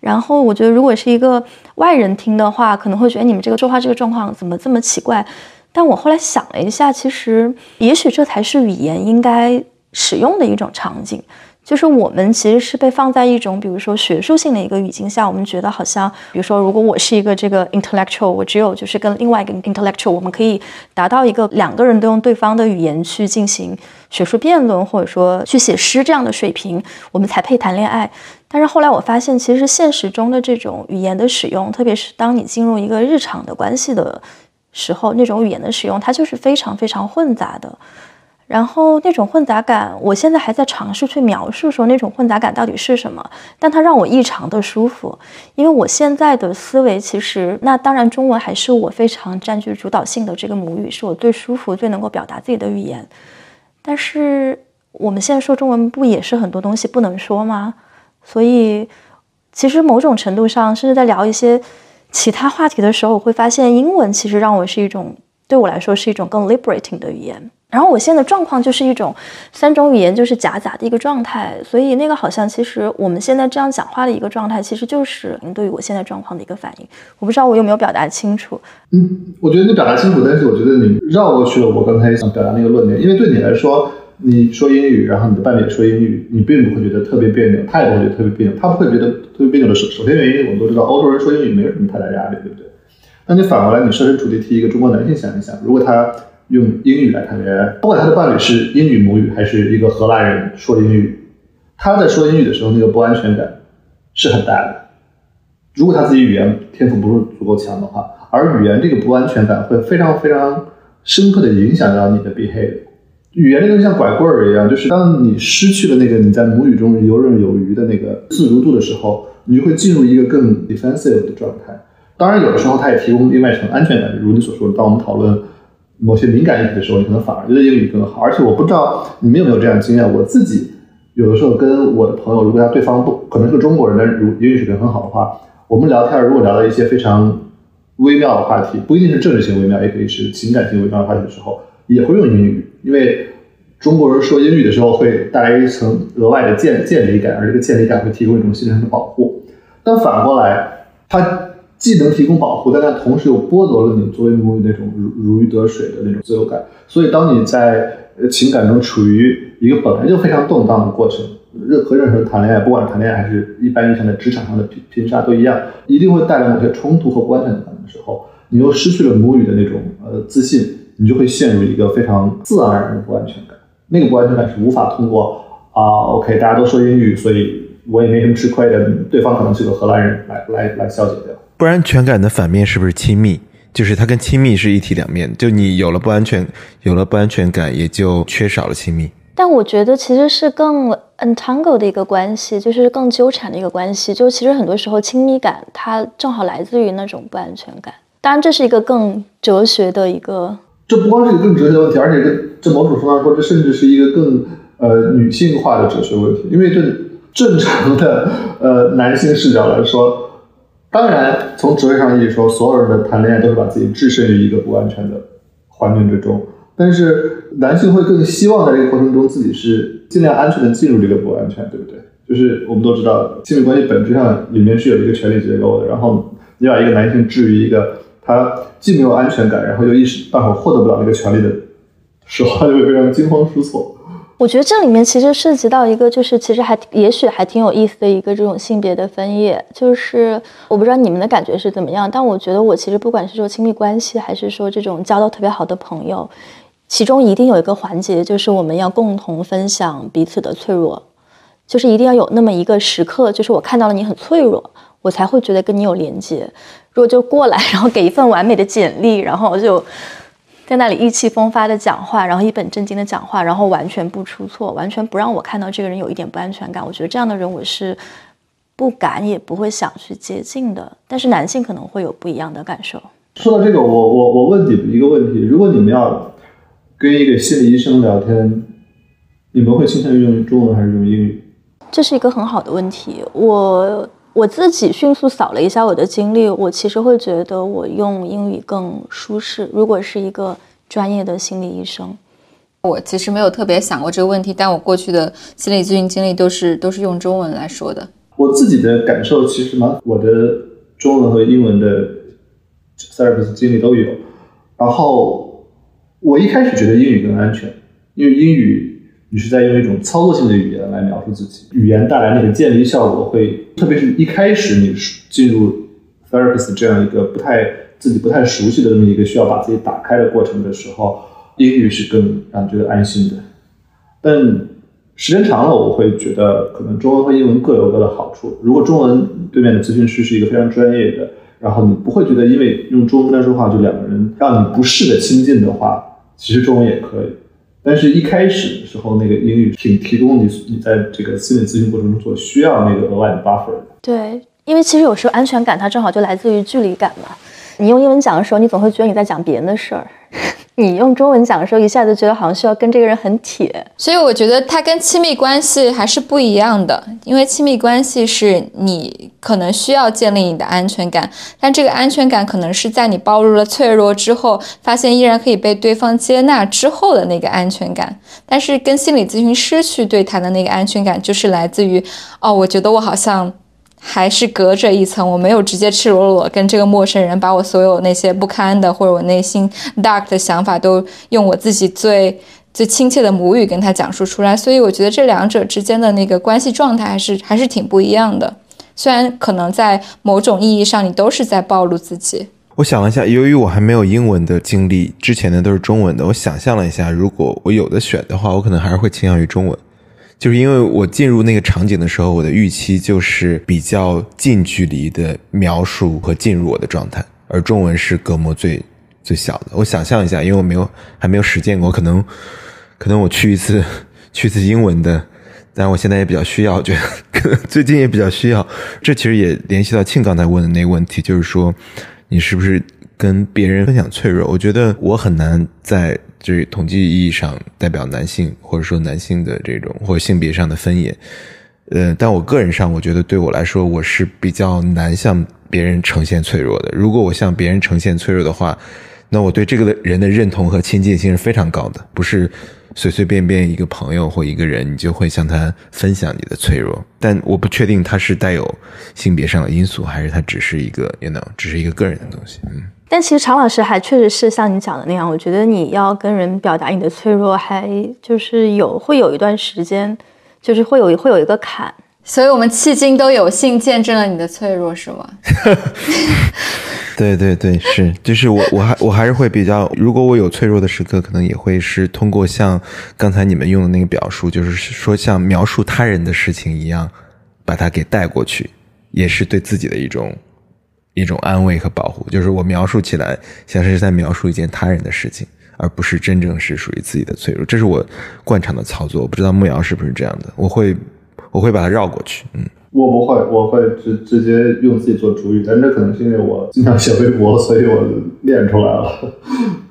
然后我觉得，如果是一个外人听的话，可能会觉得你们这个说话这个状况怎么这么奇怪。但我后来想了一下，其实也许这才是语言应该使用的一种场景。就是我们其实是被放在一种，比如说学术性的一个语境下，我们觉得好像，比如说，如果我是一个这个 intellectual，我只有就是跟另外一个 intellectual，我们可以达到一个两个人都用对方的语言去进行学术辩论，或者说去写诗这样的水平，我们才配谈恋爱。但是后来我发现，其实现实中的这种语言的使用，特别是当你进入一个日常的关系的时候，那种语言的使用，它就是非常非常混杂的。然后那种混杂感，我现在还在尝试去描述说那种混杂感到底是什么，但它让我异常的舒服，因为我现在的思维其实，那当然中文还是我非常占据主导性的这个母语，是我最舒服、最能够表达自己的语言。但是我们现在说中文，不也是很多东西不能说吗？所以其实某种程度上，甚至在聊一些其他话题的时候，我会发现英文其实让我是一种，对我来说是一种更 liberating 的语言。然后我现在的状况就是一种三种语言就是夹杂的一个状态，所以那个好像其实我们现在这样讲话的一个状态，其实就是您对于我现在状况的一个反应。我不知道我有没有表达清楚。嗯，我觉得你表达清楚，但是我觉得你绕过去了我刚才想表达那个论点，因为对你来说，你说英语，然后你的伴侣说英语，你并不会觉得特别别扭，他也不会觉得特别别扭，他不会觉得特别别扭的首首先原因，我们都知道欧洲人说英语没有什么太大压力，对不对？那你反过来，你设身处地替一个中国男性想一想，如果他。用英语来谈恋爱，不管他的伴侣是英语母语还是一个荷兰人说英语，他在说英语的时候那个不安全感是很大的。如果他自己语言天赋不是足够强的话，而语言这个不安全感会非常非常深刻的影响到你的 behavior。语言这个像拐棍儿一样，就是当你失去了那个你在母语中游刃有余的那个自如度的时候，你就会进入一个更 defensive 的状态。当然，有的时候它也提供另外一层安全感，如你所说的，当我们讨论。某些敏感议题的时候，你可能反而觉得英语更好。而且我不知道你们有没有这样的经验，我自己有的时候跟我的朋友，如果他对方不可能是中国人，但如英语水平很好的话，我们聊天如果聊到一些非常微妙的话题，不一定是政治性微妙，也可以是情感性微妙的话题的时候，也会用英语，因为中国人说英语的时候会带来一层额外的建建立感，而这个建立感会提供一种心理上的保护。但反过来，他。既能提供保护，但它同时又剥夺了你作为母语那种如如鱼得水的那种自由感。所以，当你在情感中处于一个本来就非常动荡的过程，任和任何人谈恋爱，不管是谈恋爱还是一般意义上的职场上的拼拼杀都一样，一定会带来某些冲突和不安全感的时候，你又失去了母语的那种呃自信，你就会陷入一个非常自然而然的不安全感。那个不安全感是无法通过啊，OK，大家都说英语，所以我也没什么吃亏的，对方可能是个荷兰人，来来来消解掉。不安全感的反面是不是亲密？就是它跟亲密是一体两面。就你有了不安全，有了不安全感，也就缺少了亲密。但我觉得其实是更 entangle 的一个关系，就是更纠缠的一个关系。就其实很多时候亲密感它正好来自于那种不安全感。当然，这是一个更哲学的一个。这不光是一个更哲学的问题，而且这这某种程度上说，这甚至是一个更呃女性化的哲学问题。因为这正常的呃男性视角来说，当然从哲学上意义说，所有人的谈恋爱都是把自己置身于一个不安全的环境之中。但是男性会更希望在这个过程中自己是尽量安全的进入这个不安全，对不对？就是我们都知道，亲密关系本质上里面是有一个权力结构的。然后你把一个男性置于一个。他既没有安全感，然后又一时半会儿获得不了那个权利的时候，他就会非常惊慌失措。我觉得这里面其实涉及到一个，就是其实还也许还挺有意思的一个这种性别的分野。就是我不知道你们的感觉是怎么样，但我觉得我其实不管是说亲密关系，还是说这种交到特别好的朋友，其中一定有一个环节，就是我们要共同分享彼此的脆弱，就是一定要有那么一个时刻，就是我看到了你很脆弱，我才会觉得跟你有连接。如果就过来，然后给一份完美的简历，然后就在那里意气风发的讲话，然后一本正经的讲话，然后完全不出错，完全不让我看到这个人有一点不安全感。我觉得这样的人我是不敢也不会想去接近的。但是男性可能会有不一样的感受。说到这个，我我我问你们一个问题：如果你们要跟一个心理医生聊天，你们会倾向于用中文还是用英语？这是一个很好的问题。我。我自己迅速扫了一下我的经历，我其实会觉得我用英语更舒适。如果是一个专业的心理医生，我其实没有特别想过这个问题，但我过去的心理咨询经历都是都是用中文来说的。我自己的感受其实蛮，我的中文和英文的 therapist 经历都有。然后我一开始觉得英语更安全，因为英语。你是在用一种操作性的语言来描述自己，语言带来那个建立效果会，特别是一开始你进入 therapist 这样一个不太自己不太熟悉的这么一个需要把自己打开的过程的时候，英语是更让你觉得安心的。但时间长了，我会觉得可能中文和英文各有各的好处。如果中文对面的咨询师是一个非常专业的，然后你不会觉得因为用中文来说话就两个人让你不适的亲近的话，其实中文也可以。但是，一开始的时候，那个英语挺提供你你在这个心理咨询过程中所需要那个额外的 buffer。对，因为其实有时候安全感它正好就来自于距离感嘛。你用英文讲的时候，你总会觉得你在讲别人的事儿。你用中文讲的时候，一下子觉得好像需要跟这个人很铁，所以我觉得它跟亲密关系还是不一样的。因为亲密关系是你可能需要建立你的安全感，但这个安全感可能是在你暴露了脆弱之后，发现依然可以被对方接纳之后的那个安全感。但是跟心理咨询师去对谈的那个安全感，就是来自于哦，我觉得我好像。还是隔着一层，我没有直接赤裸裸跟这个陌生人把我所有那些不堪的或者我内心 dark 的想法都用我自己最最亲切的母语跟他讲述出来，所以我觉得这两者之间的那个关系状态还是还是挺不一样的。虽然可能在某种意义上你都是在暴露自己。我想了一下，由于我还没有英文的经历，之前的都是中文的，我想象了一下，如果我有的选的话，我可能还是会倾向于中文。就是因为我进入那个场景的时候，我的预期就是比较近距离的描述和进入我的状态，而中文是隔膜最最小的。我想象一下，因为我没有还没有实践过，可能 <laughs> 可能我去一次去一次英文的，但我现在也比较需要，觉得可最近也比较需要。这其实也联系到庆刚才问的那个问题，就是说你是不是跟别人分享脆弱？我觉得我很难在。就是统计意义上代表男性，或者说男性的这种或者性别上的分野，呃，但我个人上，我觉得对我来说，我是比较难向别人呈现脆弱的。如果我向别人呈现脆弱的话，那我对这个人的认同和亲近性是非常高的，不是随随便便一个朋友或一个人，你就会向他分享你的脆弱。但我不确定他是带有性别上的因素，还是他只是一个，you know，只是一个个人的东西，嗯。但其实常老师还确实是像你讲的那样，我觉得你要跟人表达你的脆弱，还就是有会有一段时间，就是会有会有一个坎。所以我们迄今都有幸见证了你的脆弱，是吗？<laughs> 对对对，是，就是我我还我还是会比较，如果我有脆弱的时刻，可能也会是通过像刚才你们用的那个表述，就是说像描述他人的事情一样，把它给带过去，也是对自己的一种。<laughs> 一种安慰和保护，就是我描述起来像是在描述一件他人的事情，而不是真正是属于自己的脆弱。这是我惯常的操作，我不知道木瑶是不是这样的。我会我会把它绕过去，嗯。我不会，我会直直接用自己做主语，但这可能是因为我经常写微博，所以我练出来了。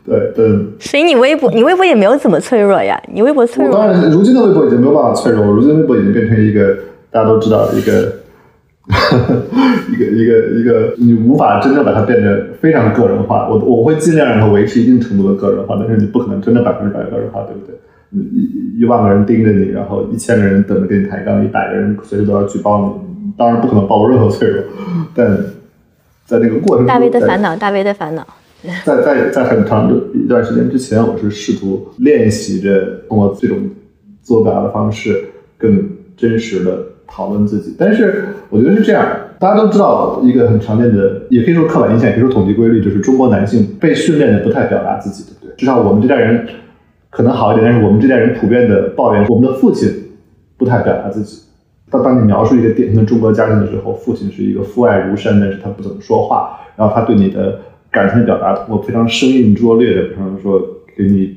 对对。所以你微博，你微博也没有怎么脆弱呀？你微博脆弱？当然，如今的微博已经没有办法脆弱，如今微博已经变成一个大家都知道的一个。<laughs> 一个一个一个，你无法真正把它变得非常个人化。我我会尽量让它维持一定程度的个人化，但是你不可能真的百分之百个人化，对不对？一一万个人盯着你，然后一千个人等着跟你抬杠，一百个人随时都要举报你，当然不可能暴露任何脆弱。但在那个过程，大卫的烦恼，大卫的烦恼。在在在很长的一段时间之前，我是试图练习着通过这种自我表达的方式，更真实的。讨论自己，但是我觉得是这样，大家都知道一个很常见的，也可以说刻板印象，也可以说统计规律，就是中国男性被训练的不太表达自己，对不对？至少我们这代人可能好一点，但是我们这代人普遍的抱怨，我们的父亲不太表达自己。当当你描述一个典型的中国家庭的时候，父亲是一个父爱如山，但是他不怎么说话，然后他对你的感情表达通过非常生硬拙劣的，比方说给你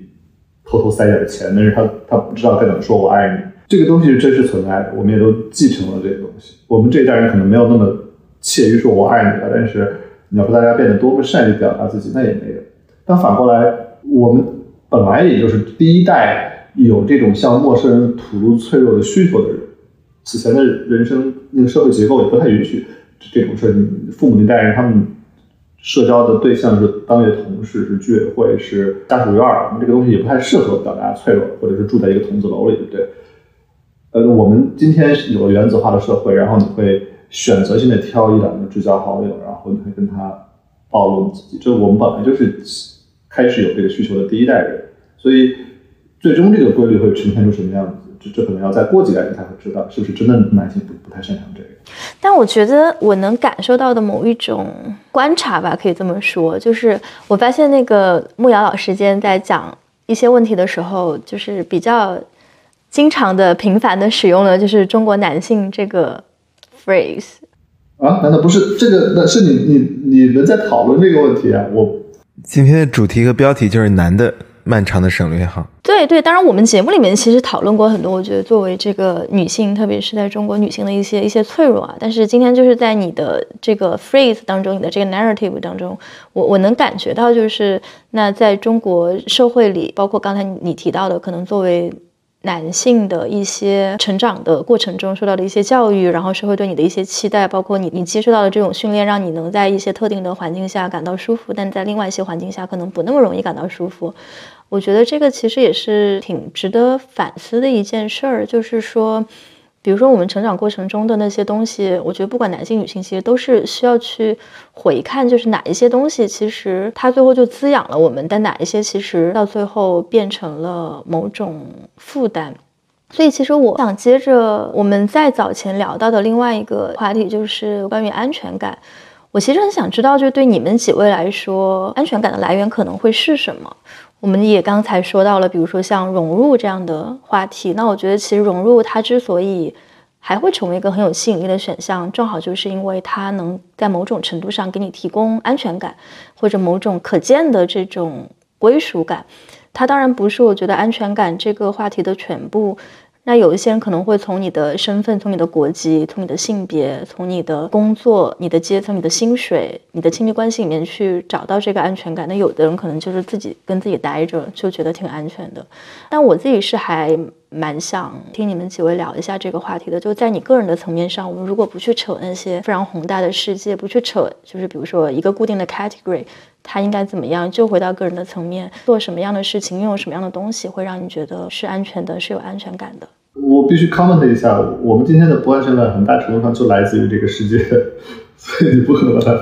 偷偷塞点钱，但是他他不知道该怎么说我爱你。这个东西是真实存在的，我们也都继承了这个东西。我们这一代人可能没有那么怯于说“我爱你”了，但是你要说大家变得多么善于表达自己，那也没有。但反过来，我们 <laughs> 本来也就是第一代有这种向陌生人吐露脆弱的需求的人。此前的人生那个社会结构也不太允许这种事儿。父母那代人他们社交的对象是单位同事、是居委会、是家属院儿，这个东西也不太适合表达脆弱，或者是住在一个筒子楼里，对不对？呃，我们今天有了原子化的社会，然后你会选择性的挑一两个至交好友，然后你会跟他暴露自己。这我们本来就是开始有这个需求的第一代人，所以最终这个规律会呈现出什么样子，这这可能要再过几代人才会知道，是不是真的男性不不太擅长这个。但我觉得我能感受到的某一种观察吧，可以这么说，就是我发现那个木瑶老师今天在讲一些问题的时候，就是比较。经常的、频繁的使用了，就是中国男性这个 phrase 啊？难道不是这个？那是你、你、你们在讨论这个问题啊？我今天的主题和标题就是男的漫长的省略号。对对，当然我们节目里面其实讨论过很多，我觉得作为这个女性，特别是在中国女性的一些一些脆弱啊。但是今天就是在你的这个 phrase 当中，你的这个 narrative 当中，我我能感觉到，就是那在中国社会里，包括刚才你提到的，可能作为男性的一些成长的过程中受到的一些教育，然后社会对你的一些期待，包括你你接受到的这种训练，让你能在一些特定的环境下感到舒服，但在另外一些环境下可能不那么容易感到舒服。我觉得这个其实也是挺值得反思的一件事儿，就是说。比如说，我们成长过程中的那些东西，我觉得不管男性女性，其实都是需要去回看，就是哪一些东西其实它最后就滋养了我们，但哪一些其实到最后变成了某种负担。所以，其实我想接着我们在早前聊到的另外一个话题，就是关于安全感。我其实很想知道，就对你们几位来说，安全感的来源可能会是什么？我们也刚才说到了，比如说像融入这样的话题，那我觉得其实融入它之所以还会成为一个很有吸引力的选项，正好就是因为它能在某种程度上给你提供安全感，或者某种可见的这种归属感。它当然不是我觉得安全感这个话题的全部。那有一些人可能会从你的身份、从你的国籍、从你的性别、从你的工作、你的阶层、你的薪水、你的亲密关系里面去找到这个安全感。那有的人可能就是自己跟自己待着就觉得挺安全的。但我自己是还蛮想听你们几位聊一下这个话题的。就在你个人的层面上，我们如果不去扯那些非常宏大的世界，不去扯，就是比如说一个固定的 category。他应该怎么样？就回到个人的层面，做什么样的事情，拥有什么样的东西，会让你觉得是安全的，是有安全感的。我必须 comment 一下，我们今天的不安全感很大程度上就来自于这个世界，<laughs> 所以你不可能把它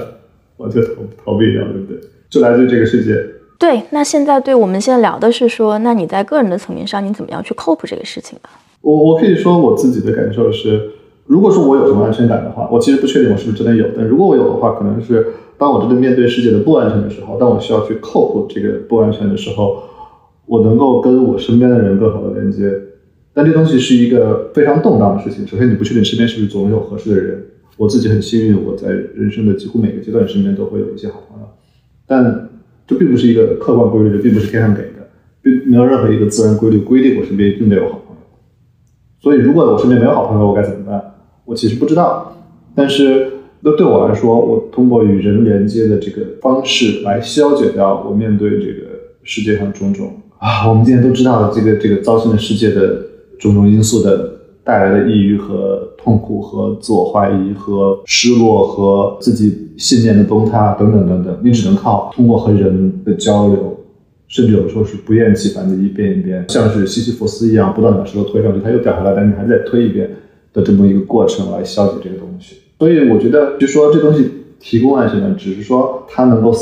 完全逃逃避掉，对不对？就来自于这个世界。对，那现在对我们现在聊的是说，那你在个人的层面上，你怎么样去 cope 这个事情呢？我我可以说我自己的感受是，如果说我有什么安全感的话，我其实不确定我是不是真的有，但如果我有的话，可能是。当我真的面对世界的不安全的时候，当我需要去克服这个不安全的时候，我能够跟我身边的人更好的连接。但这东西是一个非常动荡的事情。首先，你不确定身边是不是总有合适的人。我自己很幸运，我在人生的几乎每个阶段身边都会有一些好朋友。但这并不是一个客观规律，这并不是天上给的。并没有任何一个自然规律规定我身边一定得有好朋友。所以，如果我身边没有好朋友，我该怎么办？我其实不知道。但是，那对我来说，我通过与人连接的这个方式来消解掉我面对这个世界上种种啊，我们今天都知道的这个这个糟心的世界的种种因素的带来的抑郁和痛苦和自我怀疑和失落和自己信念的崩塌等等等等，你只能靠通过和人的交流。甚至有时候是不厌其烦的一遍一遍，像是西西弗斯一样，不断把石头推上去，它又掉下来，但你还在推一遍的这么一个过程来消解这个东西。所以我觉得，就说这东西提供安全感，只是说它能够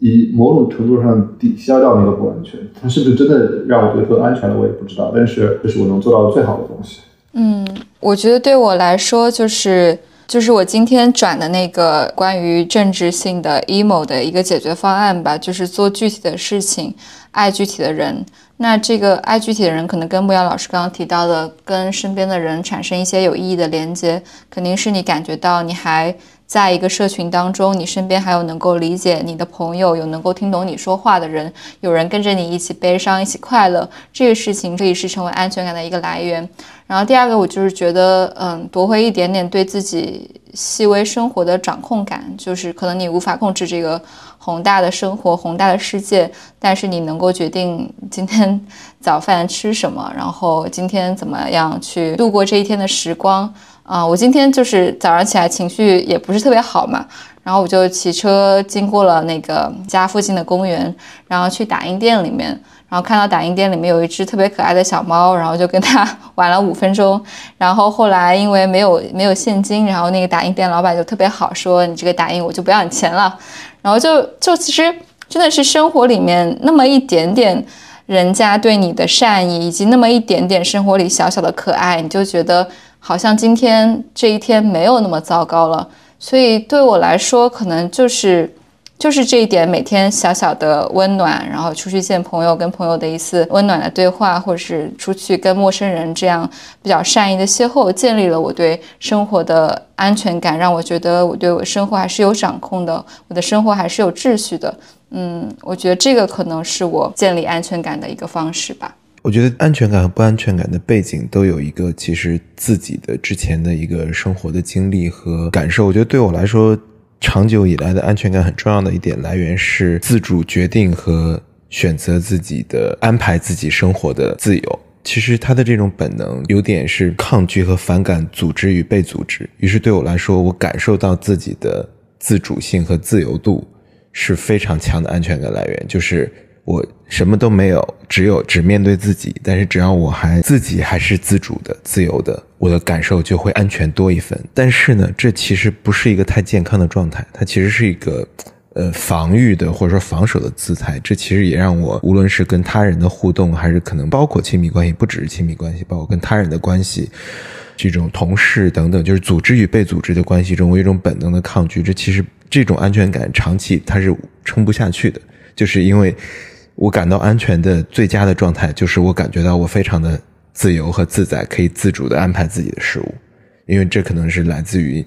以某种程度上抵消掉那个不安全。它是不是真的让我觉得更安全了，我也不知道。但是这是我能做到的最好的东西。嗯，我觉得对我来说就是。就是我今天转的那个关于政治性的 emo 的一个解决方案吧，就是做具体的事情，爱具体的人。那这个爱具体的人，可能跟木瑶老师刚刚提到的，跟身边的人产生一些有意义的连接，肯定是你感觉到你还。在一个社群当中，你身边还有能够理解你的朋友，有能够听懂你说话的人，有人跟着你一起悲伤，一起快乐，这个事情可以是成为安全感的一个来源。然后第二个，我就是觉得，嗯，夺回一点点对自己细微生活的掌控感，就是可能你无法控制这个宏大的生活、宏大的世界，但是你能够决定今天早饭吃什么，<laughs> 然后今天怎么样去度过这一天的时光。啊，我今天就是早上起来情绪也不是特别好嘛，然后我就骑车经过了那个家附近的公园，然后去打印店里面，然后看到打印店里面有一只特别可爱的小猫，然后就跟它 <laughs> 玩了五分钟，然后后来因为没有没有现金，然后那个打印店老板就特别好，说你这个打印我就不要你钱了，然后就就其实真的是生活里面那么一点点人家对你的善意，以及那么一点点生活里小小的可爱，你就觉得。好像今天这一天没有那么糟糕了，所以对我来说，可能就是就是这一点，每天小小的温暖，然后出去见朋友，跟朋友的一次温暖的对话，或者是出去跟陌生人这样比较善意的邂逅，建立了我对生活的安全感，让我觉得我对我生活还是有掌控的，我的生活还是有秩序的。嗯，我觉得这个可能是我建立安全感的一个方式吧。我觉得安全感和不安全感的背景都有一个其实自己的之前的一个生活的经历和感受。我觉得对我来说，长久以来的安全感很重要的一点来源是自主决定和选择自己的安排自己生活的自由。其实他的这种本能有点是抗拒和反感组织与被组织。于是对我来说，我感受到自己的自主性和自由度是非常强的安全感来源，就是。我什么都没有，只有只面对自己。但是只要我还自己还是自主的、自由的，我的感受就会安全多一分。但是呢，这其实不是一个太健康的状态，它其实是一个，呃，防御的或者说防守的姿态。这其实也让我无论是跟他人的互动，还是可能包括亲密关系，不只是亲密关系，包括跟他人的关系，这种同事等等，就是组织与被组织的关系中，我有一种本能的抗拒。这其实这种安全感长期它是撑不下去的，就是因为。我感到安全的最佳的状态，就是我感觉到我非常的自由和自在，可以自主的安排自己的事物，因为这可能是来自于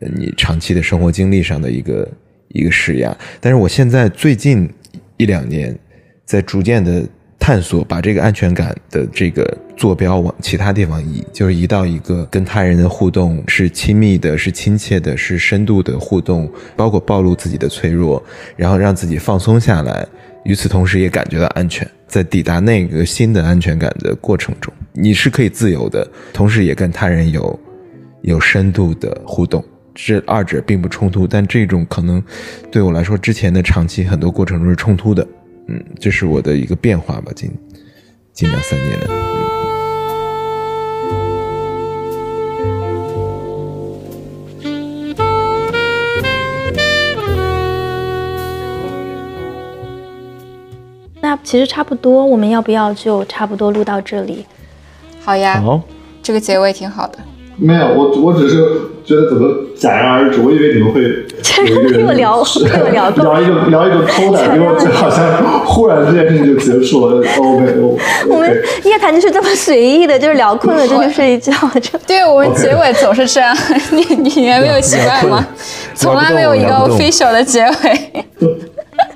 你长期的生活经历上的一个一个施压。但是我现在最近一两年，在逐渐的探索，把这个安全感的这个坐标往其他地方移，就是移到一个跟他人的互动是亲密的、是亲切的、是深度的互动，包括暴露自己的脆弱，然后让自己放松下来。与此同时，也感觉到安全。在抵达那个新的安全感的过程中，你是可以自由的，同时也跟他人有有深度的互动。这二者并不冲突，但这种可能对我来说，之前的长期很多过程中是冲突的。嗯，这是我的一个变化吧，近近两三年的。其实差不多，我们要不要就差不多录到这里？好呀，好，这个结尾挺好的。没有，我我只是觉得怎么戛然而止，我以为你们会 <laughs> 跟我聊，跟我聊聊一个聊一个偷的，结果就好像忽然这件事情就结束了。OK，我们夜谈就是这么随意的，就是聊困了就去睡觉。对我们结尾总是这样，你你还没有习惯吗？从来没有一个 official 的结尾。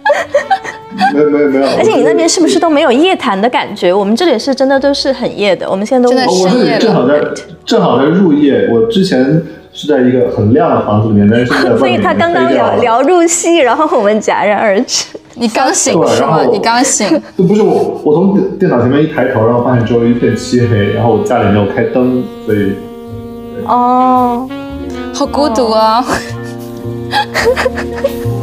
<laughs> 没有没有没有。而且你那边是不是都没有夜谈的感觉？我们这里是真的都是很夜的，我们现在都真的我这里正好在正好在入夜，我之前是在一个很亮的房子里面，但是现在外面所以他刚刚聊聊入戏，然后我们戛然而止。你刚醒是吗？你刚醒，就不是我，我从电电脑前面一抬头，然后发现周围一片漆黑，然后我家里没有开灯，所以哦，好孤独啊！<laughs>